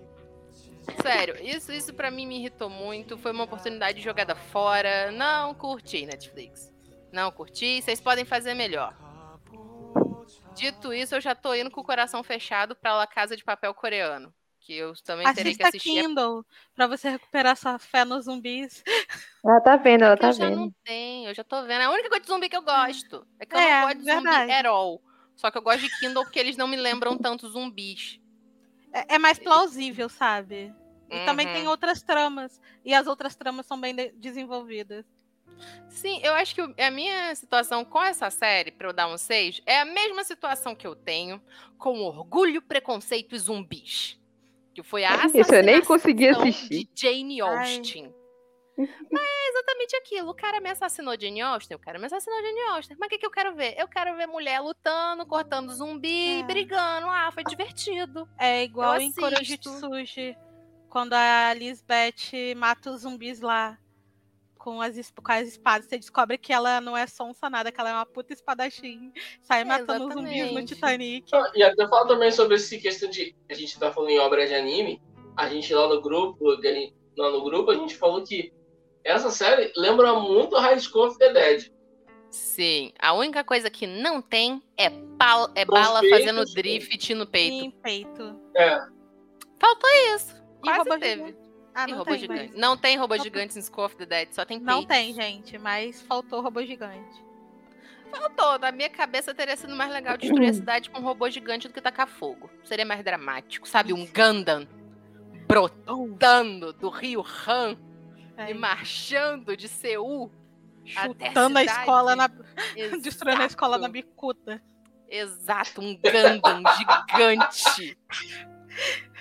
Sério, isso, isso para mim me irritou muito. Foi uma oportunidade jogada fora. Não curti, Netflix. Não curti. Vocês podem fazer melhor. Dito isso, eu já tô indo com o coração fechado pra La Casa de Papel coreano. Que eu também terei que Assista assistir. Kindle pra você recuperar sua fé nos zumbis. Ela tá vendo, ela É que eu tá já vendo. não tenho, eu já tô vendo. É a única coisa de zumbi que eu gosto. É que eu É, não gosto de zumbi verdade. at all. Só que eu gosto de Kindle porque eles não me lembram tanto zumbis. É, é mais plausível, sabe? E também Uhum. tem outras tramas. E as outras tramas são bem de- desenvolvidas. Sim, eu acho que a minha situação com essa série, pra eu dar um 6, é a mesma situação que eu tenho com Orgulho, Preconceito e Zumbis. Que foi a Isso eu nem consegui de assistir. Jane Ai. Austen. É exatamente aquilo. O cara me assassinou de Jane Austen, o cara me assassinou de Jane Austen. Mas o que, que eu quero ver? Eu quero ver mulher lutando, cortando zumbi, É. brigando. Ah, foi divertido. É igual em. Korojitsuji, quando a Lisbeth mata os zumbis lá com as, com as espadas. Você descobre que ela não é sonsa nada, que ela é uma puta espadachim. Sai É, matando os zumbis no exatamente. Titanic. Ah, E até falar também sobre essa questão de. A gente tá falando em obra de anime. A gente lá no grupo, que a gente- lá no grupo, a gente falou que essa série lembra muito High School of the Dead. Sim. A única coisa que não tem é, pal- é bala peitos, fazendo sim. drift no peito. Em peito. É. Faltou isso. Quase teve. Ah, não tem, gigante. mas- Não tem robô gigante em School of the Dead, só tem Não tem, gente, mas faltou robô gigante. Faltou. Na minha cabeça teria sido mais legal destruir a cidade com um robô gigante do que tacar fogo. Seria mais dramático. Sabe, um Gundam brotando do rio Han É, e marchando de Seul. a chutando a cidade. escola na. Destruindo a escola na bicuda. Exato, um Gundam gigante.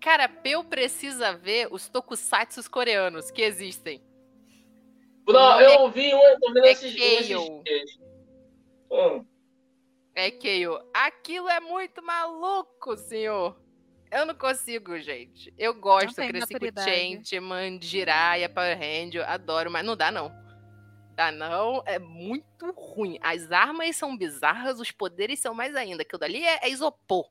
Cara, Peu precisa ver os tokusatsus coreanos que existem. Não, nome é- eu vi um, eu tô vendo é esses, Kale. Hum. É que eu. Aquilo é muito maluco, senhor. Eu não consigo, gente. Eu gosto, eu cresci com. Changeman, Jiraiya, Power Ranger, adoro, mas não dá não. Dá não, é muito ruim. As armas são bizarras, os poderes são mais ainda. Aquilo dali é, é isopor.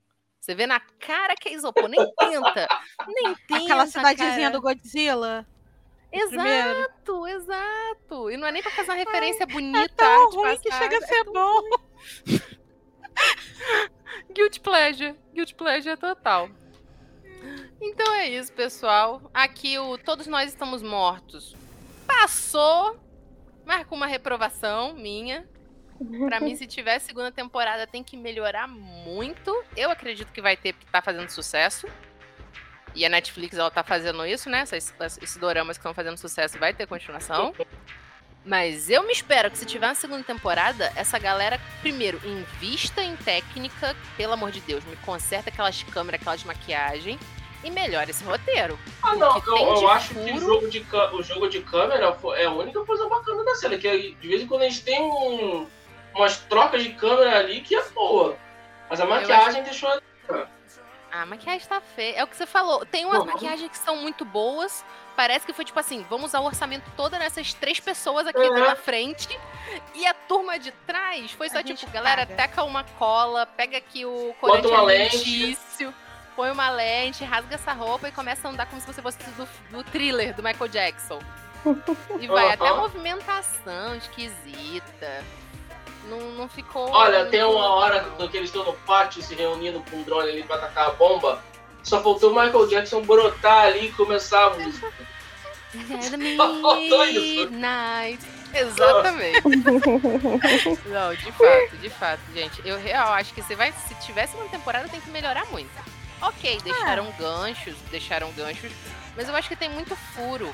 Você vê na cara que é isopor, nem tenta. Nem tenta, Aquela cidadezinha cara. do Godzilla. primeiro. Exato, exato. E não é nem pra fazer uma referência bonita, É tão arte ruim que chega a é ser tão bom. Guilty pleasure. Guilty pleasure total. Então é isso, pessoal. Aqui o Todos Nós Estamos Mortos passou, mas com uma reprovação minha. Pra mim, se tiver segunda temporada, tem que melhorar muito. Eu acredito que vai ter, porque tá fazendo sucesso. E a Netflix, ela tá fazendo isso, né? Essas, esses doramas que estão fazendo sucesso vai ter continuação. Mas eu me espero que se tiver uma segunda temporada, essa galera, primeiro, invista em técnica, pelo amor de Deus, me conserta aquelas câmeras, aquelas maquiagem e melhora esse roteiro. Ah, não, eu, eu acho que o furo- jogo de, o jogo de câmera é a única coisa bacana da série. Que de vez em quando a gente tem um- umas trocas de câmera ali que é boa. Mas a maquiagem deixou. A maquiagem tá feia. É o que você falou. Tem umas Não. maquiagens que são muito boas. Parece que foi tipo assim: vamos usar o orçamento todo nessas três pessoas aqui Uhum. na frente. E a turma de trás foi só A tipo: galera, caga. taca uma cola, pega aqui o corante uma lente. alimentício, põe uma lente, rasga essa roupa e começa a andar como se você fosse do, do thriller do Michael Jackson. E vai Uhum. até a movimentação esquisita. Não, não ficou. Olha, tem uma hora que eles estão no pátio se reunindo com um drone ali pra atacar a bomba. Só faltou o Michael Jackson brotar ali e começar a música. Faltou isso. Midnight. Exatamente. Não, de fato, de fato, gente. Eu real acho que se vai, se tivesse uma temporada tem que melhorar muito. Ok, deixaram ganchos, deixaram ganchos, mas eu acho que tem muito furo.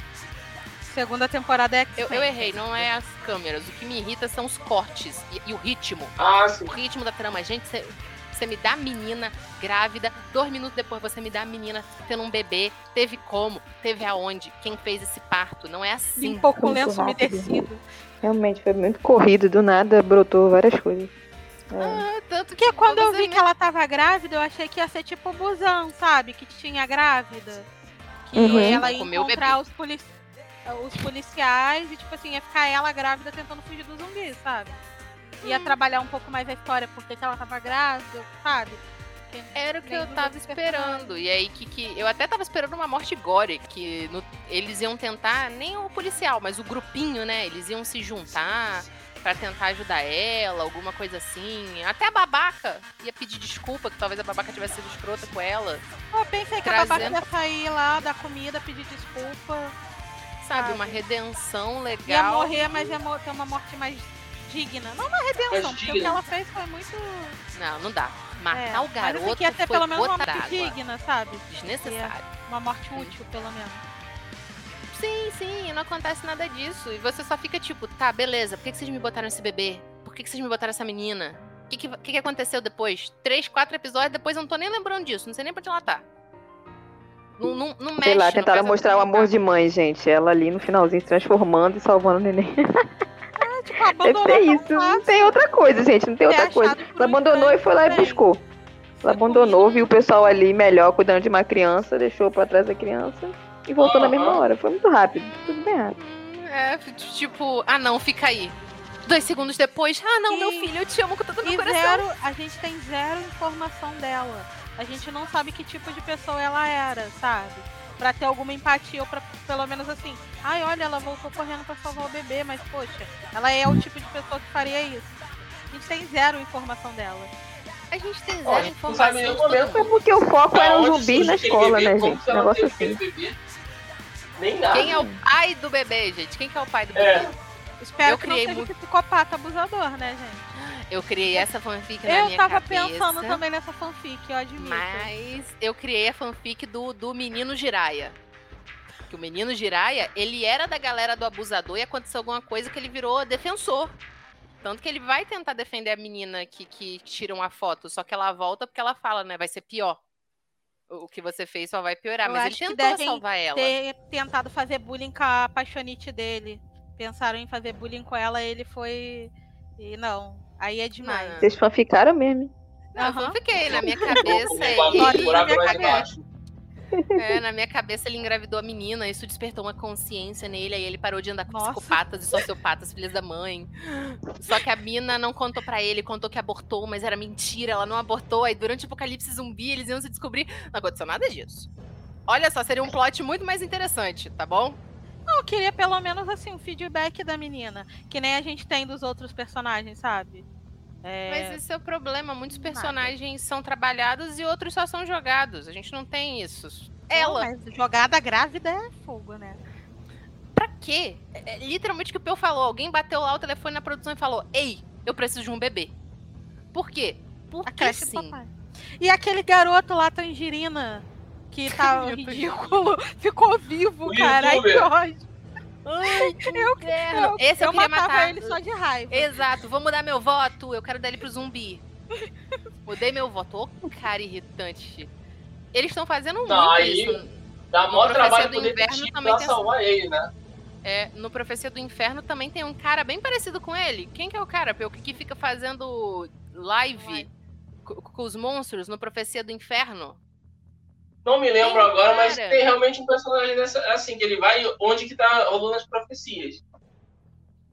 Segunda temporada é Eu, eu errei, não é as câmeras. O que me irrita são os cortes e, e o ritmo. Ah, sim. O ritmo da trama. Gente, você- me dá a menina grávida, dois minutos depois você me dá a menina tendo um bebê. Teve como? Teve aonde? Quem fez esse parto? Não é assim. Limpou com lenço umedecido. Realmente, foi muito corrido, do nada brotou várias coisas. É. Ah, tanto Porque quando eu vi que ela tava grávida, eu achei que ia ser tipo o busão, sabe? Que tinha grávida. Que Uhum. ela ia encontrar os, polici- os policiais e, tipo assim, ia ficar ela grávida tentando fugir dos zumbis, sabe? Ia Hum. trabalhar um pouco mais a história, porque que ela tava grávida, sabe? Porque Era o que eu tava esperando. E aí que, que eu até tava esperando uma morte gore, que no- eles iam tentar, nem o policial, mas o grupinho, né? Eles iam se juntar pra tentar ajudar ela, alguma coisa assim. Até a babaca ia pedir desculpa, que talvez a babaca tivesse sido escrota com ela. Eu pensei que a Trazendo- babaca ia sair lá da comida, pedir desculpa. Sabe, Sabe. uma redenção Ia legal. morrer, mas ia ter uma morte mais digna. Não uma redenção, porque o que ela fez foi muito. Não, não dá. Matar é, o mas garoto assim, que ia ter foi pelo menos uma morte digna, sabe? Desnecessário. Uma morte útil, pelo menos. Sim, sim, e não acontece nada disso. E você só fica tipo, tá, beleza, por que, que vocês me botaram esse bebê? Por que, que vocês me botaram essa menina? O que, que, que que aconteceu depois? Três, quatro episódios, depois eu não tô nem lembrando disso, não sei nem pra onde ela tá. Não, não, não mexe. Sei lá, tentaram mostrar o amor de mãe, gente. Ela ali no finalzinho se transformando e salvando o neném. Tipo, Deve abandonou ser tão isso. Não tem outra coisa, gente. Não tem outra coisa. Ela abandonou e foi lá e buscou. Ela abandonou, viu o pessoal ali melhor cuidando de uma criança, deixou pra trás da criança e voltou na mesma Aham. hora. Foi muito rápido. Tudo bem rápido. É, tipo, ah não, fica aí. Dois segundos depois, ah não, meu E- filho, eu te amo com todo o meu E coração. zero, a gente tem zero informação dela. A gente não sabe que tipo de pessoa ela era, sabe? Pra ter alguma empatia ou pra pelo menos assim, ai, olha, ela voltou correndo pra salvar o bebê, mas poxa, ela é o tipo de pessoa que faria isso. A gente tem zero informação dela. A gente tem zero não informação. todo momento Foi mundo. porque o foco era um Aonde zumbi na escola, bebê, né, gente? ela Negócio assim. Nem nada. Quem é o pai do bebê, gente? Quem que é o pai do bebê? É. Espero Eu que não criei seja muito- um psicopata abusador, né, gente? Eu criei essa fanfic na Eu minha tava cabeça. pensando também nessa fanfic, eu admito. Mas eu criei a fanfic do, do menino Jiraya. Que o menino Jiraya, ele era da galera do abusador e aconteceu alguma coisa que ele virou defensor. Tanto que ele vai tentar defender a menina que, que tiram a foto, só que ela volta porque ela fala, né? Vai ser pior. O que você fez só vai piorar. Eu Mas ele tentou salvar ela. ter tentado fazer bullying com a paixonite dele. Pensaram em fazer bullying com ela, ele foi. E não. Aí é demais. Não. Vocês fanficaram mesmo. Não, eu Aham. fiquei na minha cabeça. Ele, buraco minha mais cabeça. é, na minha cabeça ele engravidou a menina, isso despertou uma consciência nele, aí ele parou de andar com Nossa. psicopatas e sociopatas, filhas da mãe. Só que a mina não contou pra ele, contou que abortou, mas era mentira, ela não abortou. Aí durante o apocalipse zumbi eles iam se descobrir. Não aconteceu nada disso. Olha só, seria um plot muito mais interessante, tá bom? Não, eu queria pelo menos assim um feedback da menina. Que nem a gente tem dos outros personagens, sabe? É, Mas esse é o problema. Muitos nada. personagens são trabalhados e outros só são jogados. A gente não tem isso. pô, Ela, Mas jogada grávida é fogo, né? pra quê? É, é literalmente o que o Peu falou. Alguém bateu lá o telefone na produção e falou: Ei, eu preciso de um bebê. Por quê? Porque sim. papai. E aquele garoto lá, Tangerina, que tá ridículo, ficou vivo, O cara. Ai, que ódio. Ai, que Eu- inferno. Eu, Esse eu, eu queria matava matar. ele só de raiva. Exato, vou mudar meu voto. Eu quero dar ele pro zumbi. Mudei meu voto. Ô, cara irritante. Eles estão fazendo muito Não, aí- isso. Dá No maior Profecia trabalho do Inverno também tem salvar ele, né? É, no Profecia do Inferno também tem um cara bem parecido com ele. Quem que é o cara, Peu, que fica fazendo live Live. co- com os monstros no Profecia do Inferno? Não me lembro agora, mas cara. tem realmente um personagem dessa, assim, que ele vai onde que tá rolando as profecias.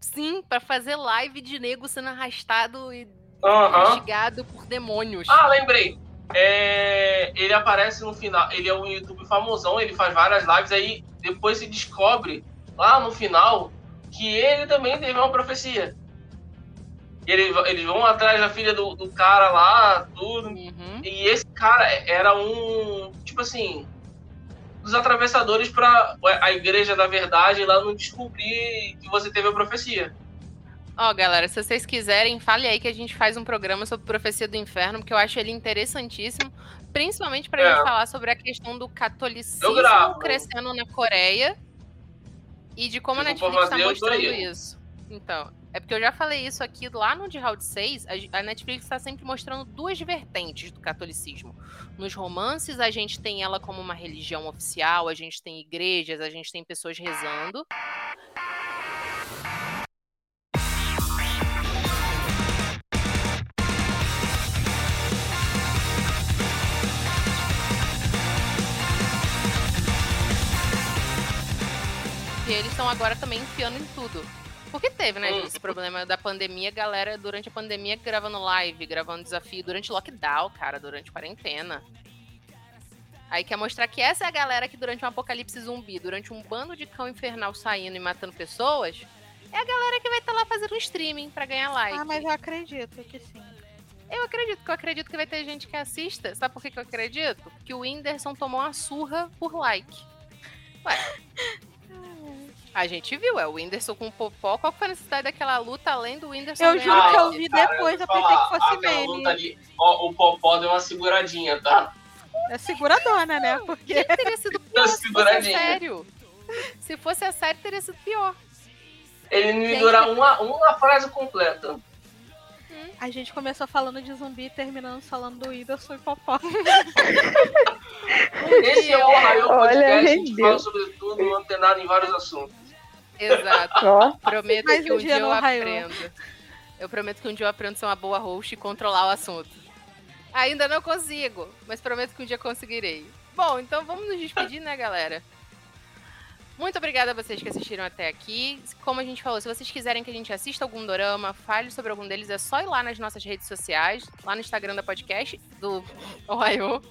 Sim, pra fazer live de nego sendo arrastado e castigado por demônios. Ah, lembrei. É, ele aparece no final. Ele é um YouTube famosão, ele faz várias lives, aí depois se descobre lá no final que ele também teve uma profecia. Ele, eles vão atrás da filha do, do cara lá, tudo. Uhum. E esse cara era um, tipo assim, dos atravessadores para a igreja da verdade lá não descobrir que você teve a profecia. Ó, galera, se vocês quiserem, fale aí que a gente faz um programa sobre Profecia do Inferno, porque eu acho ele interessantíssimo, principalmente pra É. gente falar sobre a questão do catolicismo crescendo na Coreia e de como a Netflix tá tô mostrando isso. Então, é porque eu já falei isso aqui lá no de Round 6, a, Netflix tá sempre mostrando duas vertentes do catolicismo. Nos romances, a gente tem ela como uma religião oficial, a gente tem igrejas, a gente tem pessoas rezando. E eles estão agora também enfiando em tudo. Porque teve, né, gente, esse problema da pandemia, galera, durante a pandemia, gravando live, gravando desafio, durante lockdown, cara, durante quarentena. Aí quer mostrar que essa é a galera que durante um apocalipse zumbi, durante um bando de cão infernal saindo e matando pessoas, é a galera que vai estar lá fazendo um streaming pra ganhar like. Ah, mas eu acredito que sim. Eu acredito, que eu acredito que vai ter gente que assista. Sabe por que, que eu acredito? Que o Whindersson tomou uma surra por like. Ué. A gente viu, é o Whindersson com o Popó. Qual foi a necessidade daquela luta além do Whindersson Eu juro que eu vi Cara, depois, eu pensei que fosse meme. luta ali, ó, o Popó deu uma seguradinha, tá? É seguradona, né? Porque Que teria sido pior se fosse a sério. Se fosse a sério, teria sido pior. Ele não ia Gente. durar uma, uma frase completa. A gente começou falando de zumbi e terminamos falando do Whindersson e Popó. Esse é o Olha, Podcast, a gente fala sobre tudo, antenado em vários assuntos. Exato. Prometo Mais que um dia dia eu aprendo. Eu prometo que um dia eu aprendo a ser uma boa host e controlar o assunto. Ainda não consigo, mas prometo que um dia conseguirei. Bom, então vamos nos despedir, né, galera? Muito obrigada a vocês que assistiram até aqui. Como a gente falou, se vocês quiserem que a gente assista algum dorama, fale sobre algum deles, é só ir lá nas nossas redes sociais, lá no Instagram da podcast, do Ohio,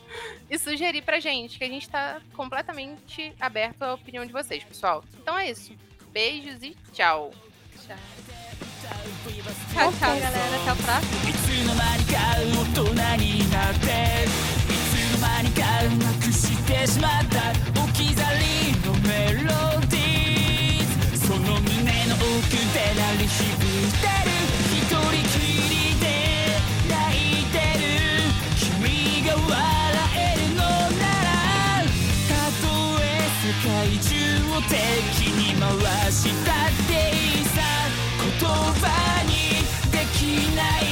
e sugerir pra gente, que a gente tá completamente aberto à opinião de vocês, pessoal. Então é isso. Beijos e tchau. Tchau, tchau, galera. Até o próximo. いつの間にか大人になっていつの間にかなくしてしまった置き去りのメロディーその胸の奥で鳴り響いてる を敵に回したっていいさ。言葉にできない。